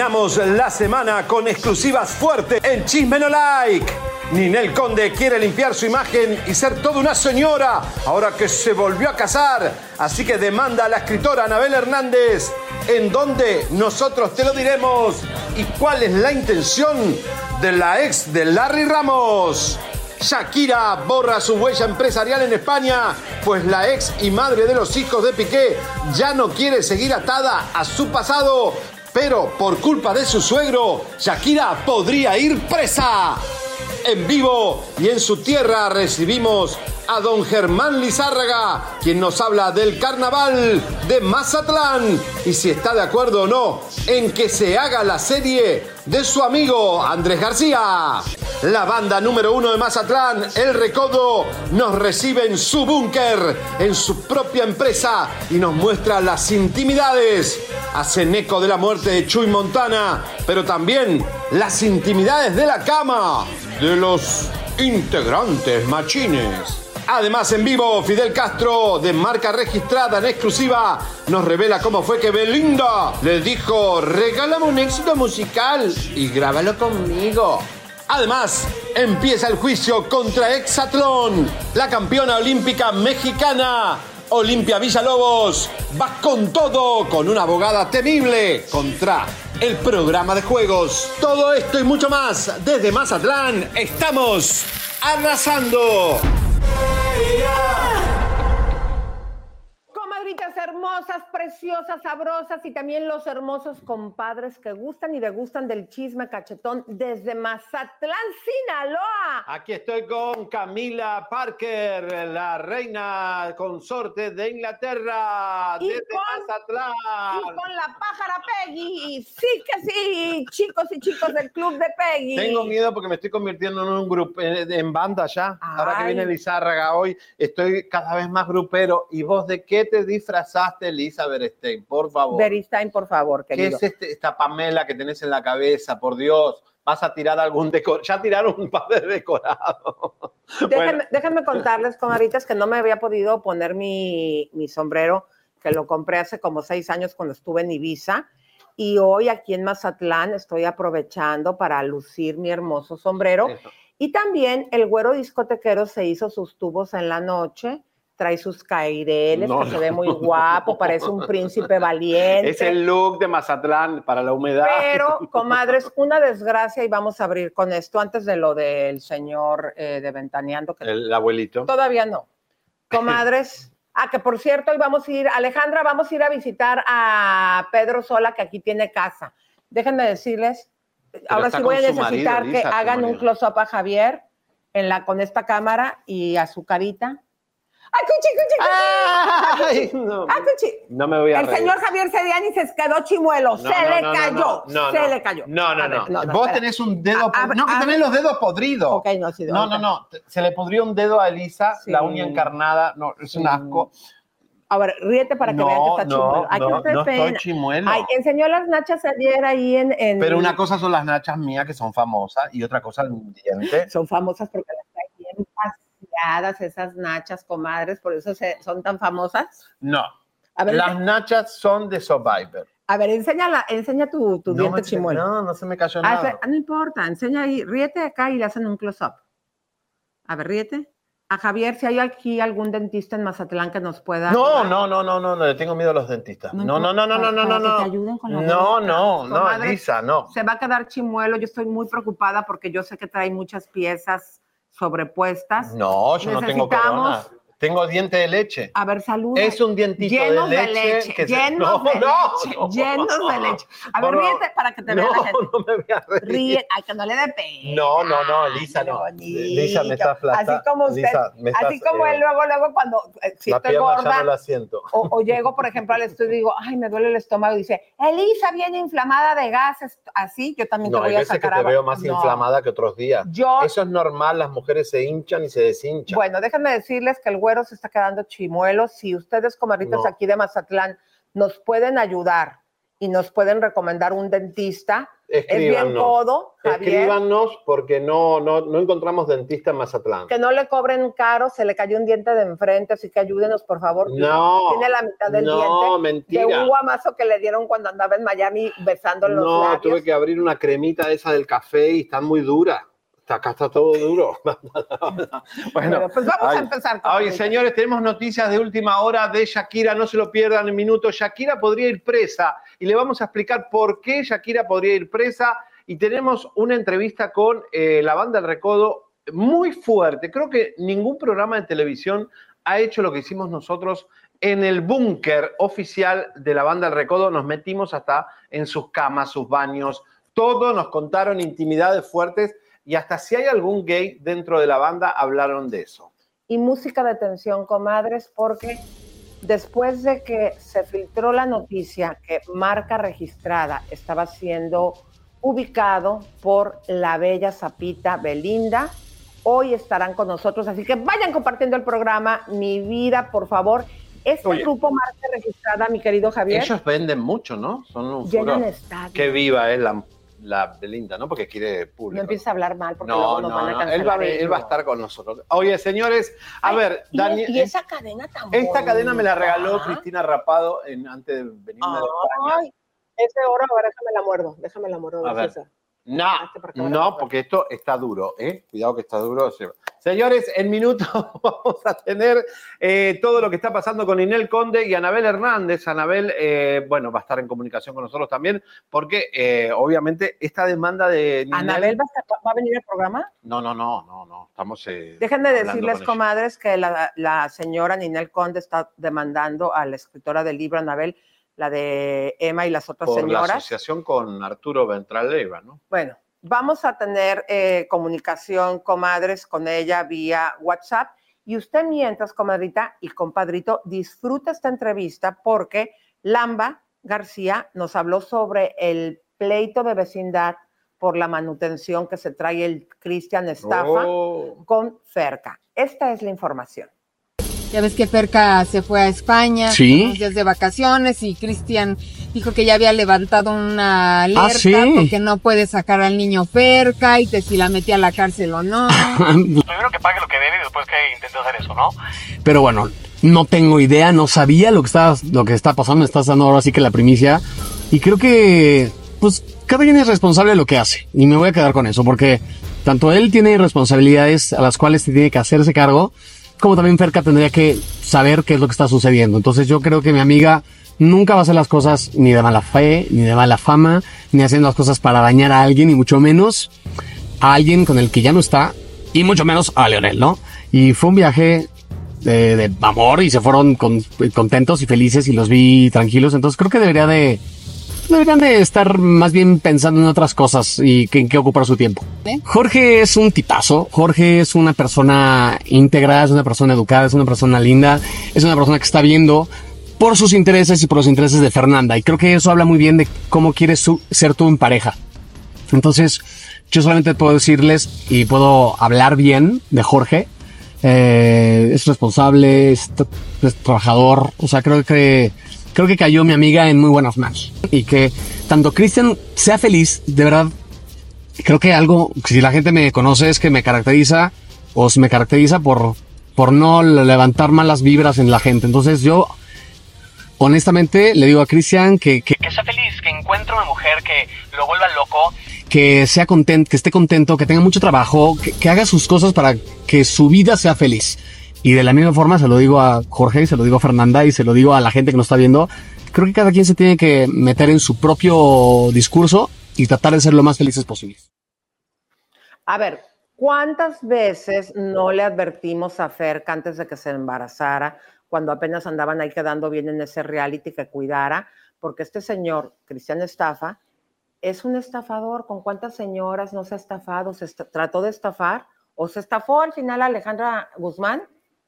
Terminamos la semana con exclusivas fuertes en Chisme No Like. Ninel Conde quiere limpiar su imagen y ser toda una señora ahora que se volvió a casar. Así que demanda a la escritora Anabel Hernández. ¿En dónde? Nosotros te lo diremos. ¿Y cuál es la intención de la ex de Larry Ramos? Shakira borra su huella empresarial en España, pues la ex y madre de los hijos de Piqué ya no quiere seguir atada a su pasado, pero por culpa de su suegro, Shakira podría ir presa. En vivo y en su tierra recibimos a don Germán Lizárraga, quien nos habla del carnaval de Mazatlán y si está de acuerdo o no en que se haga la serie de su amigo Andrés García. La banda número uno de Mazatlán, El Recodo, nos recibe en su búnker, en su propia empresa y nos muestra las intimidades. Hacen eco de la muerte de Chuy Montana, pero también las intimidades de la cama de los integrantes machines. Además, en vivo, Fidel Castro, de marca registrada en exclusiva, nos revela cómo fue que Belinda le dijo: Regálame un éxito musical y grábalo conmigo. Además, empieza el juicio contra Exatlón, la campeona olímpica mexicana. Olimpia Villalobos va con todo, con una abogada temible contra el programa de juegos. Todo esto y mucho más desde Mazatlán. Estamos arrasando. Areia! Comadritas hermosas, preciosas, sabrosas y también los hermosos compadres que gustan y degustan del chisme cachetón desde Mazatlán, Sinaloa. Aquí estoy con Camila Parker, la reina consorte de Inglaterra, Y desde con- Mazatlán. Y con la pájara Peggy. Sí que sí, chicos y chicos del club de Peggy. Tengo miedo porque me estoy convirtiendo en un grupo, en, en banda ya. Ahora que viene Lizárraga hoy, estoy cada vez más grupero. ¿Y vos de qué te disfrazaste, Lisa Berestein? Por favor. Beristain, por favor, ¿Qué querido. es este- esta Pamela que tenés en la cabeza? Por Dios, vas a tirar algún decor. Ya tiraron un par de decorados. Déjenme, déjenme contarles, comadritas, que no me había podido poner mi, mi sombrero, que lo compré hace como seis años cuando estuve en Ibiza. Y hoy aquí en Mazatlán estoy aprovechando para lucir mi hermoso sombrero. Y también el güero discotequero se hizo sus tubos en la noche, trae sus caireles, No, que se ve no. muy guapo, parece un príncipe valiente. Es el look de Mazatlán para la humedad. Pero, comadres, una desgracia y vamos a abrir con esto antes de lo del señor eh, de Ventaneando, que El abuelito. todavía no. Comadres, ah, que por cierto, hoy vamos a ir, Alejandra, vamos a ir a visitar a Pedro Sola, que aquí tiene casa. Déjenme decirles, ahora sí voy a necesitar marido, que Lisa, hagan un close-up a Javier en la, con esta cámara y a su carita. ¡Ay, cuchi, cuchi! Ay, no. ¡Ay, cuchi! No me voy a El reír. señor Javier Seriani se quedó chimuelo, se le cayó, se le cayó. No, no, no. Vos espera. tenés un dedo. A- no, que tenés los dedos podridos. Ok, no, sí, No, no, no. Se le pudrió un dedo a Elisa, Sí. la uña encarnada. No, es un asco. A ver, ríete para que No, vean que está no, chimuelo. Ay, no, no estoy chimuelo. Ay, enseñó las nachas ayer ahí en, en- Pero una cosa son las nachas mías que son famosas y otra cosa el diente. Son famosas porque las traen bien esas nachas, comadres, por eso se- son tan famosas. No. A ver, Las nachas son de Survivor. a ver, enséñala, enseña tu, tu no, diente chimuelo. no, no se me cayó Ah, nada. no importa, enseña ahí, ríete acá y le hacen un close-up. A ver, ríete. A Javier, si hay aquí algún dentista en Mazatlán que nos pueda. No, no, no, no, no, no, le tengo miedo a los dentistas. No, no, no, no, no, no, para no. que te ayuden con la No, no, no, Comadre, Lisa, no. Se va a quedar chimuelo. Yo estoy muy preocupada porque yo sé que trae muchas piezas sobrepuestas. No, yo no tengo corona. Tengo diente de leche. A ver, salud. Es un dientito llenos de de leche. leche, que se- llenos No, de no, leche, no. llenos de leche. A ver, No, no. ríete para que te vea No, la gente. no me voy a reír. Ríe, ay, que no le dé pena. No, no, no, Lisa, no. Lisa, me estás plata- Así como usted, Lisa, me así estás, como eh, él luego, luego cuando eh, si la estoy gorda, ya no la siento. o, o llego, por ejemplo, al estudio y digo, ay, me duele el estómago, y dice, Elisa viene inflamada de gases, así, yo también No, te voy a veces que sacar te veo más No. inflamada que otros días. Yo, Eso es normal, las mujeres se hinchan y se deshinchan. bueno, déjenme decirles que el güero se está quedando chimuelo. Si ustedes, comadritas No. aquí de Mazatlán, nos pueden ayudar y nos pueden recomendar un dentista, es bien Escríbanos. codo, Javier. Escríbanos porque no, no, no encontramos dentista en Mazatlán. Que no le cobren caro, se le cayó un diente de enfrente, así que ayúdenos, por favor. No, Tiene la mitad del no, diente. mentira. De un guamazo que le dieron cuando andaba en Miami besando los No, labios. tuve que abrir una cremita esa del café y está muy dura. Está, acá está todo duro. bueno, Bueno, pues vamos ay, a empezar. Oye, comadritas. señores, tenemos noticias de última hora de Shakira, no se lo pierdan en minutos. Shakira podría ir presa y le vamos a explicar por qué Shakira podría ir presa. Y tenemos una entrevista con eh, la banda El Recodo muy fuerte. Creo que ningún programa de televisión ha hecho lo que hicimos nosotros en el búnker oficial de la banda El Recodo. Nos metimos hasta en sus camas, sus baños, todo, nos contaron intimidades fuertes y hasta si hay algún gay dentro de la banda hablaron de eso. y música de tensión, comadres, porque después de que se filtró la noticia que marca registrada estaba siendo ubicado por la bella Zapita Belinda, hoy estarán con nosotros, así que vayan compartiendo el programa Mi Vida, por favor. Este Oye. grupo marca registrada, mi querido Javier, Ellos venden mucho, ¿no? Son un llenan estadios. Que viva es la, la Belinda, ¿no? Porque quiere público. No empieces a hablar mal porque No, luego nos no, van a no. Él va, a, él va a estar con nosotros. Oye, señores, a Ay, ver, y- Daniel, y, esa cadena tan esta cadena me la bonita. regaló Cristina Rapado en, antes de venirme de España. Ay, ese oro, a ver, déjame la muerdo, déjame la muerdo. A ver. César. No, acá, para no, acá. porque esto está duro, ¿eh? Cuidado que está duro. Señores, en minutos vamos a tener eh, todo lo que está pasando con Inel Conde y Anabel Hernández. Anabel, eh, bueno, va a estar en comunicación con nosotros también, porque eh, obviamente esta demanda de Ninel- ¿Anabel va a, estar- va a venir al programa? No, no, no, no, no. Estamos. Déjenme hablando decirles, comadres, que la, la señora Ninel Conde está demandando a la escritora del libro, Anabel, la de Emma y las otras Por la señoras. asociación con Arturo Ventral Leiva, ¿no? Bueno, vamos a tener eh, comunicación, comadres, con ella vía WhatsApp. Y usted mientras, comadrita y compadrito, disfruta esta entrevista porque Lamba García nos habló sobre el pleito de vecindad por la manutención que se trae el Cristian Estafa Oh. con Ferca. Esta es la información. Ya ves que Ferca se fue a España, Sí. unos días de vacaciones y Cristian dijo que ya había levantado una alerta Ah, sí. porque no puede sacar al niño Ferca y que si la metía a la cárcel o no. Primero que pague lo que debe y después que intente hacer eso, ¿no? Pero bueno, no tengo idea, no sabía lo que está, lo que está pasando, me estás dando ahora sí que la primicia. Y creo que, pues, cada quien es responsable de lo que hace. Y me voy a quedar con eso, porque tanto él tiene responsabilidades a las cuales se tiene que hacerse cargo, como también Ferca tendría que saber qué es lo que está sucediendo. Entonces yo creo que mi amiga nunca va a hacer las cosas ni de mala fe, ni de mala fama, ni haciendo las cosas para dañar a alguien, y mucho menos a alguien con el que ya no está, y mucho menos a Leonel, ¿no? Y fue un viaje de, amor y se fueron con- contentos y felices y los vi tranquilos, entonces creo que debería de deberían de estar más bien pensando en otras cosas y que- en qué ocupar su tiempo. ¿Eh? Jorge es un tipazo, Jorge es una persona íntegra, es una persona educada, es una persona linda, es una persona que está viendo por sus intereses y por los intereses de Fernanda y creo que eso habla muy bien de cómo quieres su- ser tú en pareja. Entonces, yo solamente puedo decirles y puedo hablar bien de Jorge, eh, es responsable, es, es trabajador. O sea, creo que creo que cayó mi amiga en muy buenas manos y que tanto Cristian sea feliz, de verdad. Creo que algo, si la gente me conoce, es que me caracteriza o se me caracteriza por por no levantar malas vibras en la gente. Entonces yo honestamente le digo a Cristian que, que, Que sea feliz, que encuentre una mujer que lo vuelva loco. que sea contento, que esté contento, que tenga mucho trabajo, que, que haga sus cosas para que su vida sea feliz. Y de la misma forma se lo digo a Jorge, se lo digo a Fernanda y se lo digo a la gente que nos está viendo. Creo que cada quien se tiene que meter en su propio discurso y tratar de ser lo más felices posibles. A ver, ¿cuántas veces no le advertimos a Fer antes de que se embarazara, cuando apenas andaban ahí quedando bien en ese reality, que cuidara? Porque este señor, Cristian Estafa, es un estafador. ¿Con cuántas señoras no se ha estafado? ¿Se esta- trató de estafar? ¿O se estafó al final Alejandra Guzmán?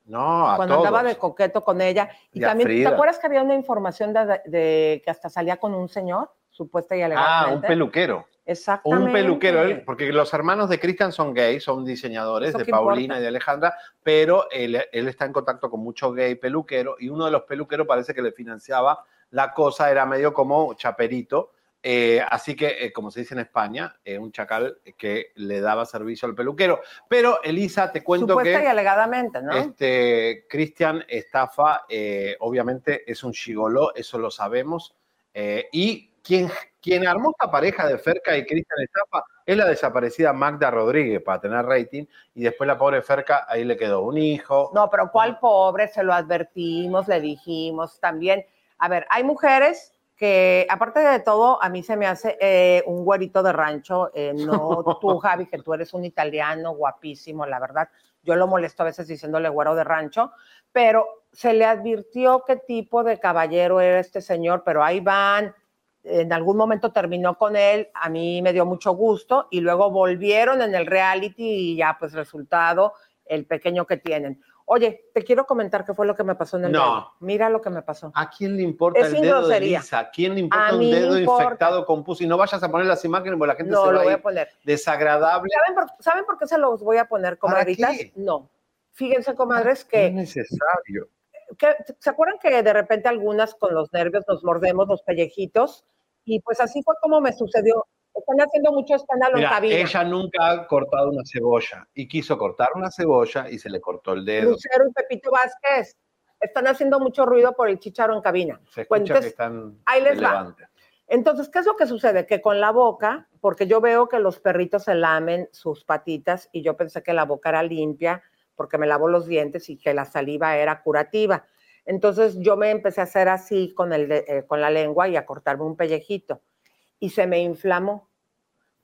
No, a cuando todos. andaba de coqueto con ella. Y, también, ¿te acuerdas que había una información de, de que hasta salía con un señor, supuesta y Ah, alegadamente? un peluquero. Exactamente. Un peluquero, porque los hermanos de Cristian son gays, son diseñadores ¿Eso de Paulina importa? y de Alejandra, pero él, él está en contacto con muchos gay peluqueros y uno de los peluqueros parece que le financiaba la cosa, era medio como chaperito. Eh, así que, eh, como se dice en España, eh, un chacal que le daba servicio al peluquero. Pero, Elisa, te cuento Supuesta y que alegadamente, ¿no? este, Cristian Estafa, eh, obviamente, es un gigoló, eso lo sabemos. y quien, quien armó esta pareja de Ferca y Cristian Estafa es la desaparecida Magda Rodríguez para tener rating. Y después la pobre Ferca, ahí le quedó un hijo. No, pero ¿cuál pobre? Se lo advertimos, le dijimos también. A ver, hay mujeres que, aparte de todo, a mí se me hace eh, un güerito de rancho, eh, no tú, Javi, que tú eres un italiano guapísimo, la verdad. Yo lo molesto a veces diciéndole güero de rancho, pero se le advirtió qué tipo de caballero era este señor, pero ahí van. En algún momento terminó con él, a mí me dio mucho gusto, y luego volvieron en el reality y ya, pues resultado, el pequeño que tienen. Oye, te quiero comentar qué fue lo que me pasó en el No. dedo. Mira lo que me pasó. ¿A quién le importa Es el dedo grosería. de Lisa? ¿A quién le importa A un dedo importa. infectado con pus? Y no vayas a poner las imágenes porque la gente No, se lo va voy a poner. desagradable. ¿Saben por, ¿saben por qué se los voy a poner, ¿Para comadritas? No. Fíjense, comadres, No que es necesario. que- ¿Se acuerdan que de repente algunas con los nervios nos mordemos los pellejitos? Y pues así fue como me sucedió. Están haciendo mucho escándalo en Mira, cabina. ella nunca ha cortado una cebolla y quiso cortar una cebolla y se le cortó el dedo. Lucero y Pepito Vázquez están haciendo mucho ruido por el chicharo en cabina. Se escucha que entonces, están ahí les va. Entonces, ¿qué es lo que sucede? Que con la boca, porque yo veo que los perritos se lamen sus patitas y yo pensé que la boca era limpia porque me lavo los dientes y que la saliva era curativa. Entonces yo me empecé a hacer así con, el de- eh, con la lengua y a cortarme un pellejito y se me inflamó.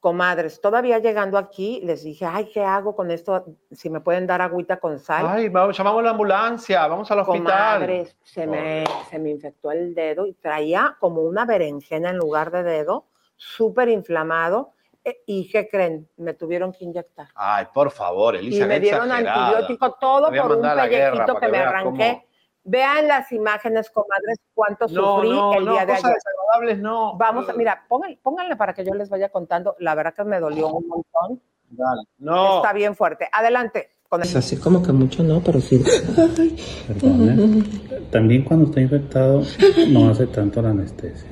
Comadres, todavía llegando aquí, les dije, ay, ¿qué hago con esto? Si me pueden dar agüita con sal. Ay, vamos, llamamos a la ambulancia, vamos al hospital. Comadres, se me, se me infectó el dedo y traía como una berenjena en lugar de dedo, súper inflamado. eh, ¿Y qué creen? Me tuvieron que inyectar. Ay, por favor, Y Elisa, me dieron exagerada. antibiótico, todo por un pellejito que, que me arranqué. Vean las imágenes, comadres, cuánto No, sufrí no, el no, día de cosas ayer. desagradables no. Vamos, a, mira, pónganle, pónganle para que yo les vaya contando. La verdad que me dolió un montón. Dale. No, Está bien fuerte. Adelante. Con Es así como que mucho no, pero sí. Ay, Perdone. También cuando está infectado no hace tanto la anestesia.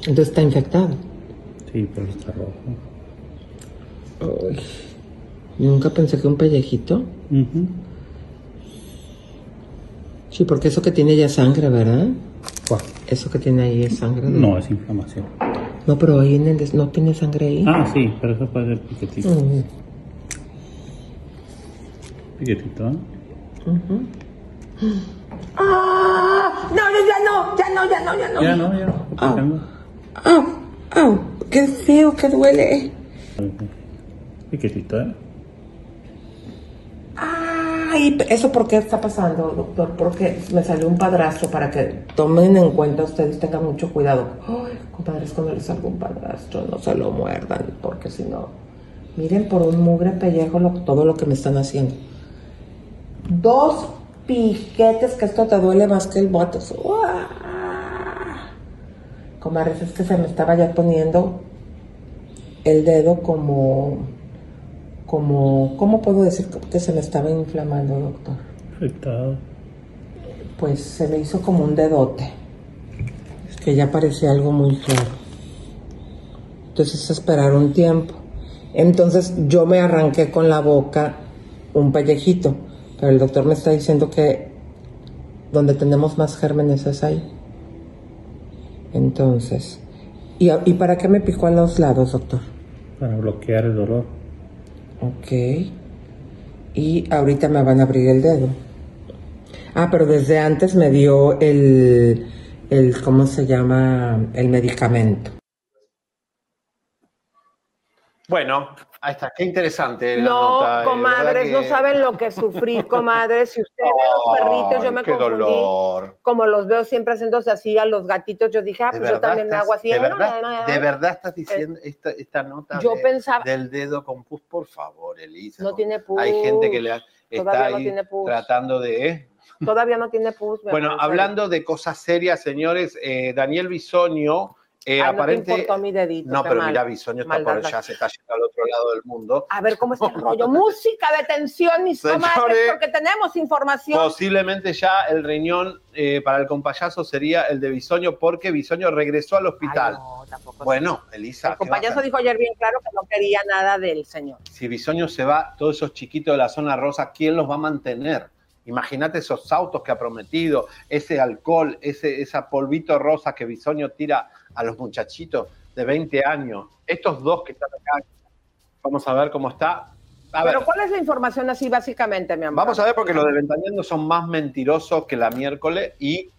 entonces está infectado. Sí, pero está rojo. Ay, Nunca pensé que un pellejito. Ujú. Sí, porque eso que tiene ya es sangre, ¿verdad? ¿Cuál? Eso que tiene ahí es sangre. No, es inflamación. No, pero ahí en el des- no tiene sangre ahí. Ah, sí, pero eso puede ser piquetito. Mm, Piquetito, ¿eh? ¡Ah! No, ya ya no, ya no, ya no, ya no. Ya no, ya. Ah. picando. ¡Au! ¡Au! ¡Qué feo, qué duele! Piquetito, ¿eh? ¿Eso por qué está pasando, doctor? Porque me salió un padrastro para que tomen en cuenta ustedes, tengan mucho cuidado. Ay, compadres, cuando les salga un padrastro, no se lo muerdan, porque si no, miren por un mugre pellejo todo lo que me están haciendo. Dos piquetes que esto te duele más que el bote. Comadres, es que se me estaba ya poniendo el dedo como como, ¿cómo puedo decir que se me estaba inflamando, doctor? Afectado. Pues se me hizo como un dedote. Es que ya parecía algo muy claro. Entonces esperar un tiempo. Entonces yo me arranqué con la boca un pellejito, pero el doctor me está diciendo que donde tenemos más gérmenes es ahí. Entonces, ¿y, ¿y para qué me picó a los lados, doctor? Para bloquear el dolor. Ok. Y ahorita me van a abrir el dedo. Ah, pero desde antes me dio el, el ¿cómo se llama? El medicamento. Bueno, ahí está, qué interesante. La No, nota, eh, comadres, ¿verdad no que- saben lo que sufrí, comadres. Si ustedes ven los perritos, yo me qué confundí. dolor. Como los veo siempre haciéndose así a los gatitos, yo dije, ah, ¿De pues yo verdad, también me estás, hago así. de, "Ay, no, verdad, no, no, no". de verdad estás diciendo esta, esta nota Yo de- pensaba- del dedo con pus? Por favor, Elisa. No tiene pus. Hay gente que le ha- está Todavía no ahí tiene pus. tratando de... ¿eh? Todavía no tiene pus. Bueno, hablando de cosas serias, señores, eh, Daniel Bisoño, eh, Ay, no te aparente... importó mi dedito, No, pero mal. mira, Bisoño está por allá, se está yendo al otro lado del mundo. A ver cómo está el rollo. Música de tensión, mis comadres, porque tenemos información. Posiblemente ya el riñón eh, para el compayazo sería el de Bisoño, porque Bisoño regresó al hospital. Ay, no, tampoco bueno, Elisa, El ¿qué va a compañero hacer? dijo ayer bien claro que no quería nada del señor. si Bisoño se va, todos esos chiquitos de la zona rosa, ¿quién los va a mantener? Imagínate esos autos que ha prometido, ese alcohol, ese esa polvito rosa que Bisoño tira a los muchachitos de 20 años. Estos dos que están acá, vamos a ver cómo está. A ver, Pero ¿cuál es la información así básicamente, mi amor? Vamos a ver porque los de Ventaneando son más mentirosos que la miércoles y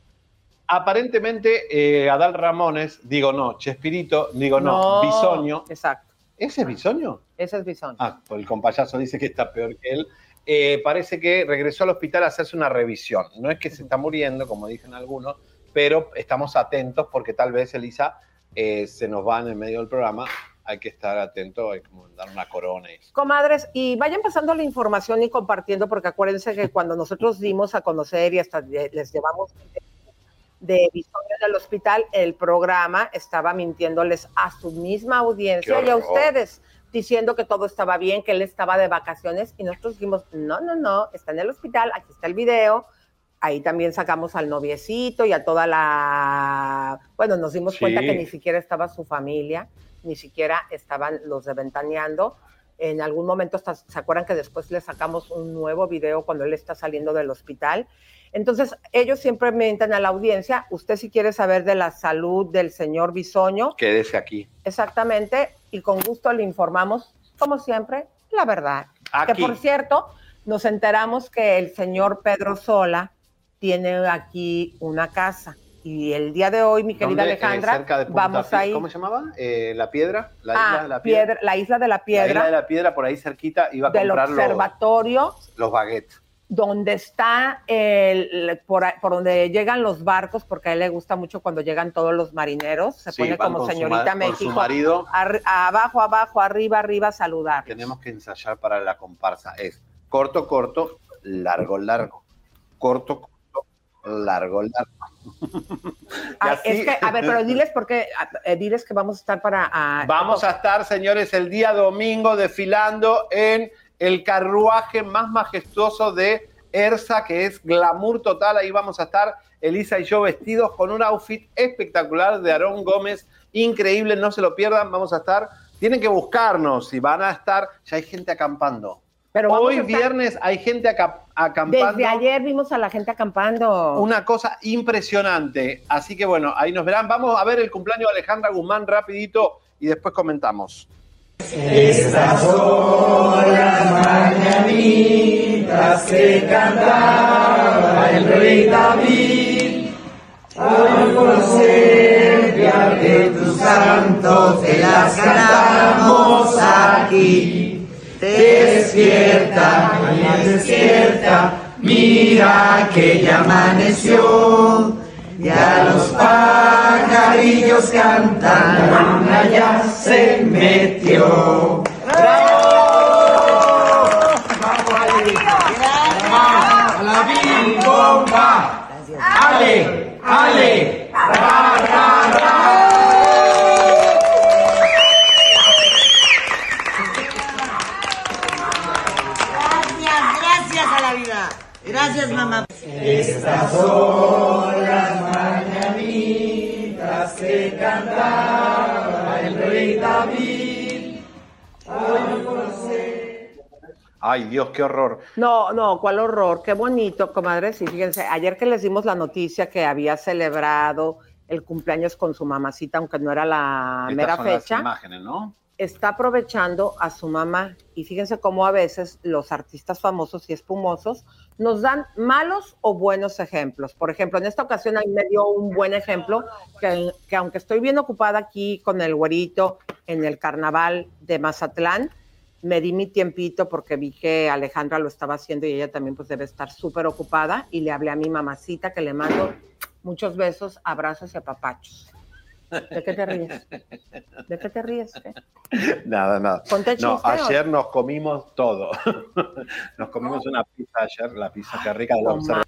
aparentemente eh, Adal Ramones, digo no, Chespirito, digo no, Bisoño. Exacto. ¿Ese es Bisoño? Ese es Bisoño. Ah, pues el compayazo dice que está peor que él. Eh, parece que regresó al hospital a hacerse una revisión. No es que se está muriendo, como dicen algunos, pero estamos atentos porque tal vez Elisa eh, se nos va en el medio del programa. Hay que estar atento, hay que dar una corona. y- Comadres, y vayan pasando la información y compartiendo, porque acuérdense que cuando nosotros dimos a conocer y hasta les llevamos de Bisoño del hospital, el programa estaba mintiéndoles a su misma audiencia y a ustedes, diciendo que todo estaba bien, que él estaba de vacaciones, y nosotros dijimos, no, no, no, está en el hospital, aquí está el video. Ahí también sacamos al noviecito y a toda la... Bueno, nos dimos Sí. cuenta que ni siquiera estaba su familia, ni siquiera estaban los de Ventaneando. En algún momento, ¿se acuerdan que después le sacamos un nuevo video cuando él está saliendo del hospital? Entonces, ellos siempre mienten a la audiencia. Usted si quiere saber de la salud del señor Bisoño, Quédese aquí. exactamente, y con gusto le informamos, como siempre, la verdad. Aquí. Que por cierto, nos enteramos que el señor Pedro Sola tiene aquí una casa. Y el día de hoy, mi querida. Eh, Alejandra, vamos a ir. ¿Cómo se llamaba? Eh, la Piedra. La Ah, isla de la Piedra. Piedra- la isla de la La piedra isla de la Piedra, por ahí cerquita, iba a del comprar observatorio los baguettes. donde está el, por, por donde llegan los barcos, porque a él le gusta mucho cuando llegan todos los marineros, se Sí, pone como su señorita con su México, marido. ar- abajo, abajo, arriba, arriba, saludar. Tenemos que ensayar para la comparsa. Es corto, corto, largo, largo. Corto, corto, largo, largo. Ay, así- es que, a ver, pero diles porque, eh, diles que vamos a estar para... ah, Vamos a estar, señores, el día domingo desfilando en el carruaje más majestuoso de ERSA, que es glamour total. Ahí vamos a estar Elisa y yo vestidos con un outfit espectacular de Aarón Gómez. Increíble, no se lo pierdan. Vamos a estar. Tienen que buscarnos y van a estar. Ya hay gente acampando. Pero Hoy estar- viernes hay gente acá- acampando. Desde ayer vimos a la gente acampando. Una cosa impresionante. Así que bueno, ahí nos verán. Vamos a ver el cumpleaños de Alejandra Guzmán rapidito y después comentamos. Estas son las mañanitas que cantaba el rey David. Hoy por ser día de tus santos, te las cantamos aquí. Despierta, mañana despierta, mira que ya amaneció. Ya los pajarillos cantan, la luna ya se metió. ¡A la bim bomba! ¡Ale! ¡Ale! ¡Ra, Gracias, mamá. Estas son las mañanitas que cantaba el rey David. José. Ay, Dios, qué horror. No, no, cuál horror, qué bonito, comadres. Y fíjense, ayer que les dimos la noticia que había celebrado el cumpleaños con su mamacita, aunque no era la Estas mera son las fecha, imágenes, ¿no? está aprovechando a su mamá. Y fíjense cómo a veces los artistas famosos y espumosos nos dan malos o buenos ejemplos. Por ejemplo, en esta ocasión ahí me dio un buen ejemplo, que, que aunque estoy bien ocupada aquí con el güerito en el carnaval de Mazatlán, me di mi tiempito porque vi que Alejandra lo estaba haciendo y ella también pues debe estar súper ocupada y le hablé a mi mamacita que le mando muchos besos, abrazos y apapachos. ¿De qué te ríes? ¿De qué te ríes? eh? Nada, nada. No, ayer nos comimos todo. nos comimos una pizza ayer, la pizza que rica de la Comadre. observa-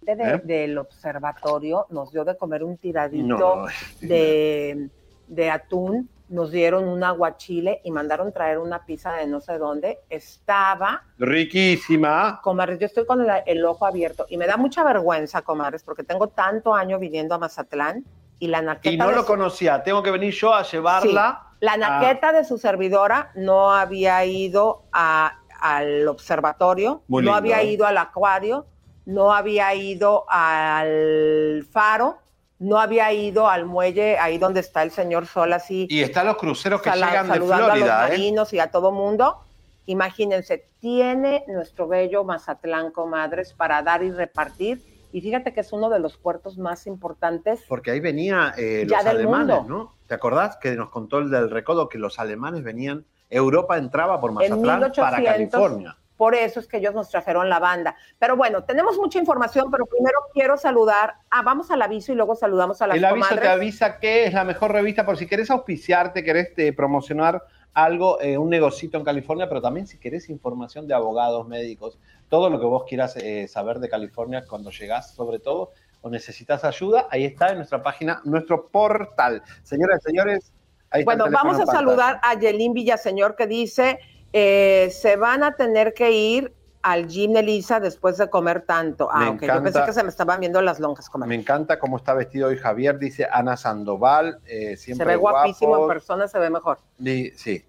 de- ¿Eh? del observatorio nos dio de comer un tiradito No, de, de atún, nos dieron un aguachile y mandaron traer una pizza de no sé dónde. Estaba, Riquísima. comadres, yo estoy con el, el ojo abierto y me da mucha vergüenza, comadres, porque tengo tanto año viviendo a Mazatlán y la naqueta Y no lo su- conocía. Tengo que venir yo a llevarla. Sí, la naqueta de su servidora no había ido a- al observatorio, Muy no lindo, había ¿eh? ido al acuario, no había ido al faro, no había ido al muelle, ahí donde está el señor Sol así. Y están los cruceros que llegan de saludando a los Florida, ¿eh? marinos y a todo mundo. Imagínense, tiene nuestro bello Mazatlán, comadres, para dar y repartir. Y fíjate que es uno de los puertos más importantes Porque ahí venía eh, los alemanes, mundo. ¿no? ¿Te acordás que nos contó el del recodo que los alemanes venían, Europa entraba por en Mazatlán 1800. para California? Por eso es que ellos nos trajeron la banda. Pero bueno, tenemos mucha información, pero primero quiero saludar. Ah, vamos al aviso y luego saludamos a las El aviso comadres. te avisa que es la mejor revista por si querés auspiciarte, querés eh, promocionar algo, eh, un negocito en California, pero también si querés información de abogados, médicos, todo lo que vos quieras eh, saber de California cuando llegás, sobre todo, o necesitas ayuda, ahí está en nuestra página, nuestro portal. Señoras y señores, ahí está Bueno, el vamos a pantalla. saludar a Yelín Villaseñor que dice, eh, se van a tener que ir al gym Elisa después de comer tanto. Ah, Me ok, yo encanta. pensé que se me estaban viendo las lonjas, comadre. Me encanta cómo está vestido hoy Javier, dice Ana Sandoval, eh, Se siempre ve guapísimo en persona, se ve mejor. Di- sí,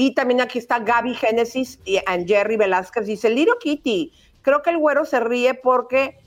Y también aquí está Gaby Génesis y Jerry Velázquez. Dice, Little Kitty, creo que el güero se ríe porque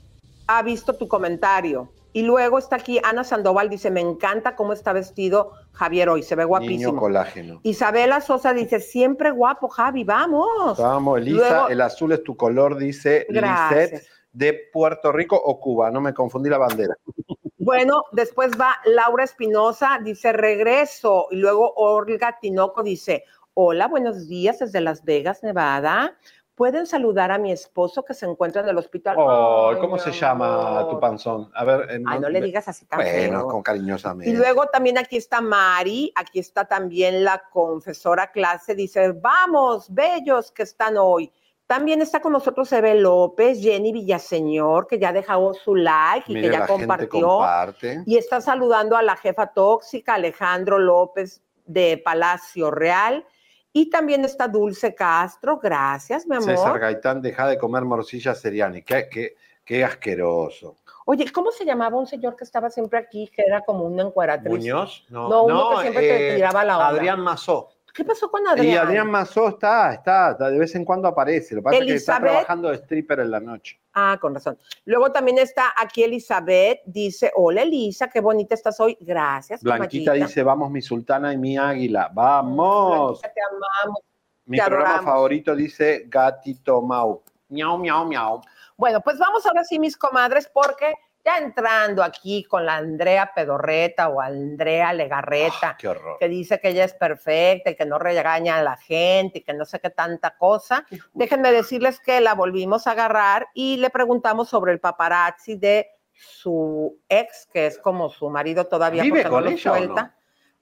ha visto tu comentario. Y luego está aquí Ana Sandoval, dice, me encanta cómo está vestido Javier hoy, se ve niño guapísimo. colágeno. Isabela Sosa dice, siempre guapo, Javi, vamos. Vamos, Elisa, Luego- el azul es tu color, dice. Lisette de Puerto Rico o Cuba, no me confundí la bandera. Bueno, después va Laura Espinosa, dice, regreso. Y luego Olga Tinoco dice, hola, buenos días desde Las Vegas, Nevada. ¿Pueden saludar a mi esposo que se encuentra en el hospital? Oh, Ay, ¿Cómo se llama tu panzón? A ver, en- Ay, no le digas así tan Bueno, feo. con cariñosamente. Y luego también aquí está Mari, aquí está también la confesora clase, dice, vamos, bellos que están hoy. También está con nosotros Eve López, Jenny Villaseñor, que ya dejó su like y Mire, que ya la gente compartió. comparte. Y está saludando a la jefa tóxica, Alejandro López de Palacio Real. Y también está Dulce Castro, gracias, mi amor. César Gaitán, deja de comer morcilla seriani. Qué, qué, qué asqueroso. Oye, ¿cómo se llamaba un señor que estaba siempre aquí, que era como una encueratriz? ¿Muñoz? No, No, uno que siempre te eh, tiraba la onda. Adrián Mazó. ¿Qué pasó con Adrián? Y Adrián Mazó está, está, de vez en cuando aparece. Lo que pasa es que está trabajando de stripper en la noche. Ah, con razón. Luego también está aquí Elizabeth, dice, hola Elisa, qué bonita estás hoy. Gracias. Blanquita dice, vamos mi sultana y mi águila. Vamos. Blanquita, te amamos. Mi te programa adoramos. favorito dice Gatito Mau. Miau, miau, miau. Bueno, pues vamos ahora sí, mis comadres, porque ya entrando aquí con la Andrea Pedorreta o Andrea Legarreta, Ah, que dice que ella es perfecta y que no regaña a la gente y que no sé qué tanta cosa. Déjenme decirles que la volvimos a agarrar y le preguntamos sobre el paparazzi de su ex, que es como su marido todavía ¿Vive con no ella o no? suelta.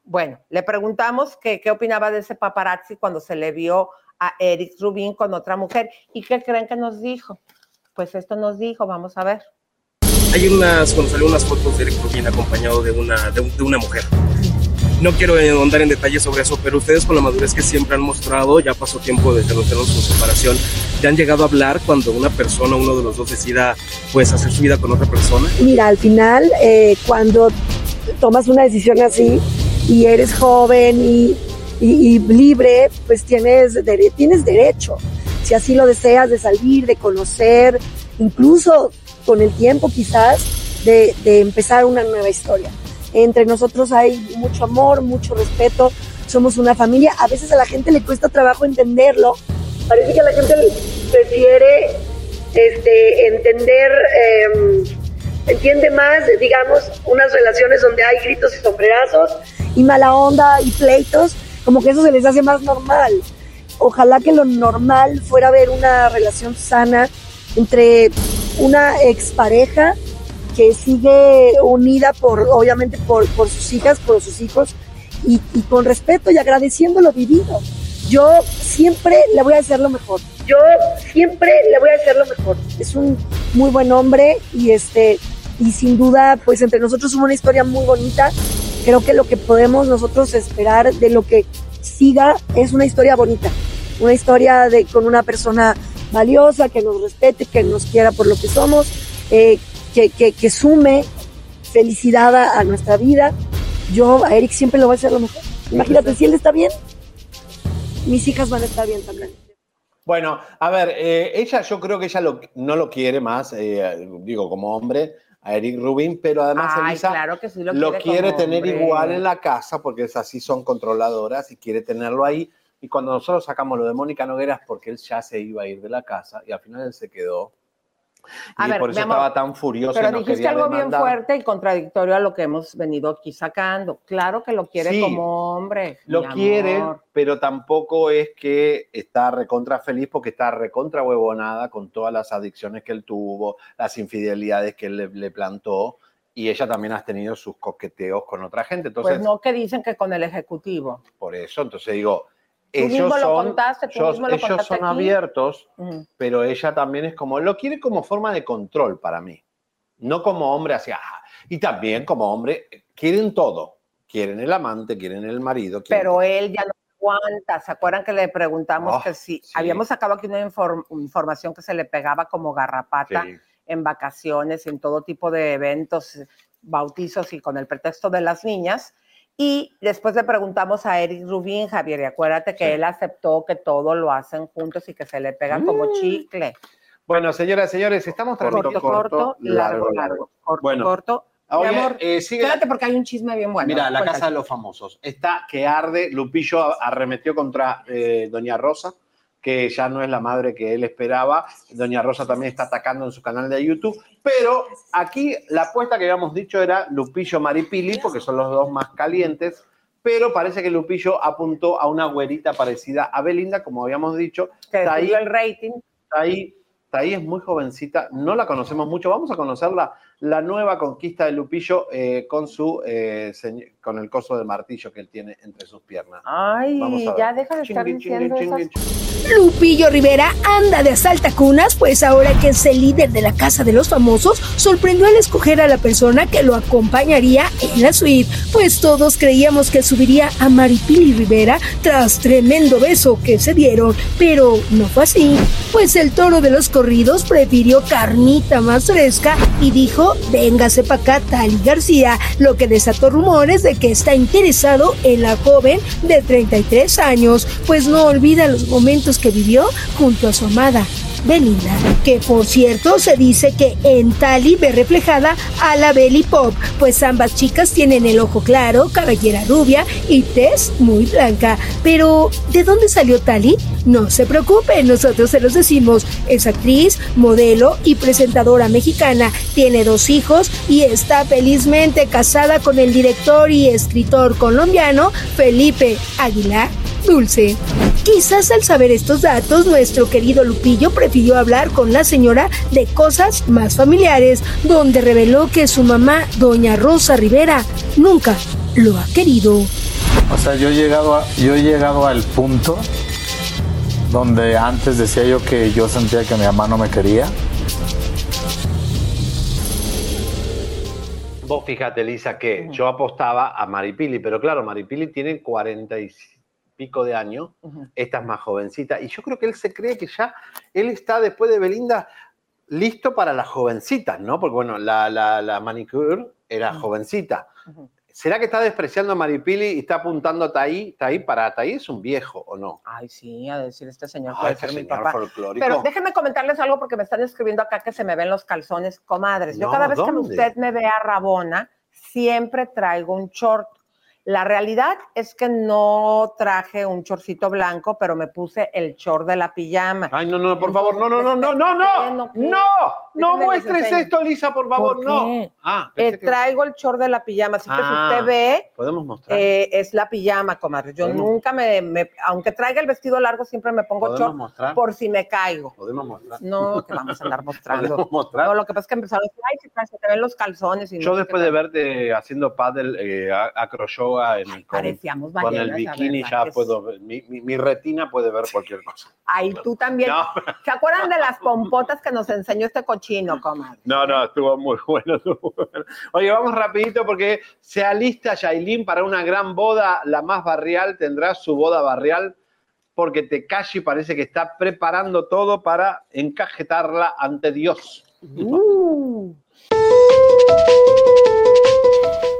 Bueno, le preguntamos que, qué opinaba de ese paparazzi cuando se le vio a Eric Rubin con otra mujer. ¿Y qué creen que nos dijo? Pues esto nos dijo, vamos a ver. Hay unas, cuando salió unas fotos de Eric Rubin acompañado de una, de, de una mujer. no quiero ahondar en detalles sobre eso, pero ustedes con la madurez que siempre han mostrado, ya pasó tiempo desde que anunciaron su separación, ¿ya han llegado a hablar cuando una persona, uno de los dos decida pues hacer su vida con otra persona? Mira, al final, eh, cuando tomas una decisión así y eres joven y, y- y libre, pues tienes, dere- tienes derecho, si así lo deseas, de salir, de conocer, incluso con el tiempo quizás, de, de empezar una nueva historia. Entre nosotros hay mucho amor, mucho respeto, somos una familia. A veces a la gente le cuesta trabajo entenderlo. Parece que a la gente prefiere este, entender, eh, entiende más, digamos, unas relaciones donde hay gritos y sombrerazos y mala onda y pleitos, como que eso se les hace más normal. Ojalá que lo normal fuera ver una relación sana entre una expareja que sigue unida por, obviamente, por, sus hijas, por sus hijos, y, y con respeto y agradeciendo lo vivido. Yo siempre le voy a hacer lo mejor. Yo siempre le voy a hacer lo mejor. Es un muy buen hombre y este y sin duda, pues entre nosotros hubo una historia muy bonita. Creo que lo que podemos nosotros esperar de lo que siga es una historia bonita, una historia de con una persona valiosa que nos respete, que nos quiera por lo que somos, eh, que, que, que sume felicidad a, a nuestra vida. Yo a Eric siempre lo voy a hacer lo mejor. Imagínate, si él está bien, mis hijas van a estar bien también. Bueno, a ver, eh, ella, yo creo que ella lo- no lo quiere más, eh, digo, como hombre, a Eric Rubin, pero además Ay, Elisa claro que sí lo lo quiere quiere tener hombre. igual en la casa, porque es así, son controladoras y quiere tenerlo ahí. Y cuando nosotros sacamos lo de Mónica Noguera es porque él ya se iba a ir de la casa y al final él se quedó. A y ver, por eso amor, estaba tan furioso. y Pero no dijiste algo bien demandar. fuerte y contradictorio a lo que hemos venido aquí sacando. Claro que lo quiere Sí. como hombre. Lo quiere, amor. pero tampoco es que está recontra feliz porque está recontra huevonada con todas las adicciones que él tuvo, las infidelidades que él le, le plantó y ella también ha tenido sus coqueteos con otra gente. Entonces, Pues no que dicen que con el ejecutivo. por eso, entonces digo, ellos mismo lo son, contaste, tú mismo lo ellos contaste son aquí. abiertos, pero ella también es como, lo quiere como forma de control para mí, no como hombre hacia, "Ah". y también como hombre, quieren todo, quieren el amante, quieren el marido, quieren Pero él ya no aguanta. ¿Se acuerdan que le preguntamos Oh, que si sí. habíamos sacado aquí una inform- información que se le pegaba como garrapata Sí. en vacaciones, en todo tipo de eventos, bautizos y con el pretexto de las niñas? Y después le preguntamos a Eric Rubín, Javier, y acuérdate que Sí. él aceptó que todo lo hacen juntos y que se le pegan como Mm. chicle. Bueno, señoras y señores, estamos transmitiendo Corto, corto, corto, largo, largo. Corto, Bueno, corto. Mi amor, eh, sigue- espérate porque hay un chisme bien bueno. Mira, la Cuéntale. casa de los famosos. Está que arde. Lupillo arremetió contra eh, Doña Rosa, que ya no es la madre que él esperaba. Doña Rosa también está atacando en su canal de YouTube. Pero aquí la apuesta que habíamos dicho era Lupillo Maripili, porque son los dos más calientes. Pero parece que Lupillo apuntó a una güerita parecida a Belinda, como habíamos dicho. Que Está ahí, el rating. está ahí, está ahí, es muy jovencita, no la conocemos mucho. Vamos a conocerla, la nueva conquista de Lupillo eh, con su eh, con el coso de martillo que él tiene entre sus piernas. Ay, Vamos a ver. ya deja de estar Chingui, diciendo chingui, esas Lupillo Rivera anda de asalta cunas, pues ahora que es el líder de la Casa de los Famosos, sorprendió al escoger a la persona que lo acompañaría en la suite, pues todos creíamos que subiría a Maripili Rivera tras tremendo beso que se dieron, pero no fue así, pues el toro de los corridos prefirió carnita más fresca y dijo, véngase pa' acá Tali García, lo que desató rumores de que está interesado en la joven de 33 años, pues no olvida los momentos que vivió junto a su amada Belinda, que por cierto se dice que en Tali ve reflejada a la Belly Pop, pues ambas chicas tienen el ojo claro, cabellera rubia y tez muy blanca. Pero, ¿de dónde salió Tali? No se preocupe, nosotros se los decimos. Es actriz, modelo y presentadora mexicana, tiene dos hijos y está felizmente casada con el director y escritor colombiano Felipe Aguilar Dulce. Quizás al saber estos datos, nuestro querido Lupillo prefirió hablar con la señora de cosas más familiares, donde reveló que su mamá, doña Rosa Rivera, nunca lo ha querido. O sea, yo he llegado, a- yo he llegado al punto donde antes decía yo que yo sentía que mi mamá no me quería. vos fíjate, Lisa, que yo apostaba a Maripili, pero claro, Maripili tiene 40 y pico de años, esta es más jovencita, y yo creo que él se cree que ya, él está después de Belinda listo para las jovencitas, ¿no? Porque bueno, la, la, la manicure era jovencita. ¿Será que está despreciando a Maripili y está apuntando a Taí? Taí para Taí es un viejo, ¿o no? Ay, sí, a decir este señor Ay, puede este ser mi papá. folclórico. Pero déjenme comentarles algo porque me están escribiendo acá que se me ven los calzones, comadres. Yo No, cada vez que usted me vea rabona, siempre traigo un short. La realidad es que no traje un chorcito blanco, pero me puse el short de la pijama. Ay, no, no, por favor, no, no, no, no, no, no, no, no, no muestres esto, Lisa, por favor, ¿Por no. Ah, Eh, que- traigo el short de la pijama, así que si Ah, usted ve, Podemos mostrar. eh, es la pijama, comadre. Yo ¿Podemos? nunca me, me- aunque traiga el vestido largo, siempre me pongo ¿Podemos short mostrar? por si me caigo. Podemos mostrar. No, que vamos a andar mostrando. Podemos mostrar. No, lo que pasa es que empezaron a decir, ay, se, se te ven los calzones. Y no Yo sé después de verte haciendo paddle, eh, a- acro yoga en, con, parecíamos con el bikini, verdad ya puedo ver, mi, mi- mi retina puede ver cualquier cosa. Ay, tú también. No. ¿Se acuerdan de las pompotas que nos enseñó este cochino, comadre? No, no, estuvo muy bueno. estuvo bueno. Oye, vamos rapidito porque se alista Yailin para una gran boda, la más barrial, tendrá su boda barrial porque Tekashi parece que está preparando todo para encajetarla ante Dios.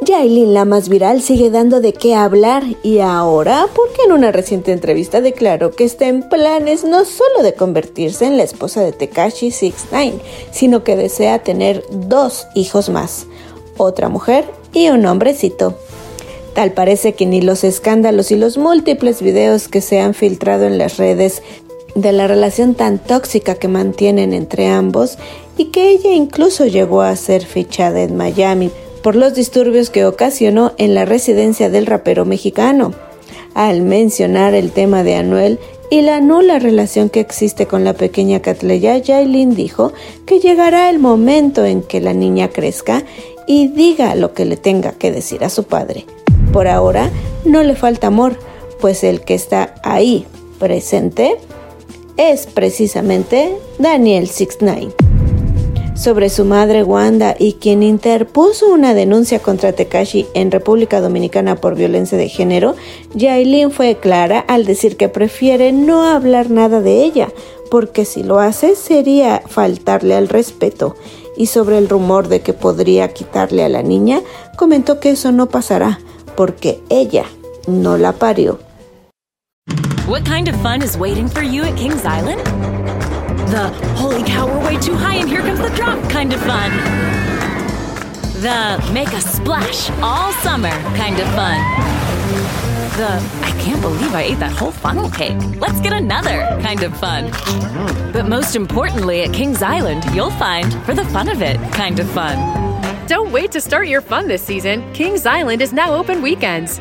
Yailin, la más viral, sigue dando de qué hablar y ahora porque en una reciente entrevista declaró que está en planes no solo de convertirse en la esposa de Tekashi 69, sino que desea tener dos hijos más, otra mujer y un hombrecito. Tal parece que ni los escándalos y los múltiples videos que se han filtrado en las redes de la relación tan tóxica que mantienen entre ambos y que ella incluso llegó a ser fichada en Miami por los disturbios que ocasionó en la residencia del rapero mexicano. Al mencionar el tema de Anuel y la nula relación que existe con la pequeña Catleya, Yailin dijo que llegará el momento en que la niña crezca y diga lo que le tenga que decir a su padre. Por ahora no le falta amor, pues el que está ahí presente es precisamente Daniel 69 sobre su madre Wanda y quien interpuso una denuncia contra Tekashi en República Dominicana por violencia de género, Yailin fue clara al decir que prefiere no hablar nada de ella, porque si lo hace sería faltarle al respeto. Y sobre el rumor de que podría quitarle a la niña, comentó que eso no pasará, porque ella no la parió. What kind of fun is waiting for you at Kings Island? The holy cow, we're way too high and here comes the drop kind of fun. The make a splash all summer kind of fun. The I can't believe I ate that whole funnel cake. Let's get another kind of fun. But most importantly, at Kings Island, you'll find for the fun of it kind of fun. Don't wait to start your fun this season. Kings Island is now open weekends.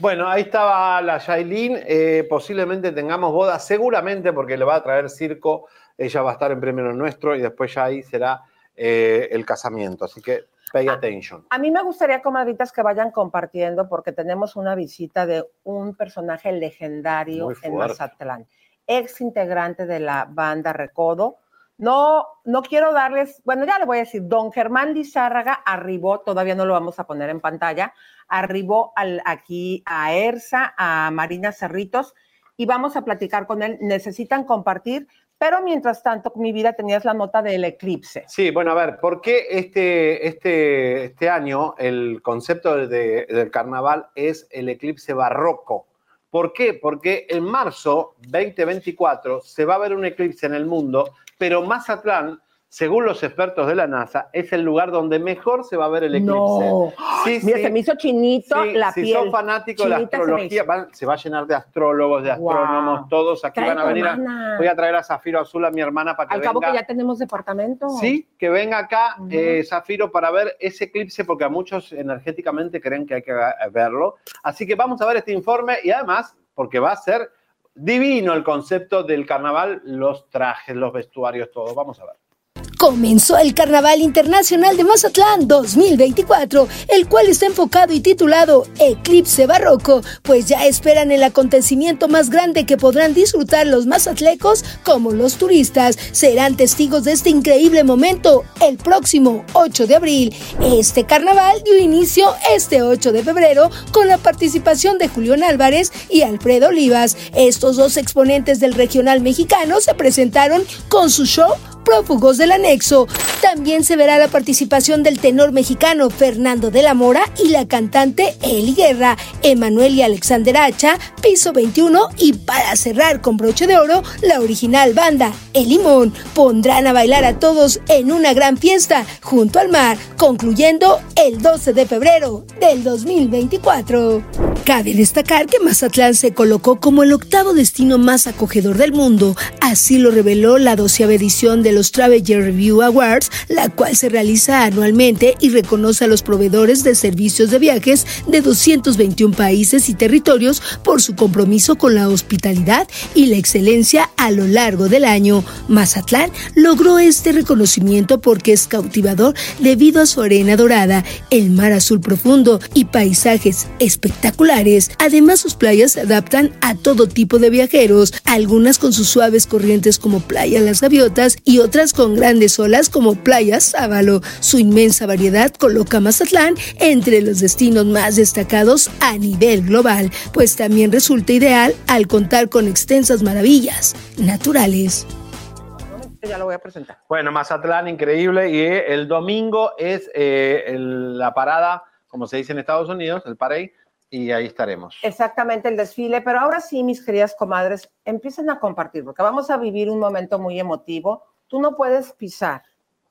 Bueno, ahí estaba la Yailin. eh, posiblemente tengamos boda, seguramente porque le va a traer circo. Ella va a estar en Premio Nuestro y después ya ahí será eh, el casamiento. Así que pay attention. A mí me gustaría, comadritas, que vayan compartiendo porque tenemos una visita de un personaje legendario en. Mazatlán, ex integrante de la banda Recodo. No, no quiero darles, bueno, ya le voy a decir, don Germán Lizárraga arribó, todavía no lo vamos a poner en pantalla, arribó al, aquí a ERSA, a Marina Cerritos, y vamos a platicar con él. Necesitan compartir, pero mientras tanto, mi vida tenías la nota del eclipse. Sí, bueno, a ver, ¿por qué este, este, este año el concepto de- de- del carnaval es el eclipse barroco? ¿Por qué? Porque en marzo 2024 se va a ver un eclipse en el mundo, pero Mazatlán según los expertos de la NASA, es el lugar donde mejor se va a ver el eclipse. No. Mira, se me hizo chinito Sí, la si piel. son fanáticos de la se astrología, van- se va a llenar de astrólogos, de Wow. astrónomos, todos aquí Trae van a venir. a- voy a traer a Zafiro Azul, a mi hermana, para que Al cabo venga. que ya tenemos departamento. Sí, que venga acá, eh, Zafiro, para ver ese eclipse, porque a muchos energéticamente creen que hay que verlo. Así que vamos a ver este informe y además, porque va a ser divino el concepto del carnaval, los trajes, los vestuarios, todo. Vamos a ver. Comenzó el Carnaval Internacional de Mazatlán 2024, el cual está enfocado y titulado Eclipse Barroco, pues ya esperan el acontecimiento más grande que podrán disfrutar los mazatlecos como los turistas. Serán testigos de este increíble momento el próximo 8 de abril. Este carnaval dio inicio este 8 de febrero con la participación de Julián Álvarez y Alfredo Olivas. Estos dos exponentes del regional mexicano se presentaron con su show prófugos del anexo. También se verá la participación del tenor mexicano Fernando de la Mora y la cantante Eli Guerra, Emanuel y Alexander Hacha, Piso 21 y para cerrar con broche de oro, la original banda El Limón pondrán a bailar a todos en una gran fiesta junto al mar, concluyendo el 12 de febrero del 2024. Cabe destacar que Mazatlán se colocó como el octavo destino más acogedor del mundo, así lo reveló la doceava edición de los Traveler Review Awards, la cual se realiza anualmente y reconoce a los proveedores de servicios de viajes de 221 países y territorios por su compromiso con la hospitalidad y la excelencia a lo largo del año. Mazatlán logró este reconocimiento porque es cautivador debido a su arena dorada, el mar azul profundo y paisajes espectaculares. Además, sus playas se adaptan a todo tipo de viajeros, algunas con sus suaves corrientes como Playa Las Gaviotas y otras con grandes olas como Playa Sábalo. Su inmensa variedad coloca a Mazatlán entre los destinos más destacados a nivel global, pues también resulta ideal al contar con extensas maravillas naturales. Ya lo voy a presentar. Bueno, Mazatlán, increíble. Y eh, el domingo es eh, el- la parada, como se dice en Estados Unidos, el parade, y ahí estaremos. Exactamente el desfile, pero ahora sí, mis queridas comadres, empiecen a compartir, porque vamos a vivir un momento muy emotivo. Tú no puedes pisar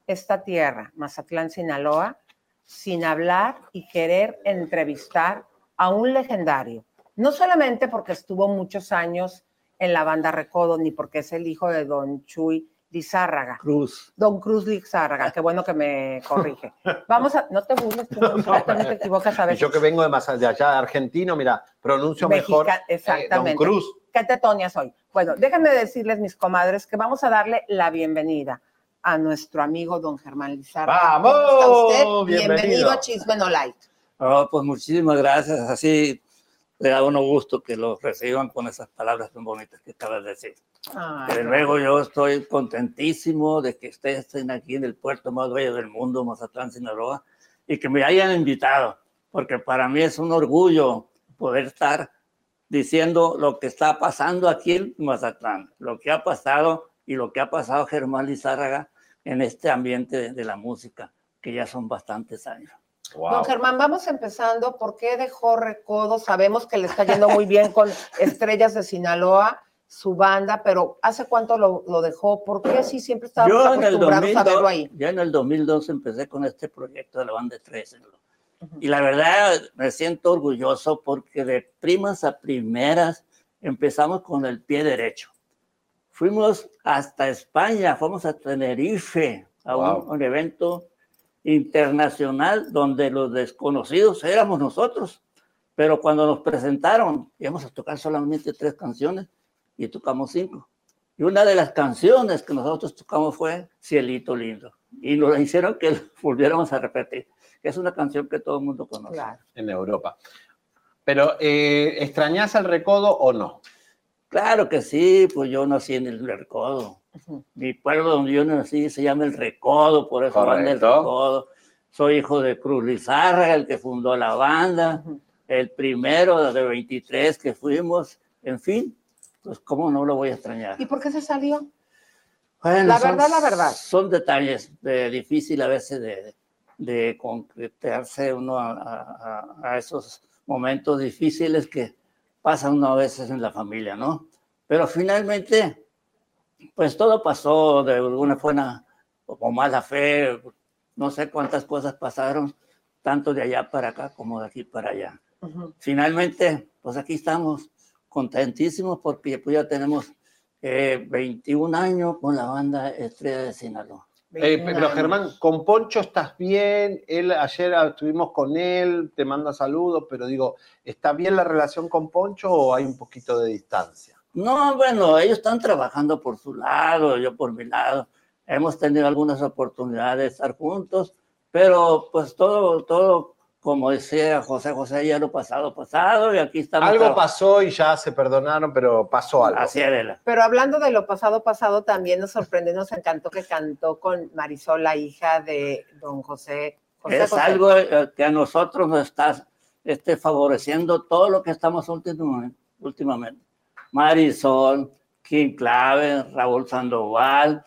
esta tierra, Mazatlán, Sinaloa, sin hablar y querer entrevistar a un legendario. No solamente porque estuvo muchos años en la banda Recodo, ni porque es el hijo de Don Chuy Lizárraga. Cruz. Don Cruz Lizárraga, qué bueno que me corrige. Vamos a, no te burles, tú no, te equivocas a veces. yo que vengo de, más de allá, argentino, mira, pronuncio mejor. Mexica- eh, exactamente. Don Cruz. ¿Qué tetonia soy? Bueno, déjenme decirles, mis comadres, que vamos a darle la bienvenida a nuestro amigo don Germán Lizarra. ¡Vamos! ¿Cómo está usted? Bienvenido. Bienvenido a Chisme No Light. Oh, pues muchísimas gracias. Así le da uno gusto que lo reciban con esas palabras tan bonitas que acabas de decir. Ay, Desde luego yo estoy contentísimo de que ustedes estén aquí en el puerto más bello del mundo, Mazatlán, Sinaloa, y que me hayan invitado, porque para mí es un orgullo poder estar diciendo lo que está pasando aquí en Mazatlán, lo que ha pasado y lo que ha pasado Germán Lizárraga en este ambiente de, de la música, que ya son bastantes años. Don Germán, vamos empezando. ¿Por qué dejó Recodo? Sabemos que le está yendo muy bien con Estrellas de Sinaloa, su banda, pero ¿hace cuánto lo, lo dejó? ¿Por qué así siempre estábamos Yo en el acostumbrados a verlo 2002, ahí? ya en el 2002 empecé con este proyecto de la banda de 13. Y la verdad me siento orgulloso porque de primas a primeras empezamos con el pie derecho. Fuimos hasta España, fuimos a Tenerife, a un- Wow. un, evento internacional donde los desconocidos éramos nosotros. Pero cuando nos presentaron, íbamos a tocar solamente tres canciones y tocamos cinco. Y una de las canciones que nosotros tocamos fue Cielito Lindo. Y nos hicieron que volviéramos a repetir. Que Es una canción que todo el mundo conoce. En Europa. Pero, eh, ¿extrañás el recodo o no? Claro que sí, pues yo nací en el Recodo. Mi pueblo donde yo nací se llama el Recodo, por eso banda el Correcto. Recodo. Soy hijo de Cruz Lizárraga, el que fundó la banda, el primero de 23 que fuimos, en fin, pues cómo no lo voy a extrañar. ¿Y por qué se salió? Bueno, La son- verdad, la verdad. Son detalles de, difícil a veces de, de concretarse uno a, a- a esos momentos difíciles que pasan uno a veces en la familia, ¿no? Pero finalmente, pues todo pasó de alguna forma o mala fe, no sé cuántas cosas pasaron, tanto de allá para acá como de aquí para allá. Finalmente, pues aquí estamos contentísimos porque pues ya tenemos eh, 21 años con la banda Estrella de Sinaloa. Eh, pero Germán, con Poncho estás bien. Él ayer estuvimos con él, te manda saludos, pero digo, ¿está bien la relación con Poncho o hay un poquito de distancia? No, bueno, ellos están trabajando por su lado, yo por mi lado. Hemos tenido algunas oportunidades de estar juntos, pero pues todo, todo, como decía José José, ya lo pasado, pasado, y aquí estamos. Algo pasó y ya se perdonaron, pero pasó algo. Así es, Pero hablando de lo pasado, pasado, también nos sorprendió, nos encantó que cantó con Marisol, la hija de don José. José es José. algo eh, que a nosotros nos está este, favoreciendo todo lo que estamos últimamente. últimamente. Marisol, Kim Clave, Raúl Sandoval,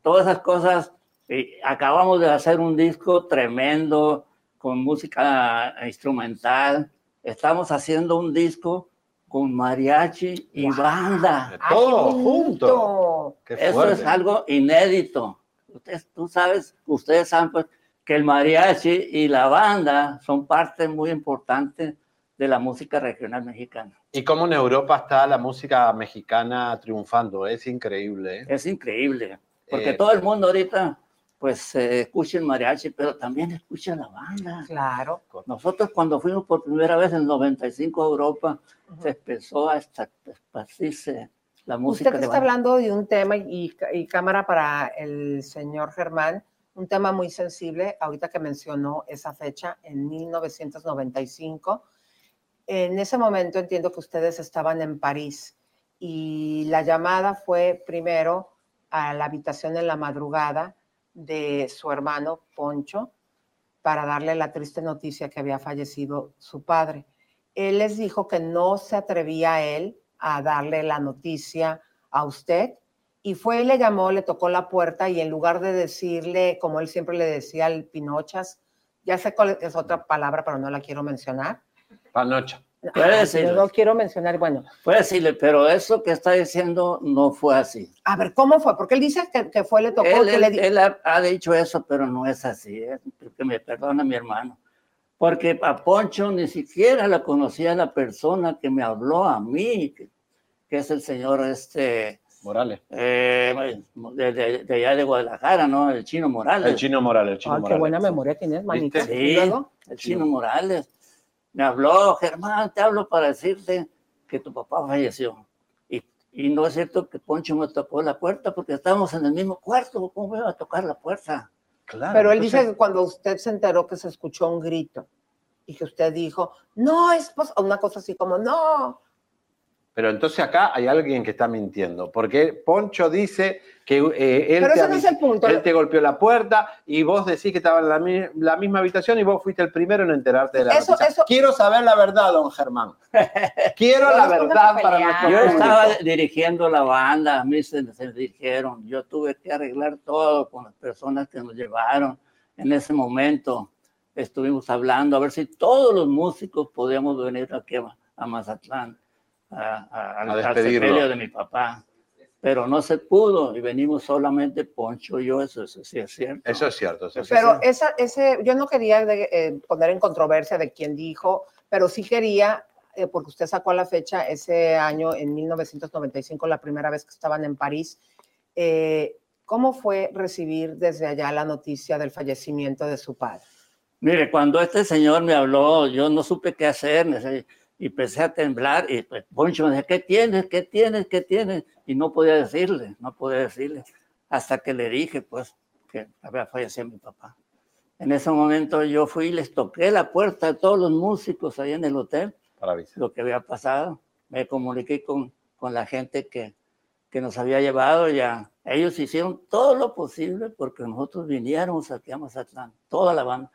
todas esas cosas. Y acabamos de hacer un disco tremendo con música instrumental. Estamos haciendo un disco con mariachi y banda. Todo junto. Qué Eso fuerte. es algo inédito. Ustedes, tú sabes, ustedes saben pues, que el mariachi y la banda son parte muy importante de la música regional mexicana. Y cómo en Europa está la música mexicana triunfando, es increíble. ¿eh? Es increíble, porque Eh, todo el mundo ahorita pues eh, escucha el mariachi, pero también escucha la banda. Claro. Nosotros cuando fuimos por primera vez en el 95 a Europa, se empezó a esparcirse la música Usted de está banda. hablando de un tema y, y cámara para el señor Germán, un tema muy sensible, ahorita que mencionó esa fecha, en 1995. En ese momento entiendo que ustedes estaban en París y la llamada fue primero a la habitación en la madrugada de su hermano Poncho para darle la triste noticia que había fallecido su padre. Él les dijo que no se atrevía a él a darle la noticia a usted y fue y le llamó, le tocó la puerta y en lugar de decirle, como él siempre le decía al Pinochas, ya sé cuál es otra palabra, pero no la quiero mencionar. Panocha. Puede Ay, decirlo. No quiero mencionar, bueno, Puede decirle, pero eso que está diciendo no fue así. a ver, ¿cómo fue? Porque él dice que, que fue, le tocó, Él, que él- le di- él ha, ha dicho eso, pero no es así. ¿eh? Que me perdona mi hermano. Porque a Poncho ni siquiera la conocía la persona que me habló a mí, que, que es el señor este, Morales. eh, de, de- de allá de Guadalajara, ¿no? El chino Morales. El chino Morales, el chino qué Morales. buena memoria tienes, manita. Sí, el chino Morales. Me habló, Germán, te hablo para decirte que tu papá falleció. Y, y no es cierto que Poncho me tocó la puerta porque estábamos en el mismo cuarto. ¿Cómo me iba a tocar la puerta? Claro. Pero él entonces- dice que cuando usted se enteró que se escuchó un grito y que usted dijo, no, es pos-", o una cosa así como, no. Pero entonces acá hay alguien que está mintiendo, porque Poncho dice que eh, él, Pero te no es el punto. él te golpeó la puerta y vos decís que estaba en la, la misma habitación y vos fuiste el primero en enterarte de la Eso- eso- Quiero saber la verdad, don Germán. Quiero la verdad para nuestro Yo público. estaba dirigiendo la banda, a mí se, se dijeron, yo tuve que arreglar todo con las personas que nos llevaron. En ese momento estuvimos hablando a ver si todos los músicos podíamos venir aquí a, a Mazatlán a, a- A al de mi papá. Pero no se pudo y venimos solamente Poncho y yo, eso, eso sí es cierto. Eso es cierto. eso es Pero esa, ese, yo no quería de- eh, poner en controversia de quién dijo, pero sí quería, eh, porque usted sacó a la fecha ese año, en 1995, la primera vez que estaban en París. eh, ¿Cómo fue recibir desde allá la noticia del fallecimiento de su padre? Mire, cuando este señor me habló, yo no supe qué hacer me sé, y empecé a temblar y pues Poncho me decía, ¿qué tienes? ¿Qué tienes? ¿Qué tienes? Y no podía decirle, no podía decirle, hasta que le dije pues que había fallecido mi papá. En ese momento yo fui y les toqué la puerta a todos los músicos ahí en el hotel, Para lo que había pasado. Me comuniqué con, con la gente que, que nos había llevado ya. Ellos hicieron todo lo posible porque nosotros viniéramos aquí a Mazatlán, toda la banda.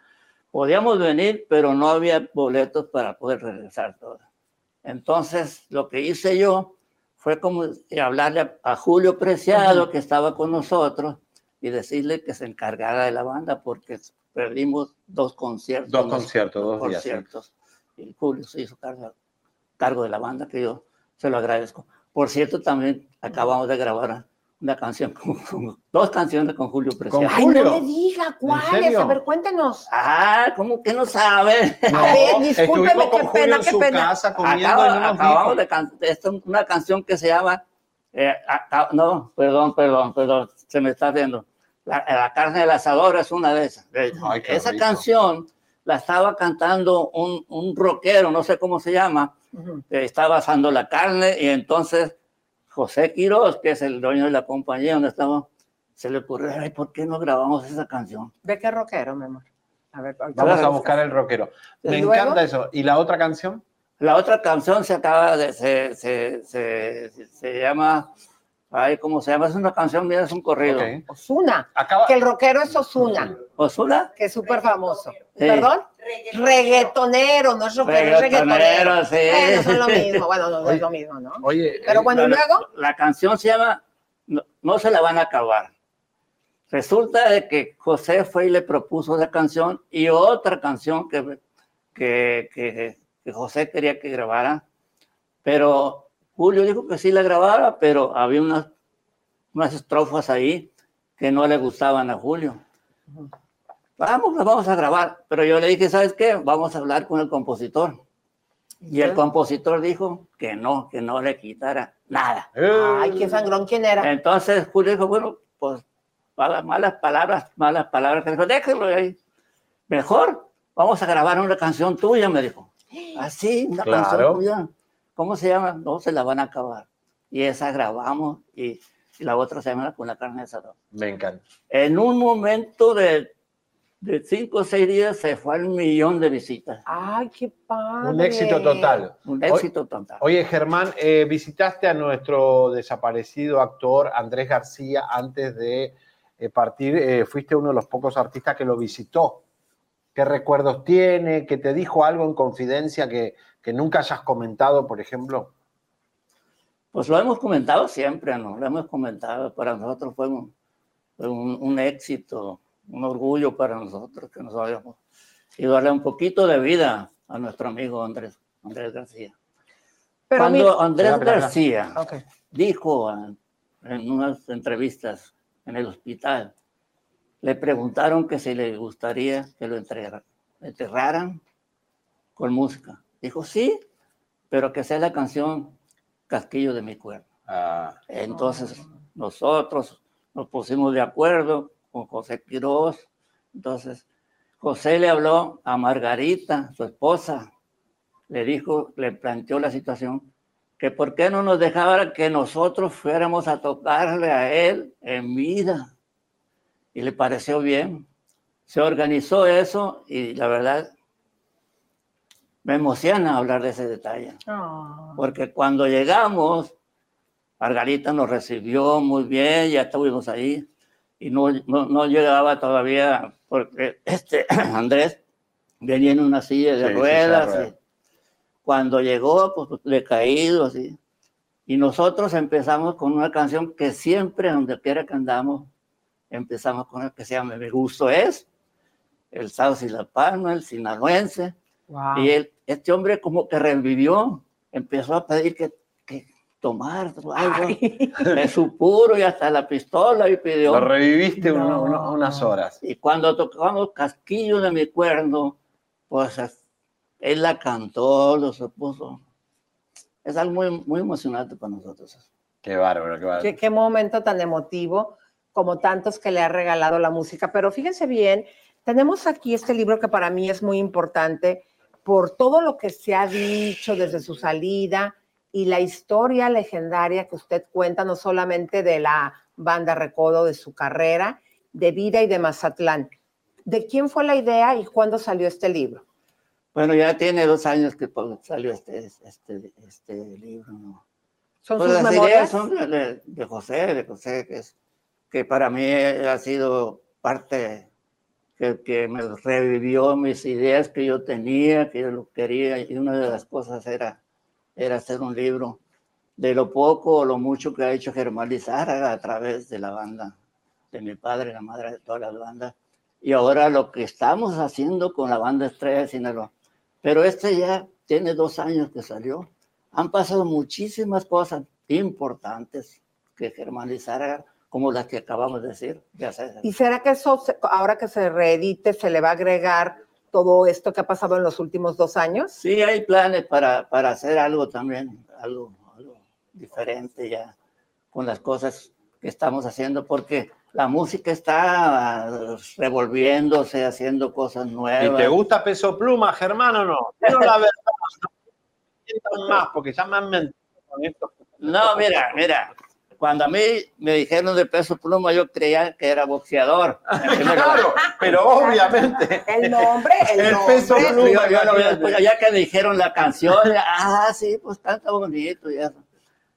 Podíamos venir, pero no había boletos para poder regresar todos. Entonces, lo que hice yo fue como hablarle a, a Julio Preciado, que estaba con nosotros, y decirle que se encargara de la banda porque perdimos dos conciertos. Dos conciertos, dos días, sí. conciertos. Y Julio se hizo cargo, cargo de la banda, que yo se lo agradezco. Por cierto, también acabamos de grabar una canción, con, con- dos canciones con Julio Preciado. Ay, no me diga cuáles. A ver, cuéntenos. Ah, ¿cómo que no sabe? A ver, discúlpeme, qué pena, qué pena. Acaba- acabamos de cantar una canción que se llama, eh, no, perdón, perdón, perdón, se me está viendo. La, la carne del asador es una de esas. Ay, Esa rico. canción la estaba cantando un, un rockero, no sé cómo se llama, eh, estaba asando la carne y entonces José Quiroz, que es el dueño de la compañía donde estamos, se le ocurrió, ay, ¿por qué no grabamos esa canción? Ve qué rockero, mi amor. A ver, Vamos a buscar el rockero. Me encanta eso. ¿Y la otra canción? La otra canción se acaba de, se, se, se, se- se llama, ay, ¿cómo se llama? Es una canción, mira, es un corrido. Osuna. Que el rockero es Osuna. ¿Osuna? Que es súper famoso. Sí. ¿Perdón? Reggaetonero, no es rockero, reggaetonero. Sí. Bueno, no es lo mismo. Bueno, no, no es lo mismo, ¿no? Oye, Pero bueno, ¿y la, luego? la canción se llama no, No se la van a acabar. Resulta de que José fue y le propuso la canción y otra canción que, que, que, que José quería que grabara, pero Julio dijo que sí la grabara, pero había unas, unas estrofas ahí que no le gustaban a Julio. Vamos, las vamos a grabar, pero yo le dije, ¿sabes qué? Vamos a hablar con el compositor. Y el compositor dijo que no, que no le quitara nada. Ay, qué sangrón, ¿quién era? Entonces Julio dijo, bueno, pues malas, malas palabras, malas palabras. Que dijo, déjelo ahí. Mejor, vamos a grabar una canción tuya, me dijo. Así, una Claro. canción tuya. ¿Cómo se llama? No, se la van a acabar. Y esa grabamos y, y la otra se llama Con la carne de asador. Me encanta. En un momento de, de cinco o seis días se fue al millón de visitas. Ay, qué padre. Un éxito total. Un éxito total. Oye, Germán, eh, visitaste a nuestro desaparecido actor Andrés García antes de eh, partir. eh, fuiste uno de los pocos artistas que lo visitó. ¿Qué recuerdos tiene? ¿Que te dijo algo en confidencia que, que nunca hayas comentado, por ejemplo? Pues lo hemos comentado siempre, ¿no? Lo hemos comentado. Para nosotros fue un, fue un, un éxito, un orgullo para nosotros que nos hayamos y darle un poquito de vida a nuestro amigo Andrés, Andrés García. Pero Cuando mira- Andrés espera, espera. García Ok. dijo en, en unas entrevistas en el hospital, le preguntaron que si le gustaría que lo enterraran con música. Dijo, sí, pero que sea la canción Casquillo de mi cuerpo. Entonces nosotros nos pusimos de acuerdo con José Quiroz. Entonces José le habló a Margarita, su esposa, le dijo, le planteó la situación, que por qué no nos dejara que nosotros fuéramos a tocarle a él en vida. Y le pareció bien. Se organizó eso y la verdad me emociona hablar de ese detalle. Porque cuando llegamos, Margarita nos recibió muy bien, ya estuvimos ahí, y no, no, no llegaba todavía, porque este Andrés venía en una silla de Sí, ruedas. sí, cuando llegó, pues decaído, así. Y nosotros empezamos con una canción que siempre, donde quiera que andamos, empezamos con el que se llama Mi gusto es, el Sauce y la Palma, el sinaloense. Wow. Y él, este hombre como que revivió, empezó a pedir que tomar algo de su puro y hasta la pistola y pidió. Lo reviviste uno- uno- unas horas. Y cuando tocamos Casquillo de mi cuerno, pues es- él la cantó, lo supuso. Es algo muy, muy emocionante para nosotros. Qué bárbaro, qué bárbaro. Qué, qué momento tan emotivo, como tantos que le ha regalado la música. Pero fíjense bien, tenemos aquí este libro que para mí es muy importante por todo lo que se ha dicho desde su salida y la historia legendaria que usted cuenta, no solamente de la banda Recodo, de su carrera, de vida y de Mazatlán. ¿De quién fue la idea y cuándo salió este libro? Bueno, ya tiene dos años que salió este, este, este libro. ¿no? ¿Son Pues sus las memorias? ideas son de, de- de José, de José, que, es, que para mí ha sido parte que, que me revivió mis ideas que yo tenía, que yo lo quería, y una de las cosas era, era hacer un libro de lo poco o lo mucho que ha hecho Germán Lizárraga a través de la banda, de mi padre, la madre de todas las bandas, y ahora lo que estamos haciendo con la banda Estrella de Sinaloa. Pero este ya tiene dos años que salió. Han pasado muchísimas cosas importantes que Germán Lizárraga, como las que acabamos de decir. Ya. ¿Y será que eso, ahora que se reedite, se le va a agregar todo esto que ha pasado en los últimos dos años? Sí, hay planes para, para hacer algo también, algo, algo diferente ya con las cosas que estamos haciendo, porque la música está revolviéndose, haciendo cosas ¿Y nuevas. te gusta Peso Pluma, Germán, o no? Pero la verdad, no más, porque ya me han mentido con esto. No, mira, mira. Cuando a mí me dijeron de peso pluma, yo creía que era boxeador. Claro, pero obviamente. El nombre, el, El nombre. peso Yo- pluma. yo lo vi después, ya que me dijeron la canción, ya, ah, sí, pues canta bonito y eso.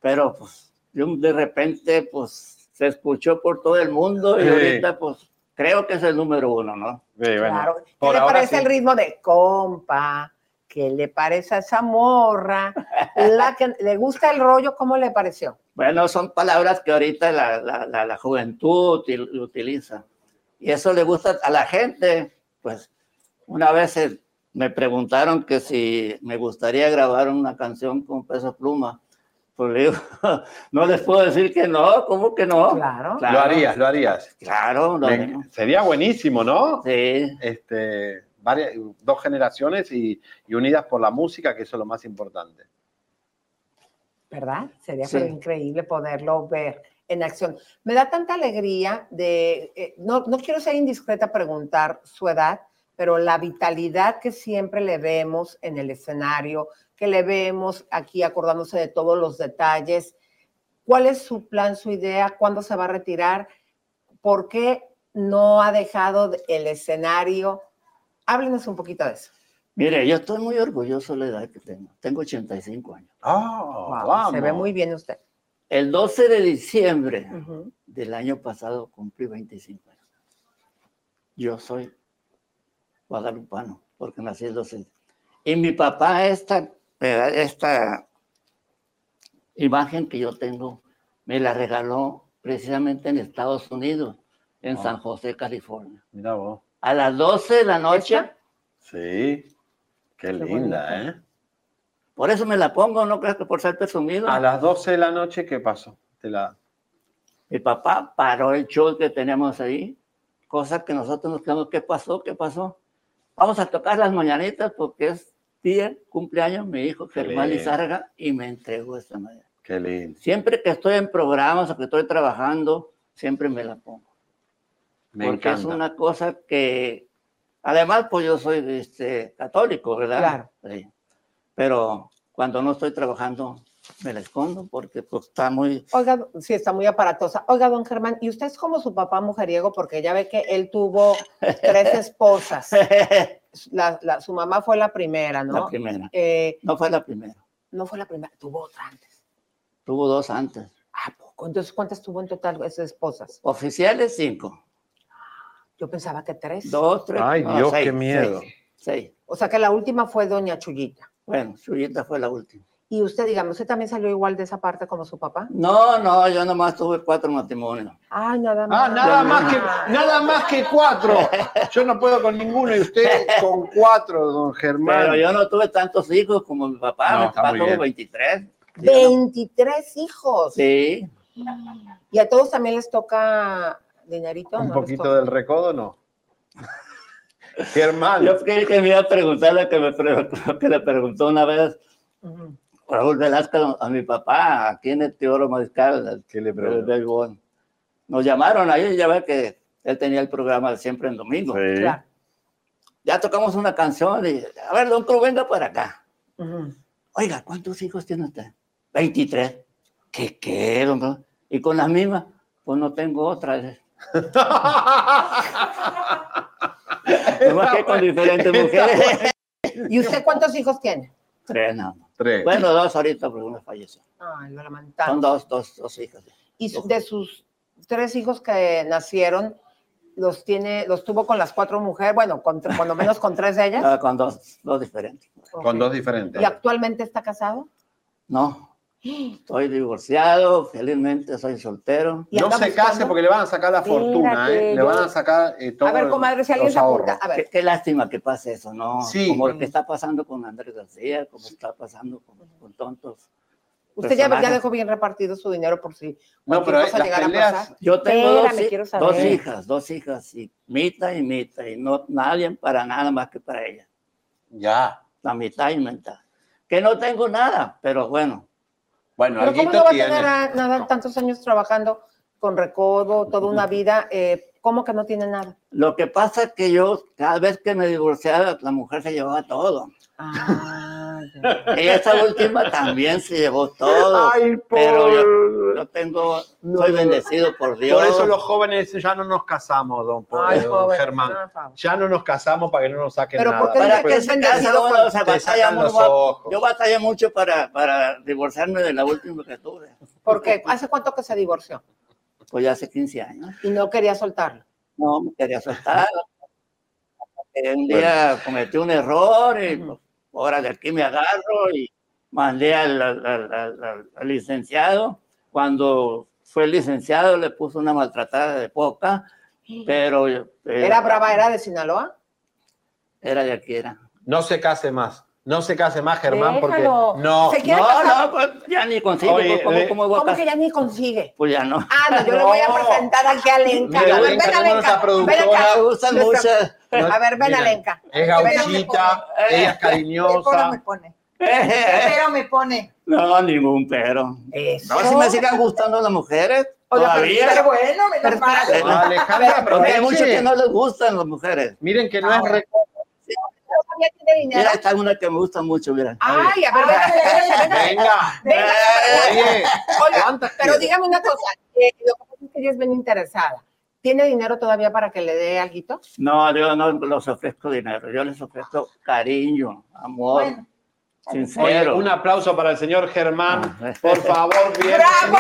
Pero pues yo de repente pues se escuchó por todo el mundo y Sí. ahorita pues creo que es el número uno, ¿no? Claro. ¿Qué por le ahora parece sí. el ritmo de compa? ¿Qué le parece a esa morra? La que le gusta el rollo, ¿cómo le pareció? Bueno, son palabras que ahorita la, la, la, la juventud util- utiliza. Y eso le gusta a la gente. Pues una vez eh, me preguntaron que si me gustaría grabar una canción con peso pluma. Pues le digo, no les puedo decir que no, ¿cómo que no? Claro. Lo harías, lo harías. Claro, lo Me-. Sería buenísimo, ¿no? Sí. Este, varias, dos generaciones y, y unidas por la música, que eso es lo más importante. ¿Verdad? Sería Sí. increíble poderlo ver en acción. Me da tanta alegría de, eh, no, no quiero ser indiscreta preguntar su edad, pero la vitalidad que siempre le vemos en el escenario, que le vemos aquí acordándose de todos los detalles. ¿Cuál es su plan, su idea? ¿Cuándo se va a retirar? ¿Por qué no ha dejado de- el escenario? Háblenos un poquito de eso. Mire, yo estoy muy orgulloso de la edad que tengo. Tengo 85 años. Ah, Se ve muy bien usted. El 12 de diciembre del año pasado cumplí 25 años. Yo soy guadalupano, porque nací el 12. Y mi papá, esta, esta imagen que yo tengo, me la regaló precisamente en Estados Unidos, en Ah. San José, California. Mira vos. A las 12 de la noche. Sí. Qué linda, ¿eh? Por eso me la pongo, no creas que por ser presumido. A las 12 de la noche, ¿qué pasó? Te la... Mi papá paró el show que teníamos ahí, cosa que nosotros nos quedamos, ¿qué pasó? ¿Qué pasó? Vamos a tocar las mañanitas porque es día, cumpleaños, mi hijo Germán lindo. Lizárraga, y me entregó esta manera. Qué lindo. Siempre que estoy en programas o que estoy trabajando, siempre me la pongo. Me porque es encanta. una cosa que, además, pues yo soy este, católico, ¿verdad? Claro. Sí. Pero cuando no estoy trabajando, me la escondo porque pues, está muy... Oiga, sí, está muy aparatosa. Oiga, don Germán, ¿y usted es como su papá mujeriego? Porque ya ve que él tuvo tres esposas. La- la- su mamá fue la primera, ¿no? La primera. Eh, No fue la primera. no fue la primera, tuvo otra antes. Tuvo dos antes. ¿A poco? Entonces, ¿cuántas tuvo en total esas esposas? Oficiales, cinco. Yo pensaba que tres. Dos, tres. Ay, no, Dios, seis, qué miedo. Seis, seis. O sea que la última fue doña Chuyita. Bueno, Chuyita fue la última. Y usted, dígame, ¿usted también salió igual de esa parte como su papá? No, no, yo nomás tuve cuatro matrimonios. Ay, nada más. Ah, nada más que, nada más que cuatro. Yo no puedo con ninguno y usted con cuatro, don Germán. Pero yo no tuve tantos hijos como mi papá. No, mi papá tuvo bien. 23. 23 hijos. Sí. ¿Y a todos también les toca dinerito? Un ¿No les poquito del recodo, no. Germán. Yo creí que me iba a preguntar lo que, me preguntó, que le preguntó una vez Ujú. Raúl Velasco a mi papá, aquí en el Teoro Mariscal, ¿Qué le preguntó? Nos llamaron ahí, ya ve que él tenía el programa siempre en domingo. Sí. Claro. Ya tocamos una canción y, a ver, don Cruz, venga para acá. Oiga, ¿cuántos hijos tiene usted? 23. ¿Qué qué, don Cruz? Y con las mismas, pues no tengo otra. Nomás que con diferentes mujeres. ¿Y usted cuántos hijos tiene? Tres nada más. Tres. Bueno, dos ahorita, porque una falleció. Ay, lo Son lamentamos. dos, dos, dos hijas. Y su- de sus tres hijos que nacieron, los tiene, los tuvo con las cuatro mujeres, bueno, con, cuando menos con tres de ellas. Ah, con dos, dos diferentes. Con dos diferentes. ¿Y actualmente está casado? No, estoy divorciado, felizmente soy soltero. ¿Y No se buscando? case porque le van a sacar la fortuna, ¿eh? Le van a sacar eh, todo A ver, comadre, si alguien se apunta. A Qué, ver, qué lástima que pase eso, ¿no? Sí. Como lo que está pasando con Andrés García, como está pasando con, con tontos Usted ya, ya dejó bien repartido su dinero por si No, pero cosa las llegara peleas- a pasar. Yo tengo dos, quiero dos saber. hijas, dos hijas, y mitad y mitad, y no nadie para nada más que para ella. Ya. La mitad y mitad. Que no tengo nada, pero bueno. Bueno, Pero ¿cómo no va a tener a- nada, tantos años trabajando con recodo, toda una vida? eh, ¿Cómo que no tiene nada? Lo que pasa es que yo, cada vez que me divorciaba, la mujer se llevaba todo. Ah, Y esa última también se llevó todo. Ay, pero yo, por- yo tengo, soy bendecido por Dios. Por eso los jóvenes ya no nos casamos, don, Po- Ay, don joven, Germán. por. Ya no nos casamos para que no nos saquen Pero nada. ¿por qué dice que es Pues, bendecido por- o sea, batalla. Yo batallé mucho para, para divorciarme de la última que tuve. Porque ¿hace cuánto que se divorció? Pues ya hace 15 años. Y no quería soltarlo. No, me quería soltar. Un día cometí un error y ahora de aquí me agarro y mandé al, al- al- al- licenciado. Cuando fue el licenciado le puso una maltratada de poca, pero... eh, ¿Era brava? ¿Era de Sinaloa? Era de aquí, era. No se case más. No se case más, Germán, porque Déjalo. no. ¿Se quiere No, casar? no, pues ya ni consigo. Oye, pues, ¿cómo, eh, cómo voy a ¿Cómo que ya ni consigue? Pues ya no. Ah, no, yo le voy a presentar aquí a Lenka. Mira, A ver, Lenka, ven a tenemos nuestra Ven acá. Me gustan Nuestra- mucho. A ver, ven a Mira, Lenka. Es gauchita, ella es cariñosa. pone. Pero me pone. No, ningún pero. Eso. No, si me sigan gustando las mujeres, Oiga, pero- todavía. Pero bueno, menos mal. Alejandra, Porque hay muchos que no les gustan las mujeres. Miren que no es re- ¿Todavía tiene dinero? Mira, está una que me gusta mucho, mira. Ay, a ver, venga, venga, venga. Venga. Venga, Oye, Oiga, ¿cuántas pero dígame una cosa. eh, lo que pasa es que ella es bien interesada. ¿Tiene dinero todavía para que le dé algo? No, yo no les ofrezco dinero, yo les ofrezco cariño, amor, Bueno. Oye, sincero. un aplauso para el señor Germán. Ah, Por favor, bien. Gracias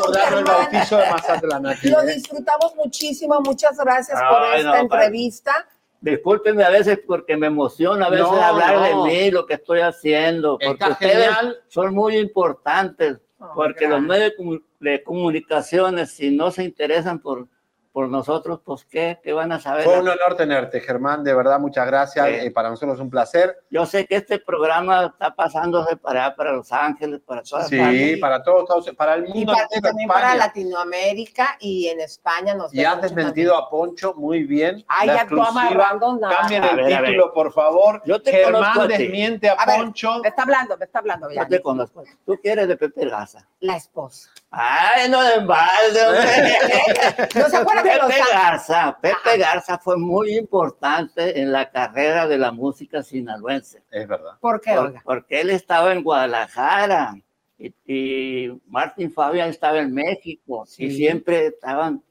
por darnos el bautizo de Mazatlán aquí. Lo ¿eh? disfrutamos muchísimo. Muchas gracias por Ay, esta no, para- entrevista. Discúlpenme a veces porque me emociona a veces No, hablar no. de mí, lo que estoy haciendo, porque Está ustedes genial. son muy importantes, porque los medios de comunicaciones, si no se interesan por, por nosotros, pues ¿qué, qué van a saber? Fue un honor tenerte, Germán. De verdad, muchas gracias. Sí. Eh, para nosotros es un placer. Yo sé que este programa está pasándose para para Los Ángeles, para todas Sí, partes. para todos, para el Y, mundo para- entero, también España. para Latinoamérica y en España nos Y has desmentido a Poncho muy bien. Ay, ya amarrando nada. Cambien A el ver, ver. título, por favor. Yo te Germán a desmiente a, A ver, Poncho. Me está hablando, me está hablando. ya. Yo te conozco. Tú quieres de Pepe Garza. La esposa. Ay, no de balde, hombre. ¿No se acuerdan de los? Garza, Pepe Garza fue muy importante en la carrera de la música sinaloense. Es verdad. ¿Por qué, Por- porque él estaba en Guadalajara y, y Martín Fabián estaba en México y siempre estaban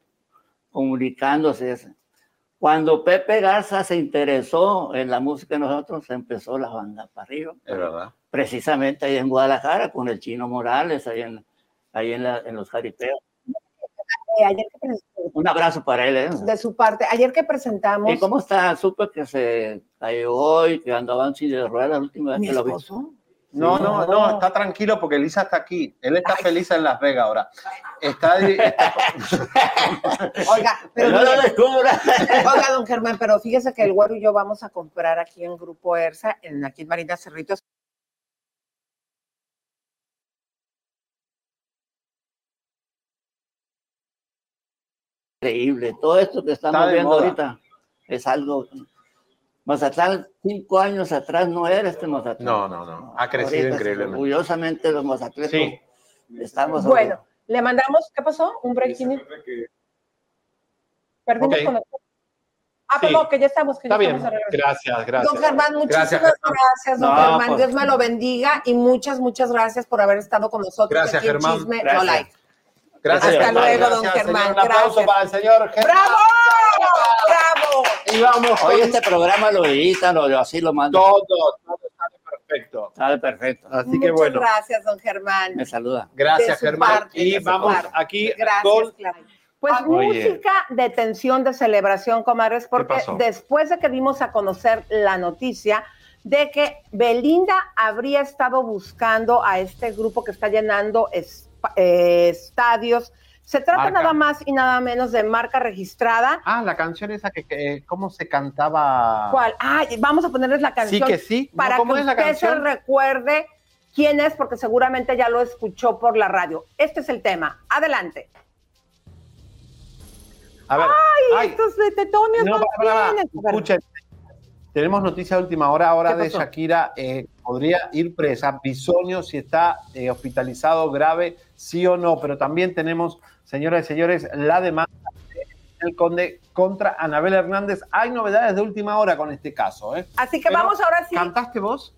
comunicándose. Cuando Pepe Garza se interesó en la música de nosotros, empezó la banda para arriba. Es verdad. Precisamente ahí en Guadalajara, con el Chino Morales, ahí en, ahí en, la- en los jaripeos. Eh, ayer que Un abrazo para él. ¿eh? de su parte, ayer que presentamos. ¿Y cómo está? Supe que se cayó hoy, que andaba en silla de ruedas la última vez ¿Mi que lo vi. esposo? No, Sí. no, no, está tranquilo porque Elisa está aquí. Él está feliz en Las Vegas ahora. Está, está- Oiga, pero no lo descubra. oiga, don Germán, pero fíjese que el güero y yo vamos a comprar aquí en Grupo ERSA, en, aquí en Marina Cerritos, Increíble. Todo esto que estamos Está viendo moda. ahorita es algo. Mazatlán, cinco años atrás no era este Mazatlán. No, no, no. Ha crecido Ahorita, increíblemente. Orgullosamente los mazatletos Sí. estamos. Bueno, le mandamos, ¿qué pasó? ¿Un breaking? Perdimos conexión. Ah, Sí. perdón, que ya estamos, que ya Está bien. estamos regreso. Gracias, gracias. Don Germán, muchísimas Gracias, gracias, Germán. don No, Germán. pues- Dios me lo bendiga y muchas, muchas gracias por haber estado con nosotros Gracias, aquí en Germán. Chisme No Gracias. Like. Gracias, Hasta luego, don Gracias, Germán. señor. Un aplauso Gracias. para el señor Germán. ¡Bravo! ¡Bravo! Y vamos con Hoy este programa lo editan, lo, así lo mando. todo, todo sale perfecto. Sale perfecto. Así que Muchas bueno, gracias, don Germán. Me saluda. gracias, Germán. parte, y vamos parte. aquí Gracias, con. Pues Oye. música de tensión, de celebración, comadres, porque después de que dimos a conocer la noticia de que Belinda habría estado buscando a este grupo que está llenando es- eh, estadios, se trata Marca. nada más y nada menos de marca registrada. Ah, la canción esa que, que- ¿cómo se cantaba? ¿Cuál? Ah, vamos a ponerles la canción Sí que sí. No, para ¿Cómo que es la usted se canción? recuerde quién es, porque seguramente ya lo escuchó por la radio. Este es el tema. Adelante. A ver, Ay, ay, estos tetonios no, no, para, para, escuchen. Tenemos noticia de última hora ahora ¿Qué de? Shakira. eh, podría ir presa. Bisonio, si está eh, hospitalizado grave, sí o no. Pero también tenemos, señoras y señores, la demanda del Conde contra Anabel Hernández. Hay novedades de última hora con este caso. ¿eh? Así que Pero, vamos ahora sí. ¿Cantaste vos?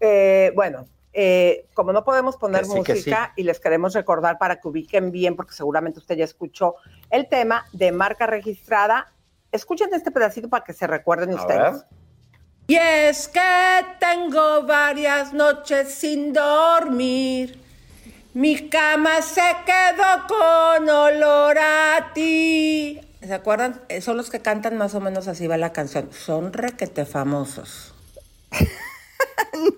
Eh, bueno, eh, como no podemos poner Que sí, que música y les queremos recordar para que ubiquen bien, porque seguramente usted ya escuchó el tema de marca registrada, escuchen este pedacito para que se recuerden ustedes. Y es que tengo varias noches sin dormir. Mi cama se quedó con olor a ti. ¿Se acuerdan? Eh, Son los que cantan más o menos así va la canción. Son requete famosos.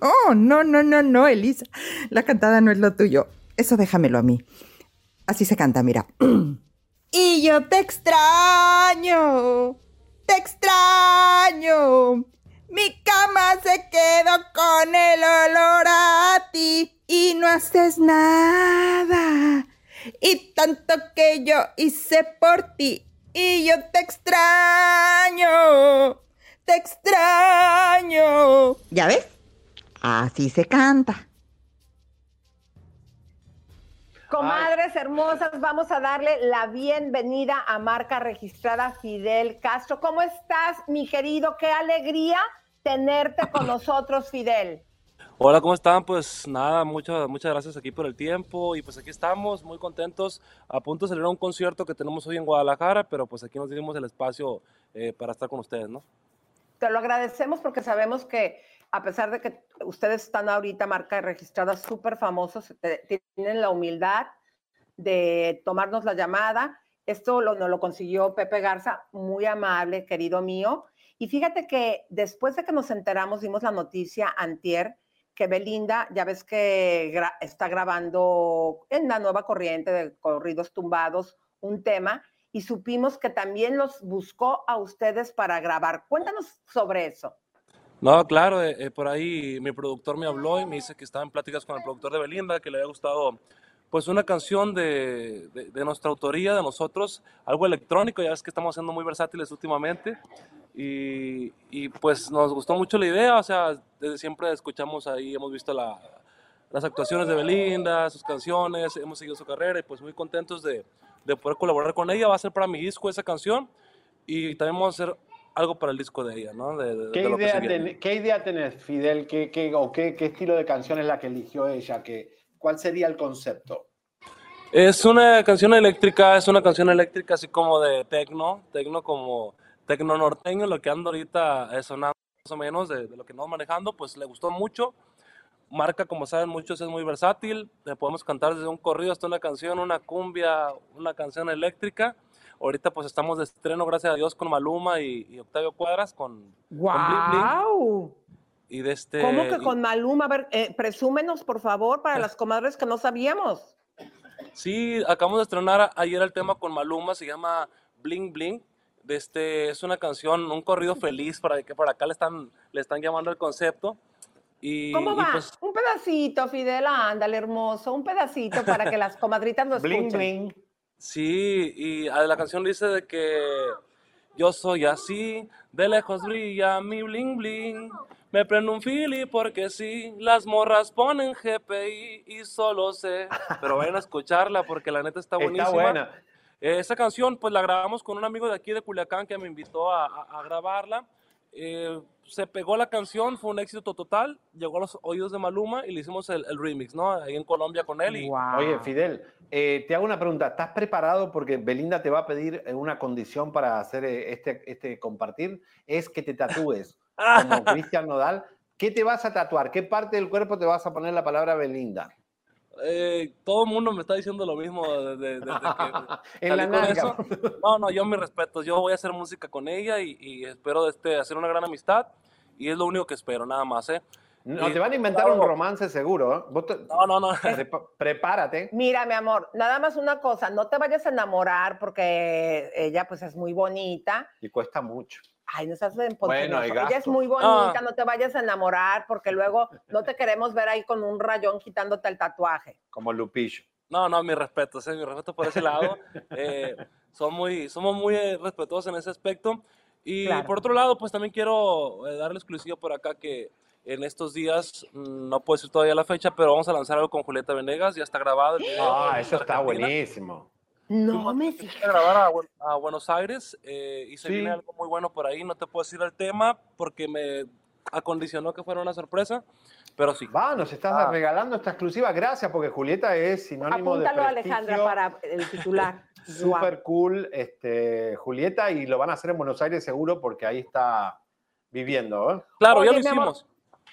No, no, no, no, no, Elisa. La cantada no es lo tuyo. Eso déjamelo a mí. Así se canta, mira. y yo te extraño, te extraño. Mi cama se quedó con el olor a ti y no haces nada. Y tanto que yo hice por ti y yo te extraño, te extraño. ¿Ya ves? Así se canta. Comadres hermosas, vamos a darle la bienvenida a marca registrada Fidel Castro. ¿Cómo estás, mi querido? Qué alegría tenerte con nosotros, Fidel. Hola, ¿cómo están? Pues nada, muchas, muchas gracias aquí por el tiempo y pues aquí estamos muy contentos, a punto de salir a un concierto que tenemos hoy en Guadalajara, pero pues aquí nos dimos el espacio eh, para estar con ustedes, ¿no? Te lo agradecemos porque sabemos que a pesar de que ustedes están ahorita marca registrada súper famosos, te- tienen la humildad de tomarnos la llamada. Esto lo, nos lo consiguió Pepe Garza, muy amable, querido mío. Y fíjate que después de que nos enteramos, dimos la noticia antier que Belinda, ya ves que está grabando en la nueva corriente de corridos tumbados un tema y supimos que también los buscó a ustedes para grabar. Cuéntanos sobre eso. No, claro, eh, eh, por ahí mi productor me habló y me dice que estaba en pláticas con el productor de Belinda, que le había gustado pues una canción de, de- de nuestra autoría, de nosotros, algo electrónico, ya ves que estamos siendo muy versátiles últimamente. Y, y, pues nos gustó mucho la idea, o sea, desde siempre escuchamos ahí, hemos visto la- las actuaciones de Belinda, sus canciones, hemos seguido su carrera y pues muy contentos de, de poder colaborar con ella. Va a ser para mi disco esa canción y también vamos a hacer algo para el disco de ella, ¿no? De, ¿Qué que idea, ten- ¿Qué idea tenés, Fidel? ¿Qué, qué, o qué, qué estilo de canción es la que eligió ella? ¿Qué, ¿Cuál sería el concepto? Es una canción eléctrica, es una canción eléctrica así como de tecno, tecno como tecno norteño, lo que ando ahorita sonando más o menos de, de lo que andamos manejando, pues le gustó mucho. Marca, como saben muchos, es muy versátil, le podemos cantar desde un corrido hasta una canción, una cumbia, una canción eléctrica. Ahorita pues estamos de estreno, gracias a Dios, con Maluma y, y Octavio Cuadras, con, con Bling Bling. ¡Wow! Y de este, ¿Cómo que y- con Maluma? A ver, eh, presúmenos, por favor, para las comadres que no sabíamos. Sí, acabamos de estrenar ayer el tema con Maluma, se llama Bling Bling. De este, es una canción, un corrido feliz, para que por acá le están, le están llamando el concepto. Y, ¿Cómo y va? pues, Un pedacito, Fidel, ándale, hermoso. Un pedacito para que las comadritas lo escuchen. sí, y a la canción dice de que yo soy así, de lejos brilla mi bling bling. Me prendo un fili porque sí, las morras ponen GPI y solo sé. Pero vayan a escucharla porque la neta está Está buenísima. buena. Eh, Esa canción pues la grabamos con un amigo de aquí de Culiacán que me invitó a, a- a grabarla. Eh, se pegó la canción, fue un éxito total, llegó a los oídos de Maluma y le hicimos el, el remix, ¿no? Ahí en Colombia con él. Y, Oye, Fidel, eh, te hago una pregunta. ¿Estás preparado? Porque Belinda te va a pedir eh, una condición para hacer este, este compartir. Es que te tatúes como Cristian Nodal. ¿Qué te vas a tatuar? ¿Qué parte del cuerpo te vas a poner la palabra Belinda? Eh, todo el mundo me está diciendo lo mismo desde, desde que En la salí con eso. No, no, yo mis respetos. Yo voy a hacer música con ella y, y espero este, hacer una gran amistad. Y es lo único que espero, nada más, ¿eh? No, Y, te van a inventar claro, un romance seguro. ¿eh? Vos te- No, no, no. Prepárate. Mira, mi amor, nada más una cosa, no te vayas a enamorar porque ella pues es muy bonita. Y cuesta mucho. Ay, no seas en Bueno, hay Ella es muy bonita, Ah. no te vayas a enamorar porque luego no te queremos ver ahí con un rayón quitándote el tatuaje. Como Lupillo. No, no, mi respeto, sí, mi respeto por ese lado. Eh, son muy, somos muy eh, respetuosos en ese aspecto. Y Claro. por otro lado, pues también quiero eh, darle exclusiva por acá que en estos días, mm, no puedo decir todavía la fecha, pero vamos a lanzar algo con Julieta Venegas, ya está grabado. el video Ah, eso está Argentina. buenísimo. No me a grabar a, Buen- a Buenos Aires eh, y se Sí. viene algo muy bueno por ahí. No te puedo decir el tema porque me acondicionó que fuera una sorpresa, pero sí. Va, nos estás Ah. regalando esta exclusiva. Gracias, porque Julieta es sinónimo de Apúntalo, prestigio. Alejandra, para el titular. Súper cool, este, Julieta, y lo van a hacer en Buenos Aires seguro porque ahí está viviendo. ¿eh? Claro, ya lo hicimos.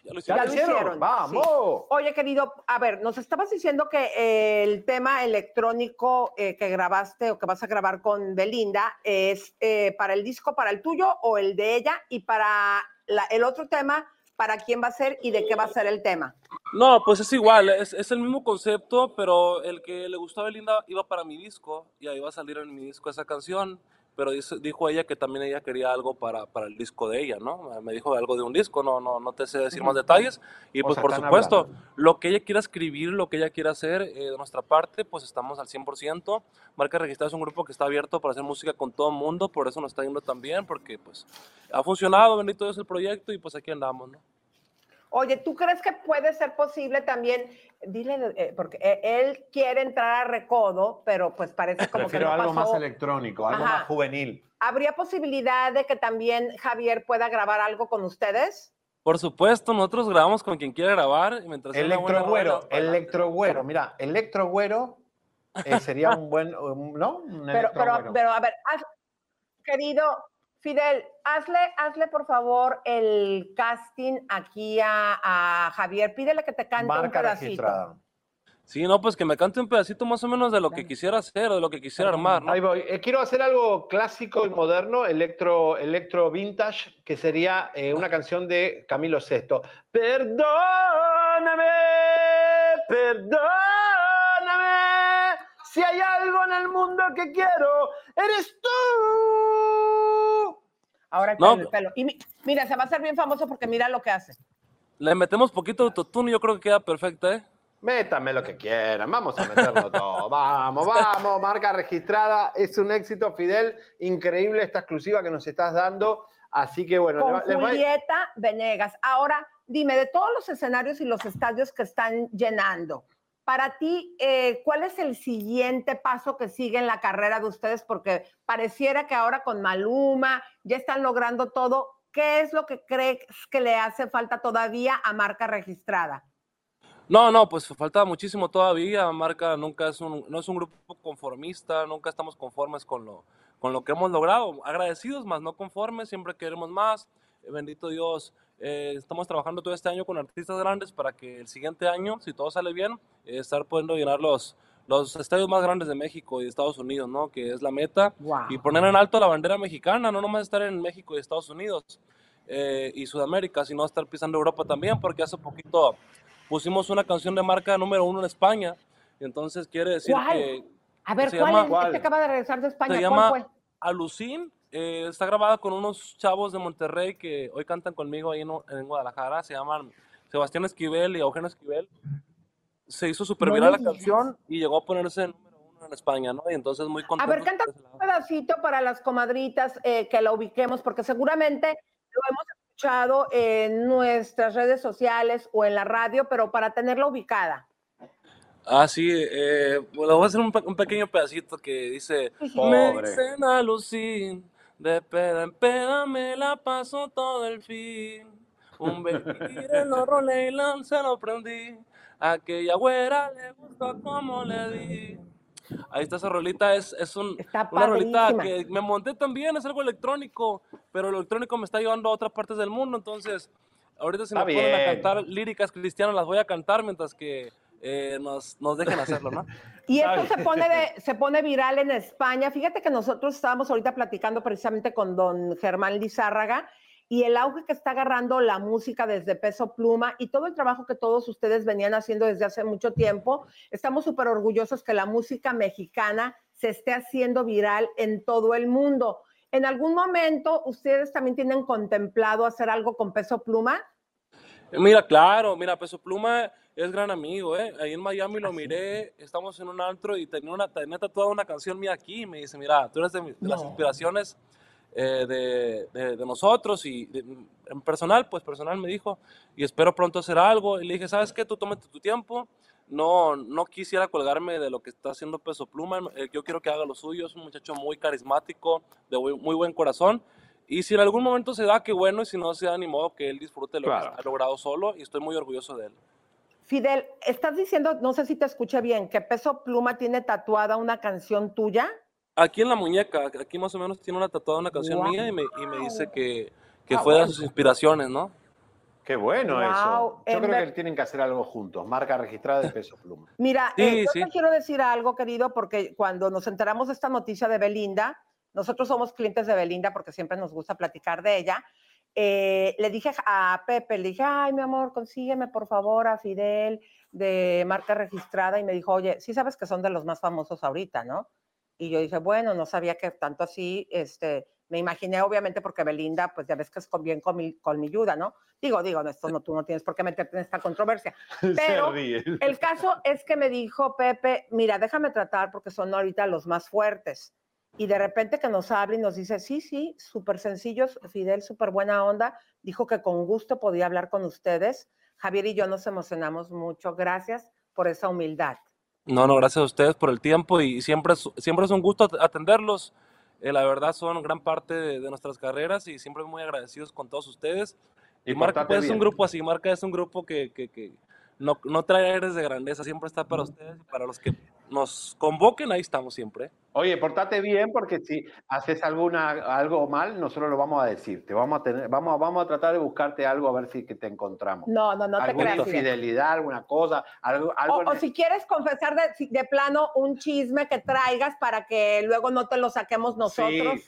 Ya lo ¿Ya hicimos. lo hicieron? sí. ¡Vamos! Oye, querido, a ver, nos estabas diciendo que eh, el tema electrónico eh, que grabaste o que vas a grabar con Belinda es eh, para el disco, para el tuyo o el de ella, y para la- el otro tema, para quién va a ser y de qué va a ser el tema. No, pues es igual, es, es el mismo concepto, pero el que le gustó a Belinda iba para mi disco y ahí va a salir en mi disco esa canción, pero dice- dijo ella que también ella quería algo para, para el disco de ella, ¿no? Me dijo algo de un disco, no, no, no te sé decir más detalles y O pues sea, por supuesto, hablando. lo que ella quiera escribir, lo que ella quiera hacer eh, de nuestra parte, pues estamos al 100%. Marca Registrada es un grupo que está abierto para hacer música con todo el mundo, por eso nos está yendo tan bien, porque pues ha funcionado, bendito es el proyecto y pues aquí andamos, ¿no? Oye, ¿tú crees que puede ser posible también? Dile, eh, porque eh, él quiere entrar a Recodo, pero pues parece como que Prefiero no algo pasó. más electrónico, algo Ajá. más juvenil. ¿Habría posibilidad de que también Javier pueda grabar algo con ustedes? Por supuesto, nosotros grabamos con quien quiera grabar mientras Electrogüero, adelante. electrogüero. Mira, electrogüero eh, sería un buen, um, ¿no? Un Pero, pero, pero a ver, querido Fidel, hazle, hazle por favor el casting aquí a, a Javier. Pídele que te cante un Marca pedacito. registrada. Sí, no, pues que me cante un pedacito más o menos de lo que quisiera hacer o de lo que quisiera armar, ¿no? Ahí voy. Eh, quiero hacer algo clásico y moderno, electro, electro vintage, que sería eh, una canción de Camilo Sesto. Perdóname, perdóname, si hay algo en el mundo que quiero, eres tú. Ahora No, el pelo. Y mi- mira, se va a hacer bien famoso porque mira lo que hace. Le metemos poquito de autotune y yo creo que queda perfecta, ¿eh? Métame lo que quieran, vamos a meterlo todo. Vamos, vamos, marca registrada. Es un éxito, Fidel. Increíble esta exclusiva que nos estás dando. Así que bueno, Con le va- les va- Julieta Venegas. Ahora, dime, de todos los escenarios y los estadios que están llenando, para ti, eh, ¿cuál es el siguiente paso que sigue en la carrera de ustedes? Porque pareciera que ahora con Maluma ya están logrando todo. ¿Qué es lo que crees que le hace falta todavía a marca registrada? No, no, pues falta muchísimo todavía. Marca nunca es un, no es un grupo conformista, nunca estamos conformes con lo, con lo que hemos logrado. Agradecidos, más no conformes, siempre queremos más. Bendito Dios, eh, estamos trabajando todo este año con artistas grandes para que el siguiente año, si todo sale bien, eh, estar pudiendo llenar los, los estadios más grandes de México y de Estados Unidos, ¿no? Que es la meta. Y poner en alto la bandera mexicana, no nomás estar en México y Estados Unidos eh, y Sudamérica, sino estar pisando Europa también, porque hace poquito pusimos una canción de marca número uno en España. Entonces quiere decir ¿Cuál? que A ver, ¿cuál llama- es? Este acaba de regresar de España. se ¿Cuál llama fue? Alucin. Eh, está grabada con unos chavos de Monterrey que hoy cantan conmigo ahí en, en Guadalajara. Se llaman Sebastián Esquivel y Eugenio Esquivel. Se hizo súper No viral me la canción y llegó a ponerse número uno en España, ¿no? Y entonces muy A contento. ver, canta un pedacito para las comadritas eh, que la ubiquemos, porque seguramente lo hemos escuchado en nuestras redes sociales o en la radio, pero para tenerla ubicada. Ah, sí, eh, bueno, voy a hacer un, pe- un pequeño pedacito que dice, me Pobre. dicen alucin, de peda en peda me la paso todo el fin, un bequir en los Roleyland se lo prendí, aquella güera le gustó como le di. Ahí está esa rolita, es, es un, una rolita que me monté también, es algo electrónico, pero lo electrónico me está llevando a otras partes del mundo, entonces ahorita si Está me ponen a cantar líricas cristianas las voy a cantar mientras que eh, nos, nos dejen hacerlo, ¿no? Y esto se pone, de- se pone viral en España. Fíjate que nosotros estábamos ahorita platicando precisamente con don Germán Lizárraga y el auge que está agarrando la música desde Peso Pluma y todo el trabajo que todos ustedes venían haciendo desde hace mucho tiempo. Estamos súper orgullosos que la música mexicana se esté haciendo viral en todo el mundo. ¿En algún momento ustedes también tienen contemplado hacer algo con peso pluma? Mira, claro, mira, Peso Pluma es gran amigo, ¿eh? Ahí en Miami lo miré, estamos en un antro y tenía, una, tenía tatuada una canción mía aquí y me dice, mira, tú eres de, de las inspiraciones eh, de, de- de nosotros y en personal, pues personal me dijo, y espero pronto hacer algo. Y le dije, ¿sabes qué? Tú tómate tu tiempo. No, no quisiera colgarme de lo que está haciendo Peso Pluma. eh, Yo quiero que haga lo suyo. Es un muchacho muy carismático, de muy, muy buen corazón. Y si en algún momento se da, qué bueno. Y si no se da, ni modo que él disfrute lo Claro. que ha logrado solo. Y estoy muy orgulloso de él. Fidel, estás diciendo, no sé si te escuché bien, que Peso Pluma tiene tatuada una canción tuya. Aquí en la muñeca, aquí más o menos tiene una tatuada una canción mía y me, y me dice que, que Ah, fue de sus inspiraciones, ¿no? Qué bueno Wow, eso. Yo en creo ver- que tienen que hacer algo juntos. Marca registrada de peso pluma. Mira, Sí, eh, yo sí. te quiero decir algo, querido, porque cuando nos enteramos de esta noticia de Belinda, nosotros somos clientes de Belinda porque siempre nos gusta platicar de ella. Eh, le dije a Pepe, le dije, ay, mi amor, consígueme por favor a Fidel de marca registrada. Y me dijo, oye, sí sabes que son de los más famosos ahorita, ¿no? Y yo dije, bueno, no sabía que tanto así, este, me imaginé obviamente porque Belinda, pues ya ves que es con, bien colmi- colmilluda, ¿no? Digo, digo, esto no, tú no tienes por qué meterte en esta controversia. Pero el caso es que me dijo Pepe, mira, déjame tratar porque son ahorita los más fuertes. Y de repente que nos habla y nos dice, sí, sí, súper sencillos, Fidel, súper buena onda, dijo que con gusto podía hablar con ustedes. Javier y yo nos emocionamos mucho. Gracias por esa humildad. No, no, gracias a ustedes por el tiempo y siempre es, siempre es un gusto at- atenderlos. Eh, la verdad son gran parte de, de nuestras carreras y siempre muy agradecidos con todos ustedes. Y Y Marca pues, es un grupo así, Marca es un grupo que, que, que no, no trae aires de grandeza, siempre está para ustedes y para los que nos convoquen, ahí estamos siempre. Oye, portate bien porque si haces alguna, algo mal, nosotros lo vamos a decir. Te vamos a tener, vamos, a- vamos a tratar de buscarte algo a ver si que te encontramos. No, no, no te alguna creas. Fidel. infidelidad, alguna cosa, algo, algo O, en o el- si quieres confesar de, de plano un chisme que traigas para que luego no te lo saquemos nosotros.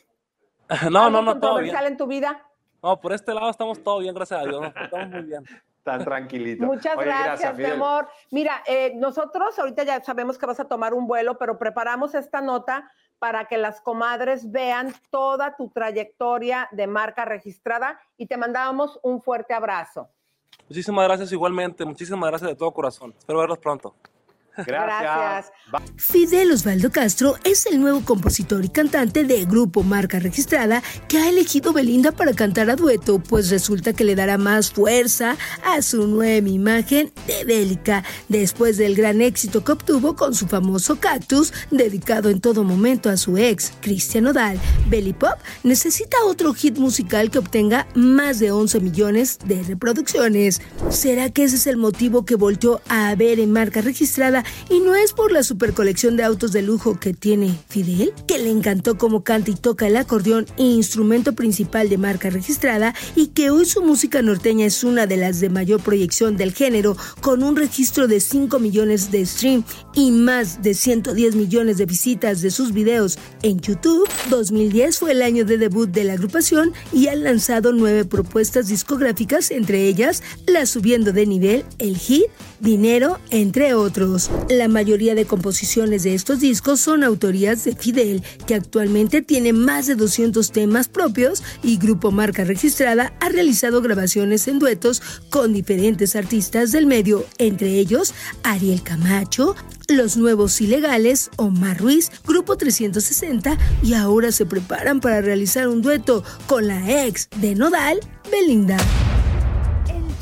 No, ¿Algo no, no, todo bien. en tu vida? No, por este lado estamos todo bien, gracias a Dios, nos portamos muy bien. Tan tranquilito. Muchas Oye, gracias, mi amor. Mira, eh, nosotros ahorita ya sabemos que vas a tomar un vuelo, pero preparamos esta nota para que las comadres vean toda tu trayectoria de marca registrada y te mandamos un fuerte abrazo. Muchísimas gracias igualmente, muchísimas gracias de todo corazón. Espero verlos pronto. Gracias. Fidel Osvaldo Castro es el nuevo compositor y cantante de Grupo Marca Registrada que ha elegido Belinda para cantar a dueto, pues resulta que le dará más fuerza a su nueva imagen de Bélica, después del gran éxito que obtuvo con su famoso Cactus, dedicado en todo momento a su ex, Cristian Odal. Belly Pop necesita otro hit musical que obtenga más de 11 millones de reproducciones. ¿Será que ese es el motivo que volteó a ver en marca registrada y no es por la super colección de autos de lujo que tiene Fidel? Que le encantó cómo canta y toca el acordeón, instrumento principal de marca registrada, y que hoy su música norteña es una de las de mayor proyección del género, con un registro de 5 millones de stream y más de 110 millones de visitas de sus videos en YouTube. 2010 fue el año de debut de la agrupación y han lanzado nueve propuestas discográficas, entre ellas la Subiendo de Nivel, El Hit, Dinero, entre otros. La mayoría de composiciones de estos discos son autorías de Fidel, que actualmente tiene más de 200 temas propios y Grupo Marca Registrada ha realizado grabaciones en duetos con diferentes artistas del medio, entre ellos Ariel Camacho, Los Nuevos Ilegales, Omar Ruiz, Grupo 360 y ahora se preparan para realizar un dueto con la ex de Nodal, Belinda.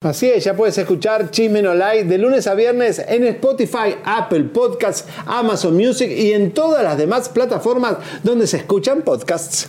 Así es, ya puedes escuchar Chisme No de lunes a viernes en Spotify, Apple Podcasts, Amazon Music y en todas las demás plataformas donde se escuchan podcasts.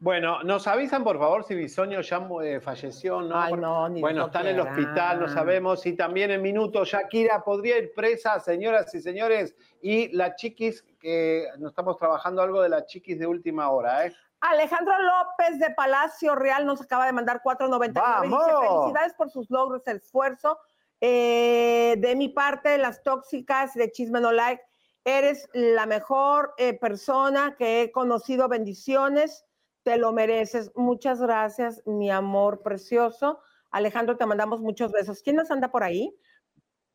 Bueno, nos avisan por favor si Bisoño ya eh, falleció no. Ay, no, ni bueno, está en el hospital, no sabemos. Y también en minutos, Shakira podría ir presa, señoras y señores. Y la chiquis, que nos estamos trabajando algo de la chiquis de última hora, ¿eh? Alejandro López de Palacio Real nos acaba de mandar 4.99. Dice, ¡Vamos! felicidades por sus logros, el esfuerzo. Eh, de mi parte, las tóxicas de Chisme No Like, eres la mejor eh, persona que he conocido. Bendiciones, te lo mereces. Muchas gracias, mi amor precioso. Alejandro, te mandamos muchos besos. ¿Quién nos anda por ahí?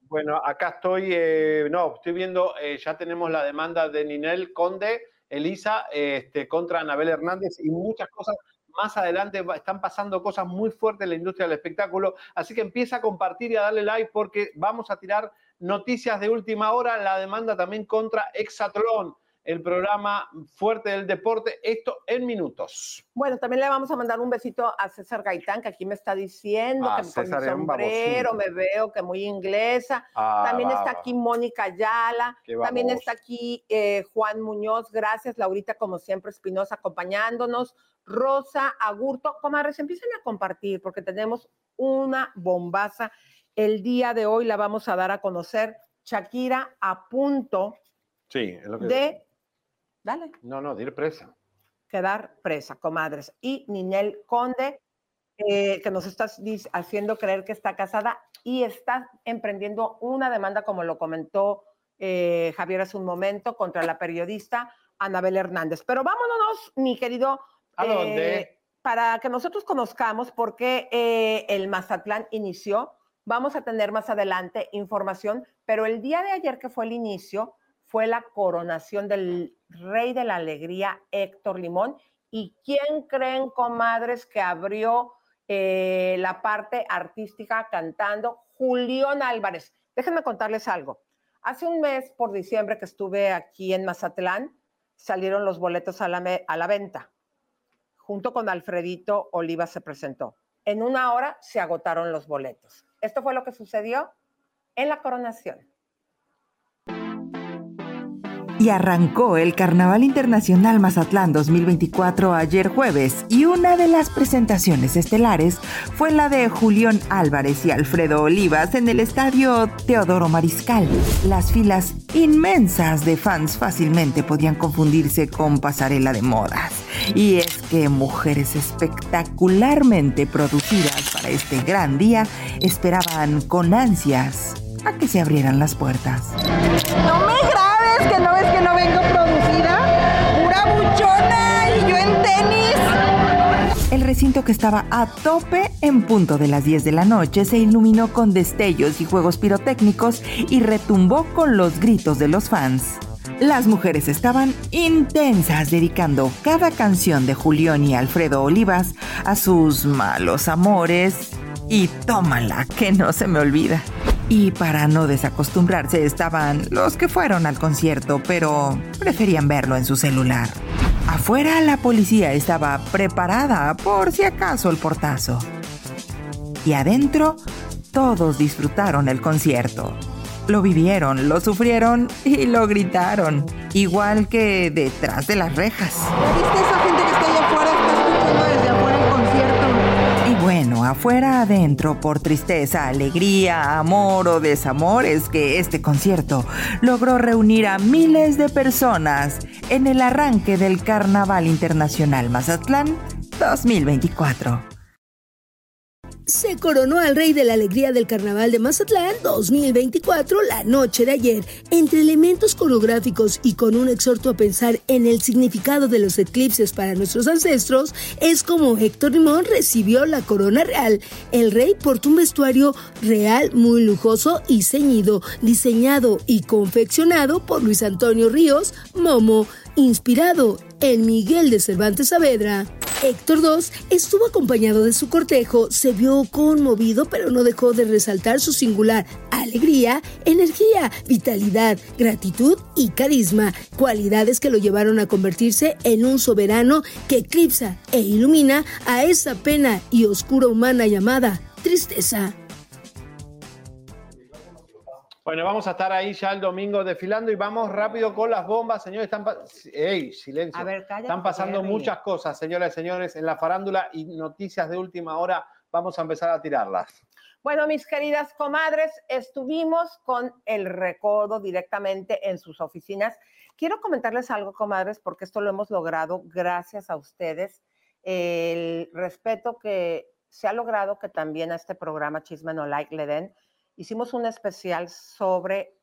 Bueno, acá estoy, eh, no, estoy viendo, eh, ya tenemos la demanda de Ninel Conde, Elisa, este, contra Anabel Hernández y muchas cosas. Más adelante están pasando cosas muy fuertes en la industria del espectáculo, así que empieza a compartir y a darle like porque vamos a tirar noticias de última hora, la demanda también contra Exatlón, el programa fuerte del deporte, esto en minutos. Bueno, también le vamos a mandar un besito a César Gaitán, que aquí me está diciendo Ah, que con César mi es un sombrero me veo que muy inglesa. Ah, también está aquí Mónica Ayala, también está aquí eh, Juan Muñoz, gracias. Laurita, como siempre, Espinosa acompañándonos. Rosa Agurto, comadres, empiecen a compartir porque tenemos una bombaza. El día de hoy la vamos a dar a conocer. Shakira a punto Sí, es lo que... de... Dale No, no, de ir presa. quedar presa, comadres. Y Ninel Conde, eh, que nos está haciendo creer que está casada y está emprendiendo una demanda, como lo comentó eh, Javier hace un momento, contra la periodista Anabel Hernández. Pero vámonos, mi querido. ¿A eh, dónde? para que nosotros conozcamos por qué eh, el Mazatlán inició, vamos a tener más adelante información, pero el día de ayer que fue el inicio, fue la coronación del rey de la alegría, Héctor Limón. ¿Y quién creen, comadres, que abrió eh, la parte artística cantando? Julián Álvarez. Déjenme contarles algo. Hace un mes, por diciembre, que estuve aquí en Mazatlán, salieron los boletos a la, a la venta. Junto con Alfredito Oliva se presentó. En una hora se agotaron los boletos. Esto fue lo que sucedió en la coronación. Y arrancó el Carnaval Internacional Mazatlán 2024 ayer jueves y una de las presentaciones estelares fue la de Julián Álvarez y Alfredo Olivas en el estadio Teodoro Mariscal. Las filas inmensas de fans fácilmente podían confundirse con pasarela de modas. Y es que mujeres espectacularmente producidas para este gran día esperaban con ansias a que se abrieran las puertas. No me grabes, que no ves que no vengo producida. Y yo en tenis. El recinto que estaba a tope en punto de las 10 de la noche se iluminó con destellos y juegos pirotécnicos y retumbó con los gritos de los fans. Las mujeres estaban intensas dedicando cada canción de Julián y Alfredo Olivas a sus malos amores y tómala que no se me olvida. Y para no desacostumbrarse estaban los que fueron al concierto pero preferían verlo en su celular. Afuera la policía estaba preparada por si acaso el portazo. Y adentro todos disfrutaron el concierto. Lo vivieron, lo sufrieron y lo gritaron. Igual que detrás de las rejas. ¿Viste esa gente que está afuera adentro por tristeza, alegría, amor o desamor es que este concierto logró reunir a miles de personas en el arranque del Carnaval Internacional Mazatlán 2024 se coronó al rey de la alegría del Carnaval de Mazatlán 2024 la noche de ayer. Entre elementos coreográficos y con un exhorto a pensar en el significado de los eclipses para nuestros ancestros, es como Héctor Limón recibió la corona real. El rey portó un vestuario real muy lujoso y ceñido, diseñado y confeccionado por Luis Antonio Ríos, Momo, inspirado en Miguel de Cervantes Saavedra. Héctor II estuvo acompañado de su cortejo, se vio conmovido pero no dejó de resaltar su singular alegría, energía, vitalidad, gratitud y carisma, cualidades que lo llevaron a convertirse en un soberano que eclipsa e ilumina a esa pena y oscura humana llamada tristeza. Bueno, vamos a estar ahí ya el domingo desfilando y vamos rápido con las bombas, señores. Están ¡Ey, silencio! A ver, cállate, están pasando muchas cosas, señoras y señores, en la farándula y noticias de última hora. Vamos a empezar a tirarlas. Bueno, mis queridas comadres, estuvimos con el recodo directamente en sus oficinas. Quiero comentarles algo, comadres, porque esto lo hemos logrado gracias a ustedes. El respeto que se ha logrado que también a este programa Chisme No Like le den. Hicimos un especial sobre,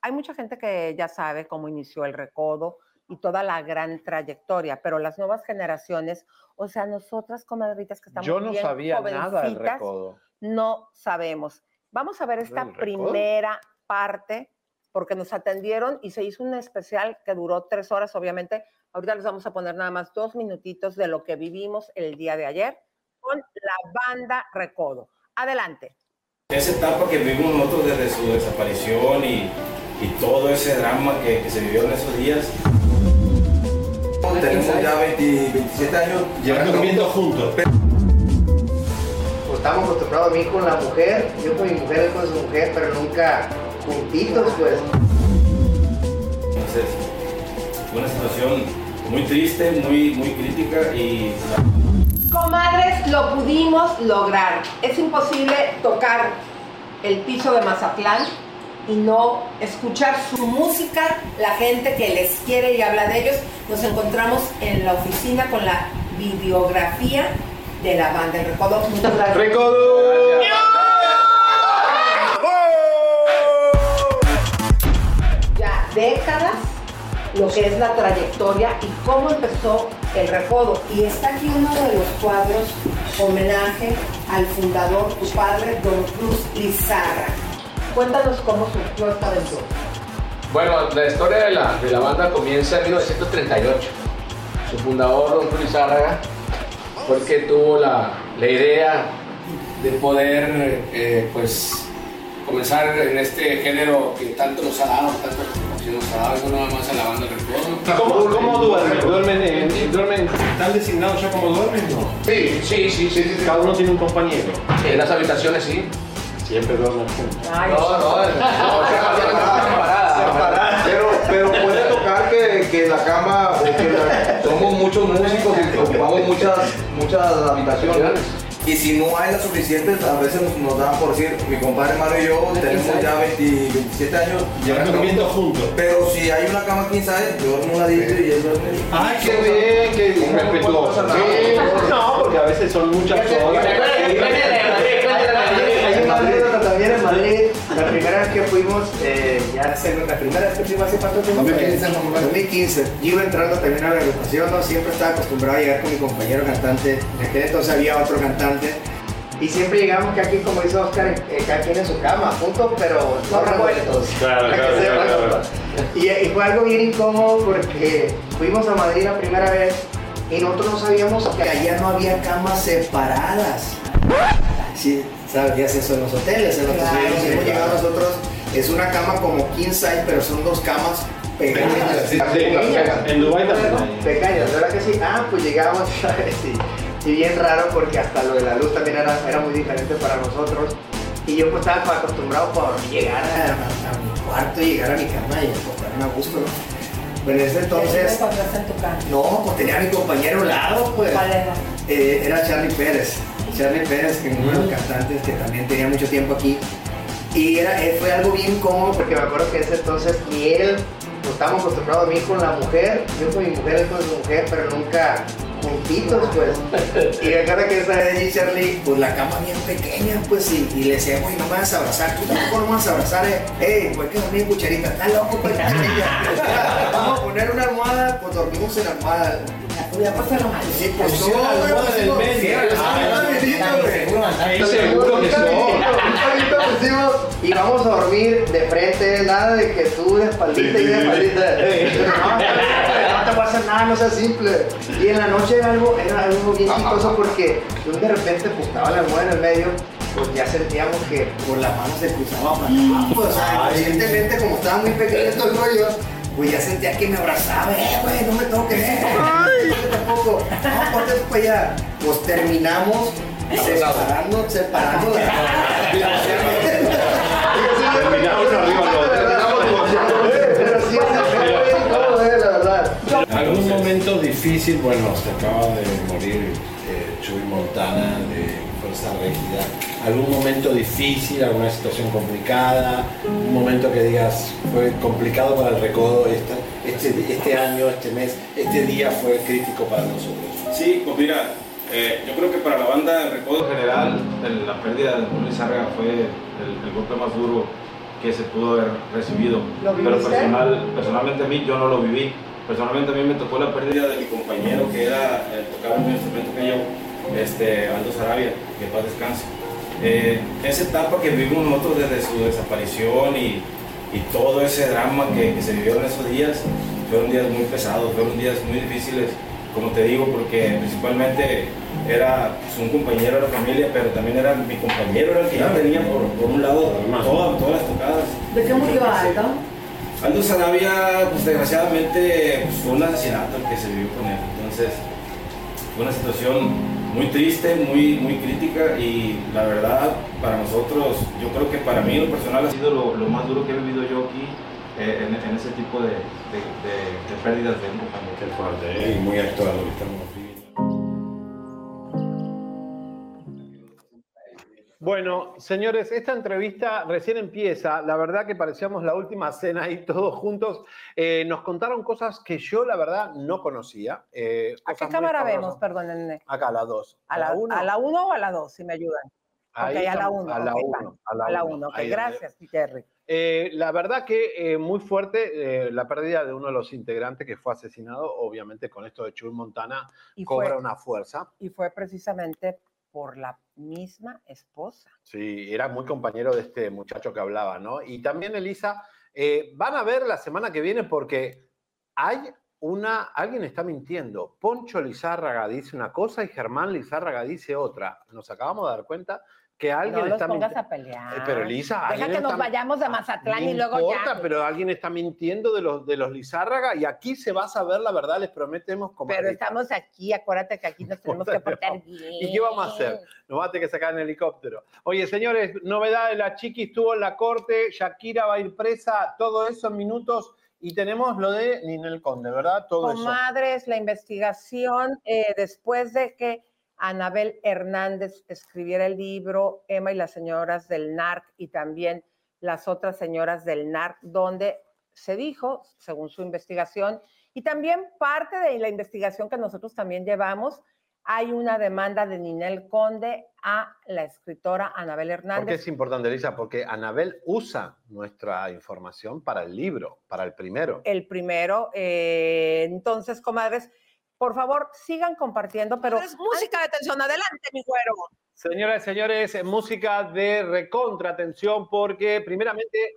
hay mucha gente que ya sabe cómo inició el recodo y toda la gran trayectoria, pero las nuevas generaciones, o sea, nosotras comadritas que estamos Yo no bien sabía nada del recodo. no sabemos. Vamos a ver esta primera parte porque nos atendieron y se hizo un especial que duró tres horas, obviamente. Ahorita les vamos a poner nada más dos minutitos de lo que vivimos el día de ayer con la banda Recodo. Adelante. Esa etapa que vivimos nosotros desde su desaparición y, y todo ese drama que, que se vivió en esos días. Tenemos ya 20 27 años Llevando durmiendo juntos. Pues estamos acostumbrados a dormir con la mujer, yo con mi mujer, él con su mujer, pero nunca juntitos, pues. Entonces, fue una situación muy triste, muy, muy crítica y lo pudimos lograr. Es imposible tocar el piso de Mazatlán y no escuchar su música, la gente que les quiere y habla de ellos. Nos encontramos en la oficina con la videografía de la banda El Recodo. Muchas gracias. ¡Recodo! Ya décadas lo que es la trayectoria y cómo empezó el recodo. Y está aquí uno de los cuadros, homenaje al fundador, tu padre, don Cruz Lizarra. Cuéntanos cómo surgió esta aventura. Bueno, la historia de la, de la banda comienza en 1938. Su fundador, don Cruz Lizárraga, fue el que tuvo la, la idea de poder eh, pues, comenzar en este género que tanto nos ha dado, tanto no nada más a la banda del recodo. ¿Cómo, cómo duermen? ¿Duermen, en- duermen? ¿Están designados ya como duermen? No. Sí, sí, sí, sí, sí. Cada uno tiene un compañero. En las habitaciones sí. Siempre duermen juntos. No, no, no, Pero, pero puede tocar que, que la cama, o que la- somos muchos músicos y ocupamos muchas, muchas habitaciones. Y si no hay las suficientes, a veces nos, nos dan por decir, mi compadre hermano y yo tenemos ya 20, 27 años. Llevan durmiendo juntos. Pero si hay una cama king size, yo duermo un ladito y él duerme. Ay, qué bien, qué No, respetuoso. no. No, porque a veces son muchas horas. Hay una anécdota también en Madrid, la primera vez que fuimos, eh, ya hace, la primera vez que fuimos hace cuánto tiempo? 2015, ¿no? 2015. Yo iba entrando también a la agrupación, ¿no? siempre estaba acostumbrado a llegar con mi compañero cantante, en aquel entonces había otro cantante. Y siempre llegamos que aquí, como dice Oscar, eh, cada quien en su cama, juntos, pero no revueltos. Claro, claro, claro, claro. Y, y fue algo bien incómodo porque fuimos a Madrid la primera vez y nosotros no sabíamos que allá no había camas separadas. Sí, sabías eso en los hoteles, en los Claro, hoteles sí, hemos claro. llegado nosotros, es una cama como king size, pero son dos camas pequeñas. Sí, sí, pequeñas. en Dubái también. Pequeñas, ¿verdad que sí? Ah, pues llegamos, ¿sabes? Y, y bien raro porque hasta lo de la luz también era, era muy diferente para nosotros. Y yo pues estaba acostumbrado por llegar a, a- a mi cuarto y llegar a mi cama y acostarme a gusto, ¿no? Pero en ese entonces... encontraste en tu casa? No, pues tenía a mi compañero a un lado, pues. ¿Cuál era? Eh, era Charlie Pérez. Charlie Pérez, que es uno de los cantantes que también tenía mucho tiempo aquí. Y era, fue algo bien cómodo porque me acuerdo que ese entonces ni él, pues, estábamos acostumbrados a mí con la mujer, yo con mi mujer, él con su mujer, pero nunca juntitos, pues. Y me acuerdo que esa vez Charlie, pues la cama bien pequeña, pues, y, y le decía, güey, no me vas a abrazar, tú tampoco no me vas a abrazar, eh. Ey, güey, que dormir en cucharita, está loco, pues, Vamos a poner una almohada, pues dormimos en la almohada. Ya pasa la mano. Sí, pues no, la güey, almohada en el pusimos- medio. Ah, ya, seguro que pusimos Y vamos a dormir de frente, nada de que tú de espaldita y de espaldita. No, no te va a hacer nada, no sea simple. Y en la noche era algo, era algo bien chistoso porque yo de repente pues estaba la almohada en el medio pues ya sentíamos que por las manos se cruzaban para acá, pues, inconscientemente como estaba muy pequeño todo el rollo, pues ya sentía que me abrazaba, eh, güey, no me toques, eh, yo tampoco, no, ponte pues ya, pues terminamos separando, separando Terminamos arriba los Pero sí, es incómodo, eh, la Algún momento difícil, bueno, se acaba de morir eh, Chuy Montana de Fuerza Régida. Algún momento difícil, alguna situación complicada, un momento que digas fue complicado para el recodo esta- este, este año, este mes, este día fue crítico para nosotros. Sí, pues mira, eh, yo creo que para la banda en recodo general, el- la pérdida de Luis Sarga fue el, el golpe más duro que se pudo haber recibido. ¿Lo Pero personal, personalmente a mí yo no lo viví. Personalmente a mí me tocó la pérdida de mi compañero que era, eh, tocaba el mismo instrumento que yo, este, Aldo Sarabia, que paz descanse. Eh, esa etapa que vivimos nosotros desde su desaparición y, y todo ese drama que, que se vivió en esos días, fueron días muy pesados, fueron días muy difíciles, como te digo, porque principalmente era pues, un compañero de la familia, pero también era mi compañero, era el que ya tenía por, por un lado todas, todas las tocadas. ¿De qué murió Aldo? Aldo Sarabia, pues desgraciadamente, pues, fue un asesinato el que se vivió con él. Entonces, fue una situación muy triste, muy, muy crítica y la verdad, para nosotros, yo creo que para mí en lo personal ha sido lo, lo más duro que he vivido yo aquí eh, en, en ese tipo de, de, de- de pérdidas de un compañero. Qué fuerte, y muy actual lo Bueno, señores, esta entrevista recién empieza. La verdad que parecíamos la última cena ahí todos juntos. Eh, nos contaron cosas que yo, la verdad, no conocía. eh, ¿A qué cámara vemos? Perdón, nene. Acá, a la 2. ¿A la 1 a la uno o a la 2? Si me ayudan. Ahí ok, a la estamos, 1. a la uno, a la uno. 1. Ok, Ahí, gracias, Jerry. Eh, la verdad que eh, muy fuerte eh, la pérdida de uno de los integrantes que fue asesinado. Obviamente, con esto de Chuy Montana Y cobra fue- una fuerza. Y fue precisamente por la misma esposa. Sí, era muy compañero de este muchacho que hablaba, ¿no? Y también, Elisa, eh, van a ver la semana que viene porque hay una, alguien está mintiendo. Poncho Lizárraga dice una cosa y Germán Lizárraga dice otra. Nos acabamos de dar cuenta que alguien no los está pongas a pelear. Eh, pero Elisa, Deja que nos vayamos de Mazatlán No y luego importa, ya. pero alguien está mintiendo de los, de los Lizárraga y aquí se va a saber la verdad, les prometemos. Pero comadre. estamos aquí, acuérdate que aquí nos tenemos que portar bien. ¿Y qué vamos a hacer? Nos va a tener que sacar en helicóptero. Oye, señores, novedad de la chiqui estuvo en la corte, Shakira va a ir presa, todo eso en minutos. Y tenemos lo de Ninel Conde, ¿verdad? Todo eso. Comadres, la investigación, eh, después de que Anabel Hernández escribiera el libro Emma y las señoras del NARC y también las otras señoras del NARC, donde se dijo, según su investigación, y también parte de la investigación que nosotros también llevamos, hay una demanda de Ninel Conde a la escritora Anabel ¿Por qué Hernández. es importante, Elisa? Porque Anabel usa nuestra información para el libro, para el primero. el primero. eh, entonces, comadres, por favor, sigan compartiendo, pero... música de tensión, adelante, mi güero. Señoras y señores, eh, música de recontra atención porque primeramente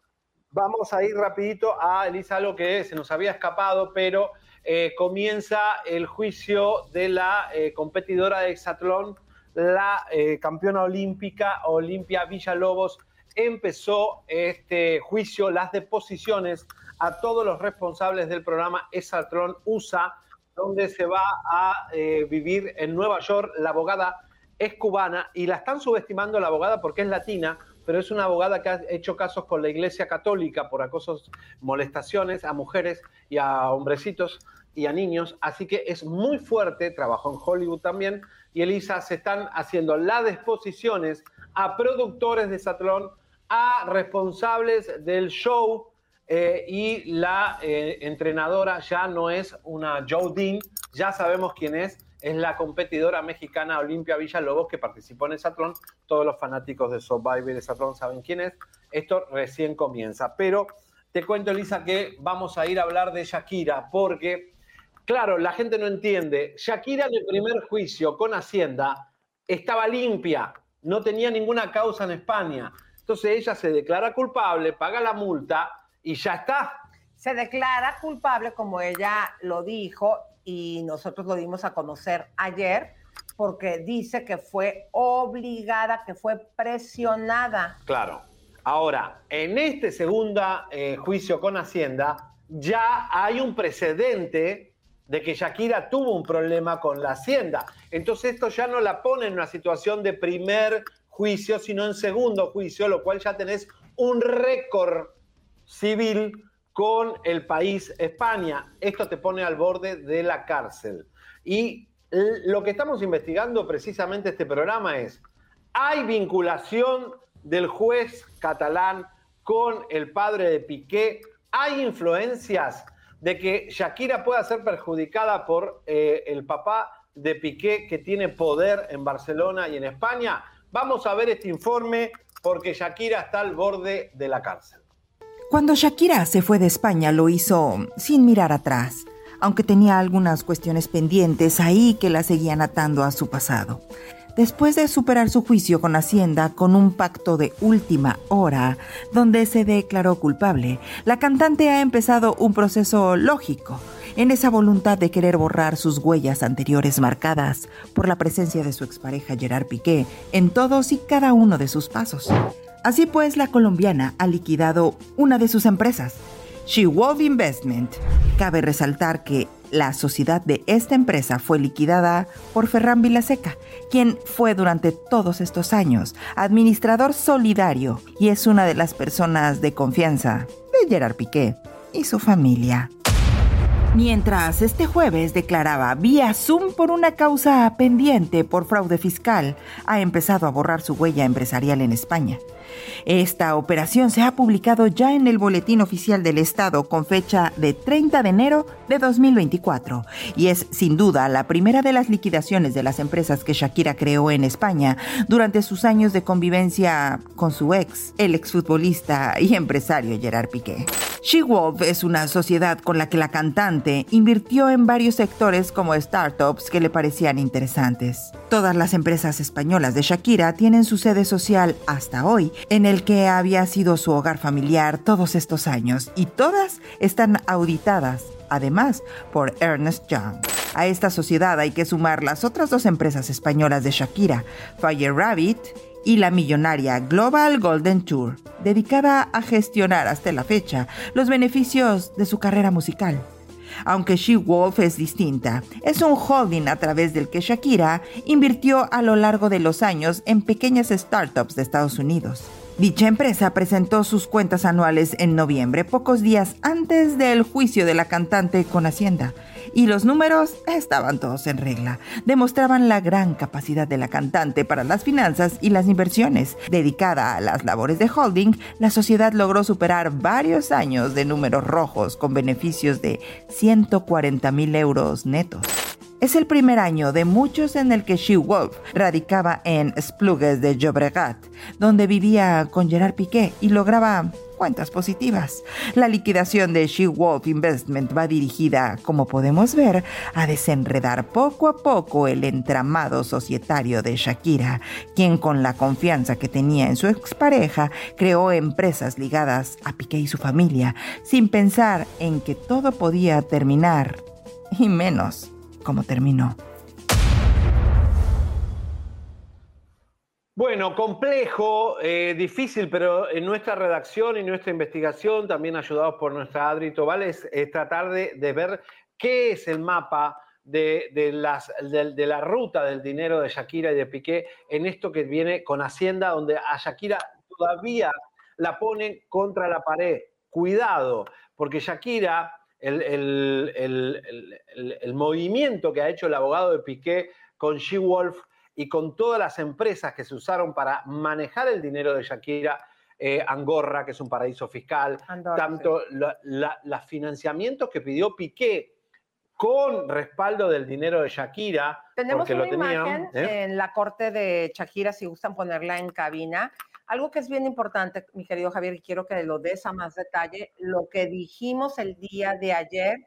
vamos a ir rapidito a Elisa, algo que se nos había escapado, pero eh, comienza el juicio de la eh, competidora de hexatlón, la eh, campeona olímpica Olimpia Villalobos. Empezó este juicio, las deposiciones a todos los responsables del programa Hexatlón USA, donde se va a eh, vivir en Nueva York. La abogada es cubana y la están subestimando la abogada porque es latina, pero es una abogada que ha hecho casos con la Iglesia Católica por acosos, molestaciones a mujeres y a hombrecitos y a niños, así que es muy fuerte, trabajó en Hollywood también, y Elisa se están haciendo las disposiciones a productores de Satlón, a responsables del show, eh, y la eh, entrenadora ya no es una Joe Dean, ya sabemos quién es, es la competidora mexicana Olimpia Villalobos que participó en el Satlón. Todos los fanáticos de Survivor de Satlón saben quién es. Esto recién comienza. Pero te cuento, Elisa, que vamos a ir a hablar de Shakira, porque, claro, la gente no entiende. Shakira en el primer juicio con Hacienda estaba limpia, no tenía ninguna causa en España. Entonces ella se declara culpable, paga la multa y ya está. Se declara culpable, como ella lo dijo, y nosotros lo dimos a conocer ayer, porque dice que fue obligada, que fue presionada. Claro. Ahora, en este segundo eh, juicio con Hacienda, ya hay un precedente de que Shakira tuvo un problema con la Hacienda. Entonces esto ya no la pone en una situación de primer juicio, sino en segundo juicio, lo cual ya tenés un récord civil con el país España. Esto te pone al borde de la cárcel. Y lo que estamos investigando precisamente este programa es, ¿hay vinculación del juez catalán con el padre de Piqué? ¿Hay influencias de que Shakira pueda ser perjudicada por eh, el papá de Piqué que tiene poder en Barcelona y en España? Vamos a ver este informe porque Shakira está al borde de la cárcel. Cuando Shakira se fue de España lo hizo sin mirar atrás, aunque tenía algunas cuestiones pendientes ahí que la seguían atando a su pasado. Después de superar su juicio con Hacienda con un pacto de última hora, donde se declaró culpable, la cantante ha empezado un proceso lógico en esa voluntad de querer borrar sus huellas anteriores marcadas por la presencia de su expareja Gerard Piqué en todos y cada uno de sus pasos. Así pues, la colombiana ha liquidado una de sus empresas, She Wolf Investment. Cabe resaltar que la sociedad de esta empresa fue liquidada por Ferran Vilaseca, quien fue durante todos estos años administrador solidario y es una de las personas de confianza de Gerard Piqué y su familia. Mientras este jueves declaraba vía Zoom por una causa pendiente por fraude fiscal, ha empezado a borrar su huella empresarial en España. Esta operación se ha publicado ya en el Boletín Oficial del Estado con fecha de 30 de enero de 2024 y es sin duda la primera de las liquidaciones de las empresas que Shakira creó en España durante sus años de convivencia con su ex, el exfutbolista y empresario Gerard Piqué. She-Wolf es una sociedad con la que la cantante invirtió en varios sectores como startups que le parecían interesantes. Todas las empresas españolas de Shakira tienen su sede social hasta hoy, en el que había sido su hogar familiar todos estos años, y todas están auditadas, además, por Ernest Young. A esta sociedad hay que sumar las otras dos empresas españolas de Shakira, Fire Rabbit y la millonaria Global Golden Tour, dedicada a gestionar hasta la fecha los beneficios de su carrera musical. Aunque She Wolf es distinta, es un holding a través del que Shakira invirtió a lo largo de los años en pequeñas startups de Estados Unidos. Dicha empresa presentó sus cuentas anuales en noviembre, pocos días antes del juicio de la cantante con Hacienda, y los números estaban todos en regla. Demostraban la gran capacidad de la cantante para las finanzas y las inversiones. Dedicada a las labores de holding, la sociedad logró superar varios años de números rojos con beneficios de 140 mil euros netos. Es el primer año de muchos en el que She Wolf radicaba en Splugues de Llobregat, donde vivía con Gerard Piqué y lograba cuentas positivas. La liquidación de She Wolf Investment va dirigida, como podemos ver, a desenredar poco a poco el entramado societario de Shakira, quien con la confianza que tenía en su expareja creó empresas ligadas a Piqué y su familia, sin pensar en que todo podía terminar, y menos cómo terminó. Bueno, complejo, eh, difícil, pero en nuestra redacción y nuestra investigación, también ayudados por nuestra Adri Tobales, es tratar de, ver qué es el mapa de, las, de, la ruta del dinero de Shakira y de Piqué en esto que viene con Hacienda, donde a Shakira todavía la ponen contra la pared. Cuidado, porque Shakira el, el- el- el- movimiento que ha hecho el abogado de Piqué con She-Wolf y con todas las empresas que se usaron para manejar el dinero de Shakira, eh, Angorra, que es un paraíso fiscal, Andorra, tanto la- la- los financiamientos que pidió Piqué con respaldo del dinero de Shakira, Tenemos una lo tenían. imagen ¿eh? en la corte de Shakira, si gustan ponerla en cabina. Algo que es bien importante, mi querido Javier, y quiero que lo des a más detalle, lo que dijimos el día de ayer.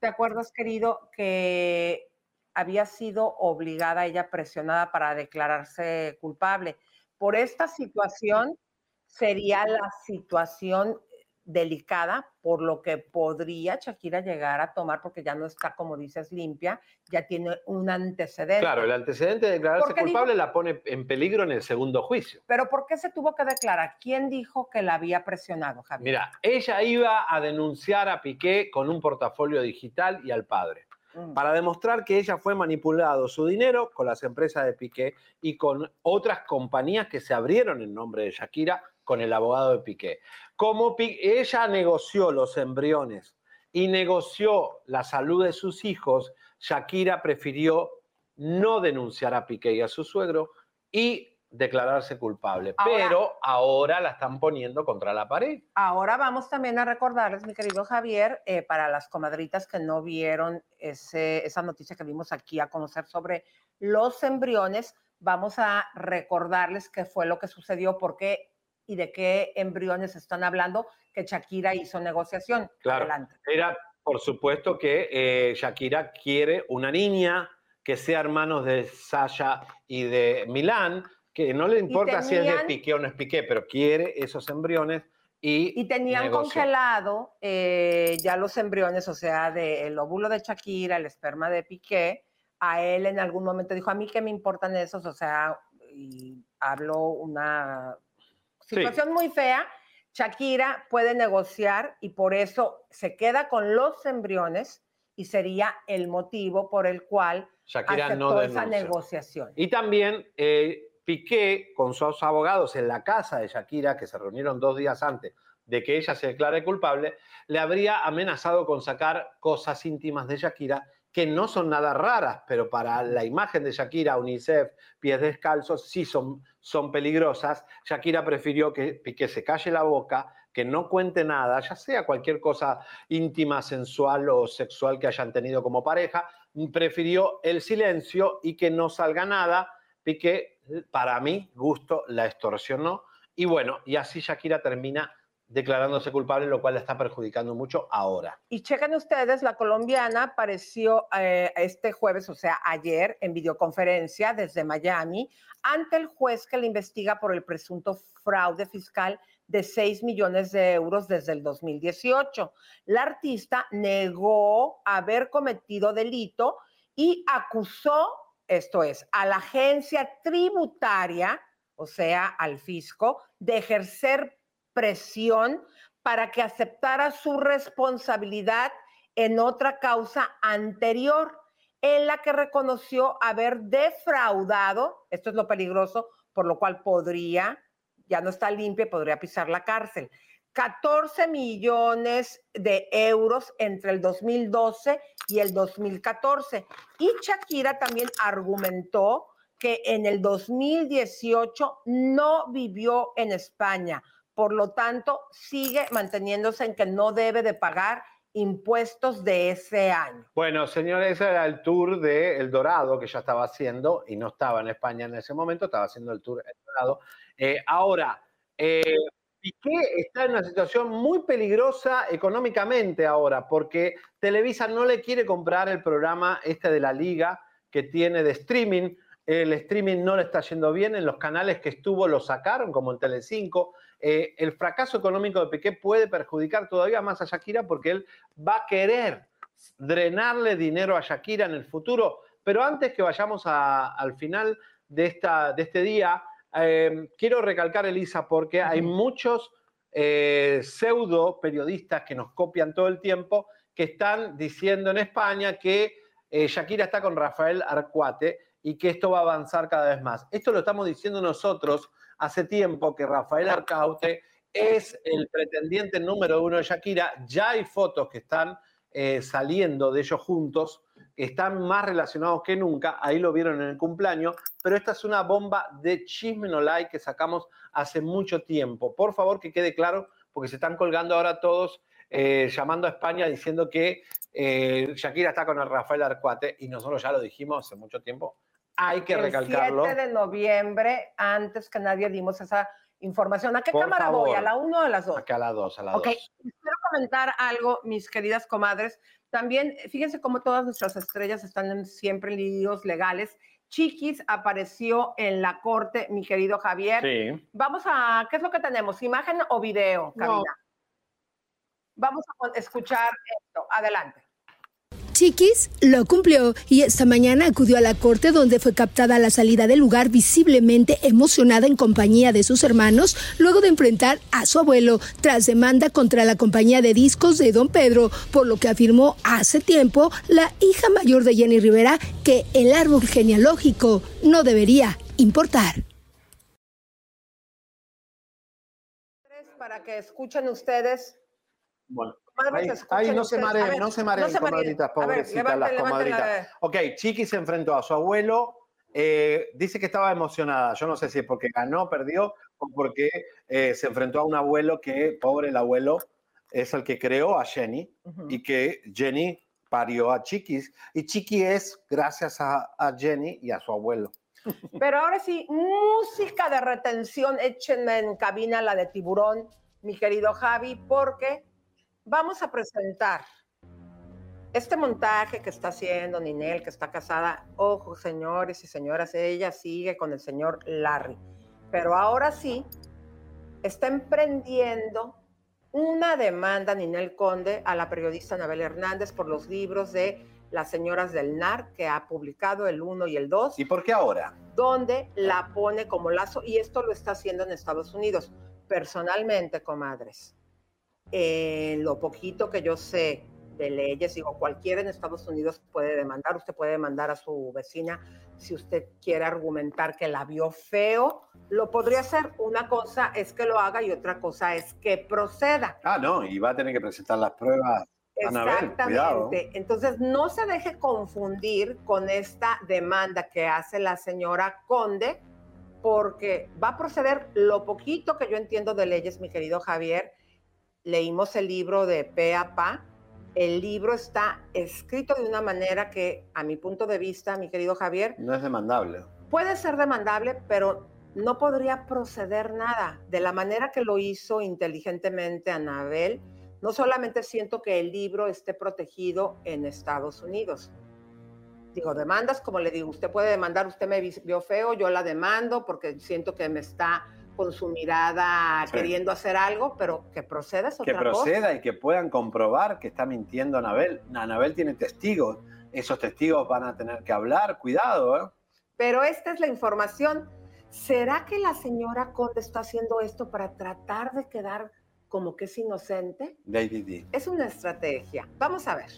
¿Te acuerdas, querido, que había sido obligada ella presionada para declararse culpable? Por esta situación sería la situación delicada por lo que podría Shakira llegar a tomar porque ya no está, como dices, limpia, ya tiene un antecedente. Claro, el antecedente de declararse ¿Por qué culpable la pone en peligro en el segundo juicio. Pero ¿por qué se tuvo que declarar? ¿Quién dijo que la había presionado, Javier? Mira, ella iba a denunciar a Piqué con un portafolio digital y al padre. Mm. Para demostrar que ella fue manipulado su dinero con las empresas de Piqué y con otras compañías que se abrieron en nombre de Shakira con el abogado de Piqué. Como ella negoció los embriones y negoció la salud de sus hijos, Shakira prefirió no denunciar a Piqué y a su suegro y declararse culpable. Ahora- Pero ahora la están poniendo contra la pared. Ahora vamos también a recordarles, mi querido Javier, eh, para las comadritas que no vieron ese- esa noticia que vimos aquí a conocer sobre los embriones, vamos a recordarles qué fue lo que sucedió, por qué y de qué embriones están hablando, que Shakira hizo negociación. Claro, Adelante. era por supuesto que eh, Shakira quiere una niña que sea hermanos de Sasha y de Milán, que no le importa si es de tenían- Piqué o no es Piqué, pero quiere esos embriones y, Y tenían negocia. congelado eh, ya los embriones, o sea, del óvulo de Shakira, el esperma de Piqué. A él en algún momento dijo, a mí qué me importan esos, o sea, y habló una Sí. situación muy fea. Shakira puede negociar y por eso se queda con los embriones y sería el motivo por el cual Shakira aceptó no esa negociación. Y también eh, Piqué con sus abogados en la casa de Shakira, que se reunieron dos días antes de que ella se declare culpable, le habría amenazado con sacar cosas íntimas de Shakira que no son nada raras, pero para la imagen de Shakira, UNICEF, pies descalzos, sí son, son peligrosas. Shakira prefirió que se calle la boca, que no cuente nada, ya sea cualquier cosa íntima, sensual o sexual que hayan tenido como pareja, prefirió el silencio y que no salga nada. Piqué, para mi gusto, la extorsionó. Y bueno, y así Shakira termina declarándose culpable, lo cual la está perjudicando mucho ahora. Y chequen ustedes, la colombiana apareció eh, este jueves, o sea, ayer, en videoconferencia desde Miami, ante el juez que le investiga por el presunto fraude fiscal de 6 millones de euros desde el 2018. La artista negó haber cometido delito y acusó, esto es, a la agencia tributaria, o sea, al fisco, de ejercer presión para que aceptara su responsabilidad en otra causa anterior, en la que reconoció haber defraudado, esto es lo peligroso, por lo cual podría, ya no está limpia, podría pisar la cárcel. 14 millones de euros entre el 2012 y el 2014. Y Shakira también argumentó que en el 2018 no vivió en España, por lo tanto sigue manteniéndose en que no debe de pagar impuestos de ese año. Bueno, señores, ese era el tour de El Dorado que ya estaba haciendo y no estaba en España en ese momento, estaba haciendo el tour El Dorado. Eh, ahora, eh, Piqué está en una situación muy peligrosa económicamente ahora, porque Televisa no le quiere comprar el programa este de la liga que tiene de streaming. El streaming no le está yendo bien, en los canales que estuvo lo sacaron, como en Telecinco. Eh, el fracaso económico de Piqué puede perjudicar todavía más a Shakira porque él va a querer drenarle dinero a Shakira en el futuro. Pero antes que vayamos a- al final de, esta, de este día, eh, quiero recalcar, Elisa, porque hay muchos eh, pseudo periodistas que nos copian todo el tiempo que están diciendo en España que Shakira está con Rafael Arcuate y que esto va a avanzar cada vez más. Esto lo estamos diciendo nosotros hace tiempo que Rafael Arcaute es el pretendiente número uno de Shakira. Ya hay fotos que están eh, saliendo de ellos juntos, están más relacionados que nunca, ahí lo vieron en el cumpleaños, pero esta es una bomba de chisme no like que sacamos hace mucho tiempo. Por favor, que quede claro, porque se están colgando ahora todos eh, llamando a España diciendo que eh, Shakira está con el Rafael Arcuate y nosotros ya lo dijimos hace mucho tiempo. Hay que recalcarlo. El 7 de noviembre, antes que nadie dimos esa información. ¿A qué Por cámara favor. voy? ¿A la 1 o a las 2? Acá a las dos, a las Ok, dos. quiero comentar algo, mis queridas comadres. También, fíjense cómo todas nuestras estrellas están en- siempre en líos legales. Chiquis apareció en la corte, mi querido Javier. Sí. Vamos a, ¿qué es lo que tenemos? ¿Imagen o video, No. Camila? Vamos a escuchar esto. Adelante. Chiquis lo cumplió y esta mañana acudió a la corte donde fue captada a la salida del lugar visiblemente emocionada en compañía de sus hermanos luego de enfrentar a su abuelo tras demanda contra la compañía de discos de Don Pedro, por lo que afirmó hace tiempo la hija mayor de Jenny Rivera que el árbol genealógico no debería importar. Para que escuchen ustedes. Bueno, Comadres, ahí, no se mareen, no se mareen, no comadritas, pobrecitas, las comadritas. Ok, Chiqui se enfrentó a su abuelo. eh, dice que estaba emocionada. Yo no sé si es porque ganó, perdió, o porque eh, se enfrentó a un abuelo que, pobre el abuelo, es el que creó a Jenny y que Jenny parió a Chiquis. Y Chiqui es gracias a, a Jenny y a su abuelo. Pero ahora sí, música de retención, échenme en cabina la de tiburón, mi querido Javi, porque vamos a presentar este montaje que está haciendo Ninel, que está casada. Ojo, señores y señoras, ella sigue con el señor Larry. Pero ahora sí, está emprendiendo una demanda Ninel Conde a la periodista Anabel Hernández por los libros de Las Señoras del NAR que ha publicado el 1 y el 2 ¿Y por qué ahora? donde la pone como lazo y esto lo está haciendo en Estados Unidos. Personalmente, comadres, en lo poquito que yo sé de leyes, digo, cualquiera en Estados Unidos puede demandar, usted puede demandar a su vecina si usted quiere argumentar que la vio feo, lo podría hacer. Una cosa es que lo haga y otra cosa es que proceda. Ah, no, y va a tener que presentar las pruebas. Anabel, cuidado. Exactamente. Entonces, no se deje confundir con esta demanda que hace la señora Conde, porque va a proceder lo poquito que yo entiendo de leyes, mi querido Javier. Leímos el libro de pe a pa. El libro está escrito de una manera que, a mi punto de vista, mi querido Javier, No es demandable. puede ser demandable, pero no podría proceder nada. De la manera que lo hizo inteligentemente Anabel, no solamente siento que el libro esté protegido en Estados Unidos. Digo, demandas, como le digo, usted puede demandar, usted me vi- vio feo, yo la demando porque siento que me está con su mirada Sí. queriendo hacer algo, pero que proceda es que otra cosa. proceda y que puedan comprobar que está mintiendo Anabel. Anabel tiene testigos. Esos testigos van a tener que hablar. Cuidado, ¿eh? Pero esta es la información. ¿Será que la señora Conde está haciendo esto para tratar de quedar como que es inocente? Lady D. Es una estrategia. Vamos a ver.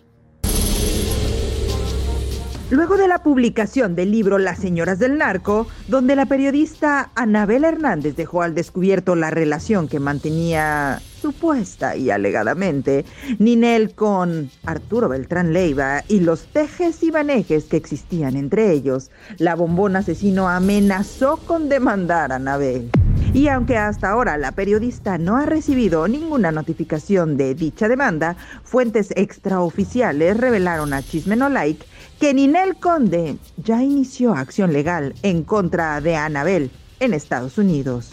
Luego de la publicación del libro Las Señoras del Narco, donde la periodista Anabel Hernández dejó al descubierto la relación que mantenía supuesta y alegadamente Ninel con Arturo Beltrán Leiva y los tejes y manejes que existían entre ellos, la bombón asesino amenazó con demandar a Anabel. Y aunque hasta ahora la periodista no ha recibido ninguna notificación de dicha demanda, fuentes extraoficiales revelaron a Chisme No Like que Ninel Conde ya inició acción legal en contra de Anabel en Estados Unidos.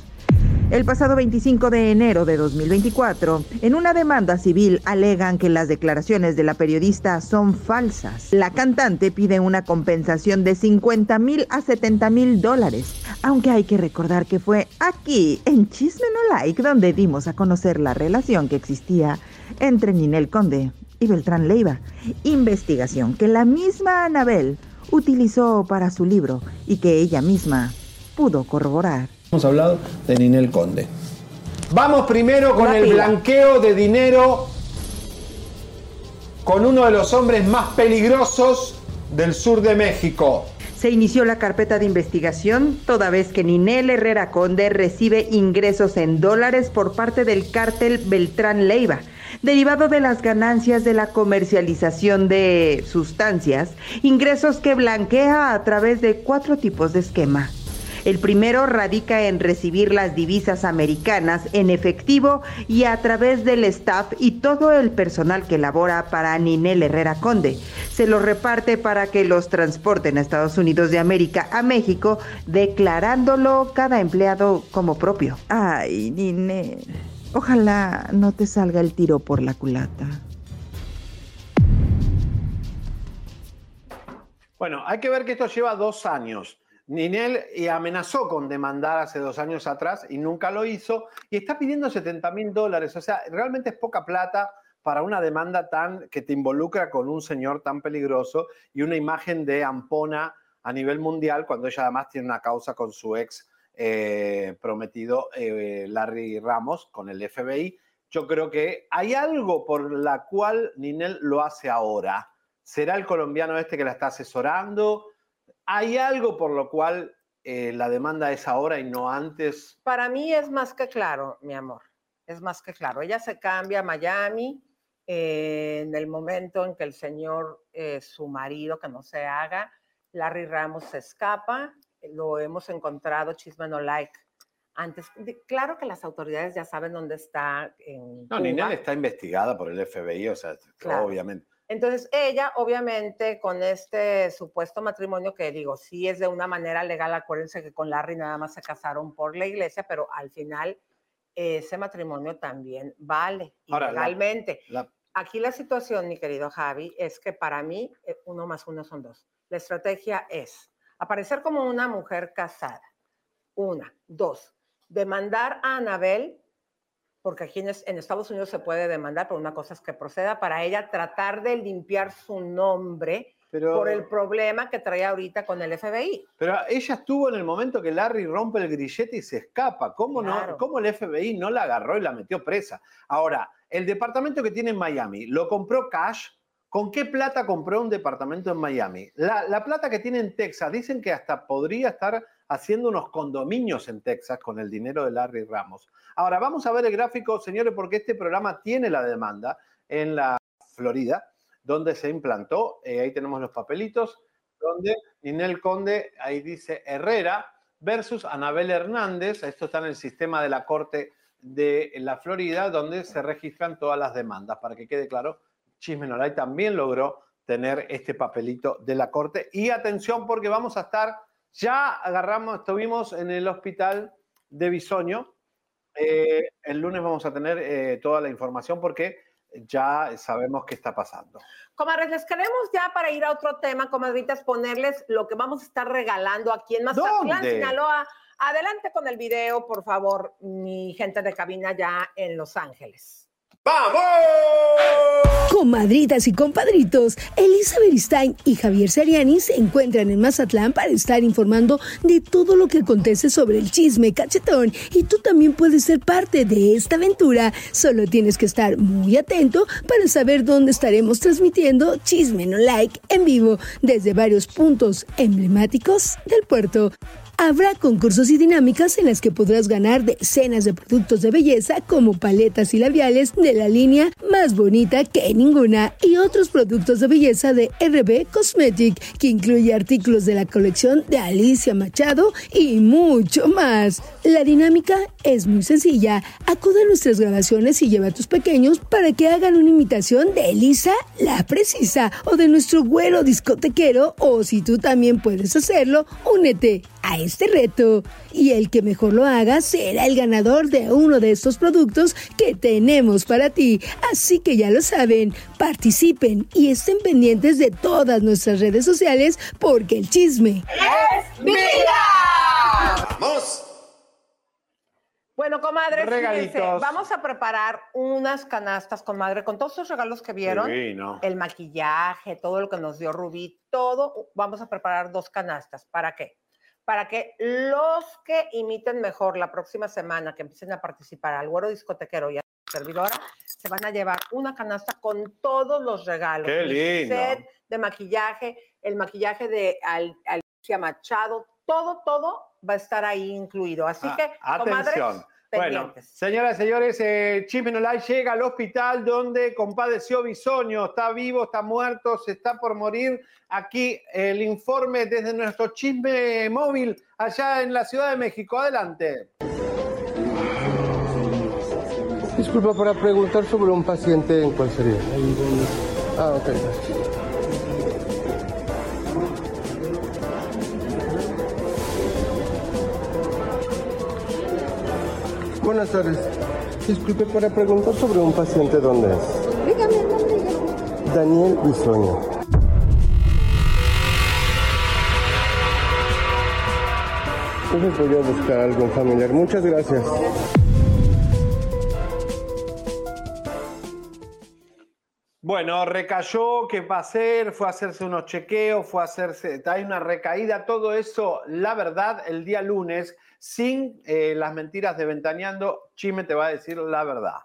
El pasado 25 de enero de 2024, en una demanda civil alegan que las declaraciones de la periodista son falsas. La cantante pide una compensación de 50 mil a 70 mil dólares, aunque hay que recordar que fue aquí, en Chisme No Like, donde dimos a conocer la relación que existía entre Ninel Conde y Beltrán Leiva. Investigación que la misma Anabel utilizó para su libro y que ella misma pudo corroborar. Hemos hablado de Ninel Conde. Vamos primero con el pila. blanqueo de dinero con uno de los hombres más peligrosos del sur de México. Se inició la carpeta de investigación toda vez que Ninel Herrera Conde recibe ingresos en dólares por parte del cártel Beltrán Leiva, derivado de las ganancias de la comercialización de sustancias, ingresos que blanquea a través de cuatro tipos de esquema. El primero radica en recibir las divisas americanas en efectivo y a través del staff y todo el personal que labora para Ninel Herrera Conde. Se los reparte para que los transporten a Estados Unidos de América a México, declarándolo cada empleado como propio. Ay, Ninel, ojalá no te salga el tiro por la culata. Bueno, hay que ver que esto lleva dos años. Ninel amenazó con demandar hace dos años atrás y nunca lo hizo y está pidiendo 70 mil dólares. O sea, realmente es poca plata para una demanda tan que te involucra con un señor tan peligroso y una imagen de Ampona a nivel mundial cuando ella además tiene una causa con su ex eh, prometido eh, Larry Ramos con el FBI. Yo creo que hay algo por la cual Ninel lo hace ahora. ¿Será el colombiano este que la está asesorando? ¿Hay algo por lo cual eh, la demanda es ahora y no antes? Para mí es más que claro, mi amor. Es más que claro. Ella se cambia a Miami en el momento en que el señor, su marido, que no se haga, Larry Ramos se escapa. Lo hemos encontrado, chisme no like. Antes, de- claro que las autoridades ya saben dónde está. En No, Cuba. Ninel está investigada por el FBI, o sea, Claro. obviamente. Entonces, ella, obviamente, con este supuesto matrimonio, que digo, sí es de una manera legal, acuérdense que con Larry nada más se casaron por la iglesia, pero al final ese matrimonio también vale Ahora, legalmente. la- Aquí la situación, mi querido Javi, es que para mí eh, uno más uno son dos. La estrategia es aparecer como una mujer casada. Una. Dos. Demandar a Anabel porque aquí en, es- en Estados Unidos se puede demandar, pero una cosa es que proceda para ella tratar de limpiar su nombre Pero- por el problema que trae ahorita con el FBI. Pero ella estuvo en el momento que Larry rompe el grillete y se escapa. ¿Cómo, no. ¿Cómo el FBI no la agarró y la metió presa? Ahora, el departamento que tiene en Miami, ¿lo compró cash? ¿Con qué plata compró un departamento en Miami? La, la plata que tiene en Texas, dicen que hasta podría estar haciendo unos condominios en Texas con el dinero de Larry Ramos. Ahora, vamos a ver el gráfico, señores, porque este programa tiene la demanda en la Florida, donde se implantó. Eh, ahí tenemos los papelitos, donde Ninel Conde, ahí dice Herrera, versus Anabel Hernández. Esto está en el sistema de la Corte de la Florida, donde se registran todas las demandas. Para que quede claro, Chisme No Like también logró tener este papelito de la Corte. Y atención, porque vamos a estar, ya agarramos, estuvimos en el hospital de Bisoño. Eh, el lunes vamos a tener eh, toda la información porque ya sabemos qué está pasando. Comadres, les queremos ya para ir a otro tema, comadritas, ponerles lo que vamos a estar regalando aquí en Mazatlán, ¿Dónde? Sinaloa. Adelante con el video, por favor, mi gente de cabina ya en Los Ángeles. Comadritas y compadritos, Elisa Beristain y Javier Seriani se encuentran en Mazatlán para estar informando de todo lo que acontece sobre el chisme cachetón y tú también puedes ser parte de esta aventura. Solo tienes que estar muy atento para saber dónde estaremos transmitiendo Chisme No Like en vivo desde varios puntos emblemáticos del puerto. Habrá concursos y dinámicas en las que podrás ganar decenas de productos de belleza como paletas y labiales de la línea más bonita que ninguna y otros productos de belleza de RB Cosmetic que incluye artículos de la colección de Alicia Machado y mucho más. La dinámica es muy sencilla. Acude a nuestras grabaciones y lleva a tus pequeños para que hagan una imitación de Elisa la precisa o de nuestro güero discotequero o si tú también puedes hacerlo, únete a este reto. Y el que mejor lo haga será el ganador de uno de estos productos que tenemos para ti. Así que ya lo saben, participen y estén pendientes de todas nuestras redes sociales porque el chisme ¡Es vida! ¡Vamos! Bueno, comadres, fíjense, Regalitos. vamos a preparar unas canastas, comadre, con todos esos regalos que vieron. Divino. El maquillaje, todo lo que nos dio Rubí, todo. Vamos a preparar dos canastas. ¿Para qué? Para que los que imiten mejor la próxima semana, que empiecen a participar al güero discotequero y a la servidora, se van a llevar una canasta con todos los regalos. ¡Qué El set de maquillaje, el maquillaje de Al- Alicia Machado, todo, todo va a estar ahí incluido. Así Ah, que, comadres, atención, Bueno, señoras y señores, eh, Chisme No Like llega al hospital donde compadeció Bisoño. Está vivo, está muerto, se está por morir. Aquí el informe desde nuestro chisme móvil allá en la Ciudad de México. Adelante. Disculpa, para preguntar sobre un paciente, ¿en cuál sería? Ah, ok. Buenas tardes. Disculpe, para preguntar sobre un paciente, ¿dónde es? Dígame el nombre. Daniel Bisoño. Entonces voy a buscar a algún familiar. Muchas gracias. Bueno, recayó, ¿qué va a hacer? Fue a hacerse unos chequeos, fue a hacerse, hay una recaída, todo eso, la verdad, el día lunes, sin eh, las mentiras de Ventaneando, Chime te va a decir la verdad.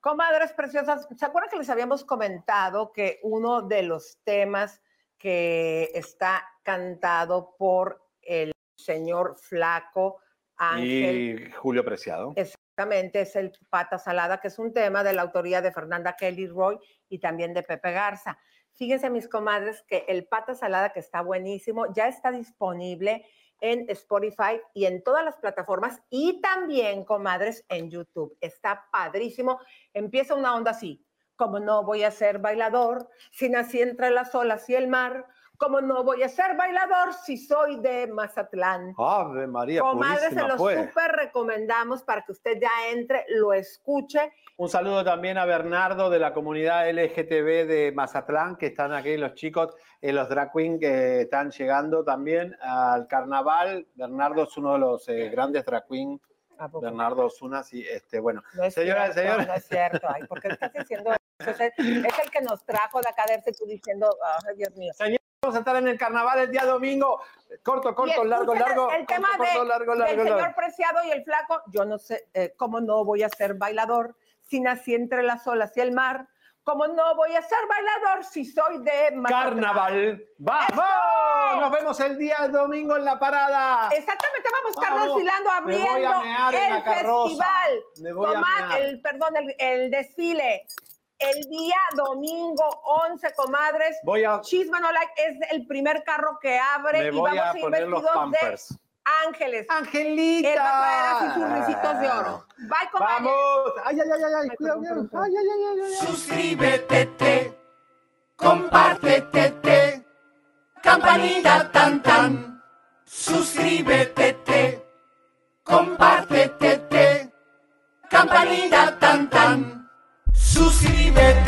Comadres preciosas, ¿se acuerdan que les habíamos comentado que uno de los temas que está cantado por el señor Flaco Ángel Y Julio Preciado. Exactamente, es el Pata Salada, que es un tema de la autoría de Fernanda Kelly Roy y también de Pepe Garza. Fíjense, mis comadres, que el Pata Salada, que está buenísimo, ya está disponible en Spotify y en todas las plataformas y también, comadres, en YouTube. Está padrísimo. Empieza una onda así, como no voy a ser bailador si nací entre las olas y el mar, como no voy a ser bailador si soy de Mazatlán. Ave María, Comadres, se purísima, lo pues. súper recomendamos para que usted ya entre, lo escuche. Un saludo también a Bernardo de la comunidad LGTB de Mazatlán, que están aquí los chicos, eh, los drag queen que están llegando también al carnaval. Bernardo es uno de los eh, grandes drag queen. Bernardo Osuna, sí, este, bueno. No es Señoras y cierto, señores. No es cierto. Ay, ¿por qué estás diciendo eso? Es el, que nos trajo de acá de tú diciendo, ay, Dios mío. Señores, vamos a estar en el carnaval el día domingo. Corto, corto, largo, largo. El tema corto, corto, de, largo, del largo, señor largo. Preciado y el flaco, yo no sé eh, cómo no voy a ser bailador si nací entre las olas y el mar. ¿Cómo no voy a ser bailador si soy de Mazatlán? Carnaval. ¡Vamos! ¡Eso! Nos vemos el día domingo en la parada. Exactamente, vamos Vamos. a abriendo el festival. Me voy a el, perdón, el, el desfile. El día domingo 11, comadres. Voy a- Chisme No Like es el primer carro que abre Me y voy vamos a a ir vestidos de pampers. ángeles. Angelita. Él va a traer así sus risitos de oro. Bye, comadres. Vamos. Ay, ay, ay, ay, ay. Cuidado, cuidado. Ay, ay, ay, ay, ay. Suscríbete, compártete, campanita tan tan. Suscríbete, compártete, campanita tan tan. Suscríbete,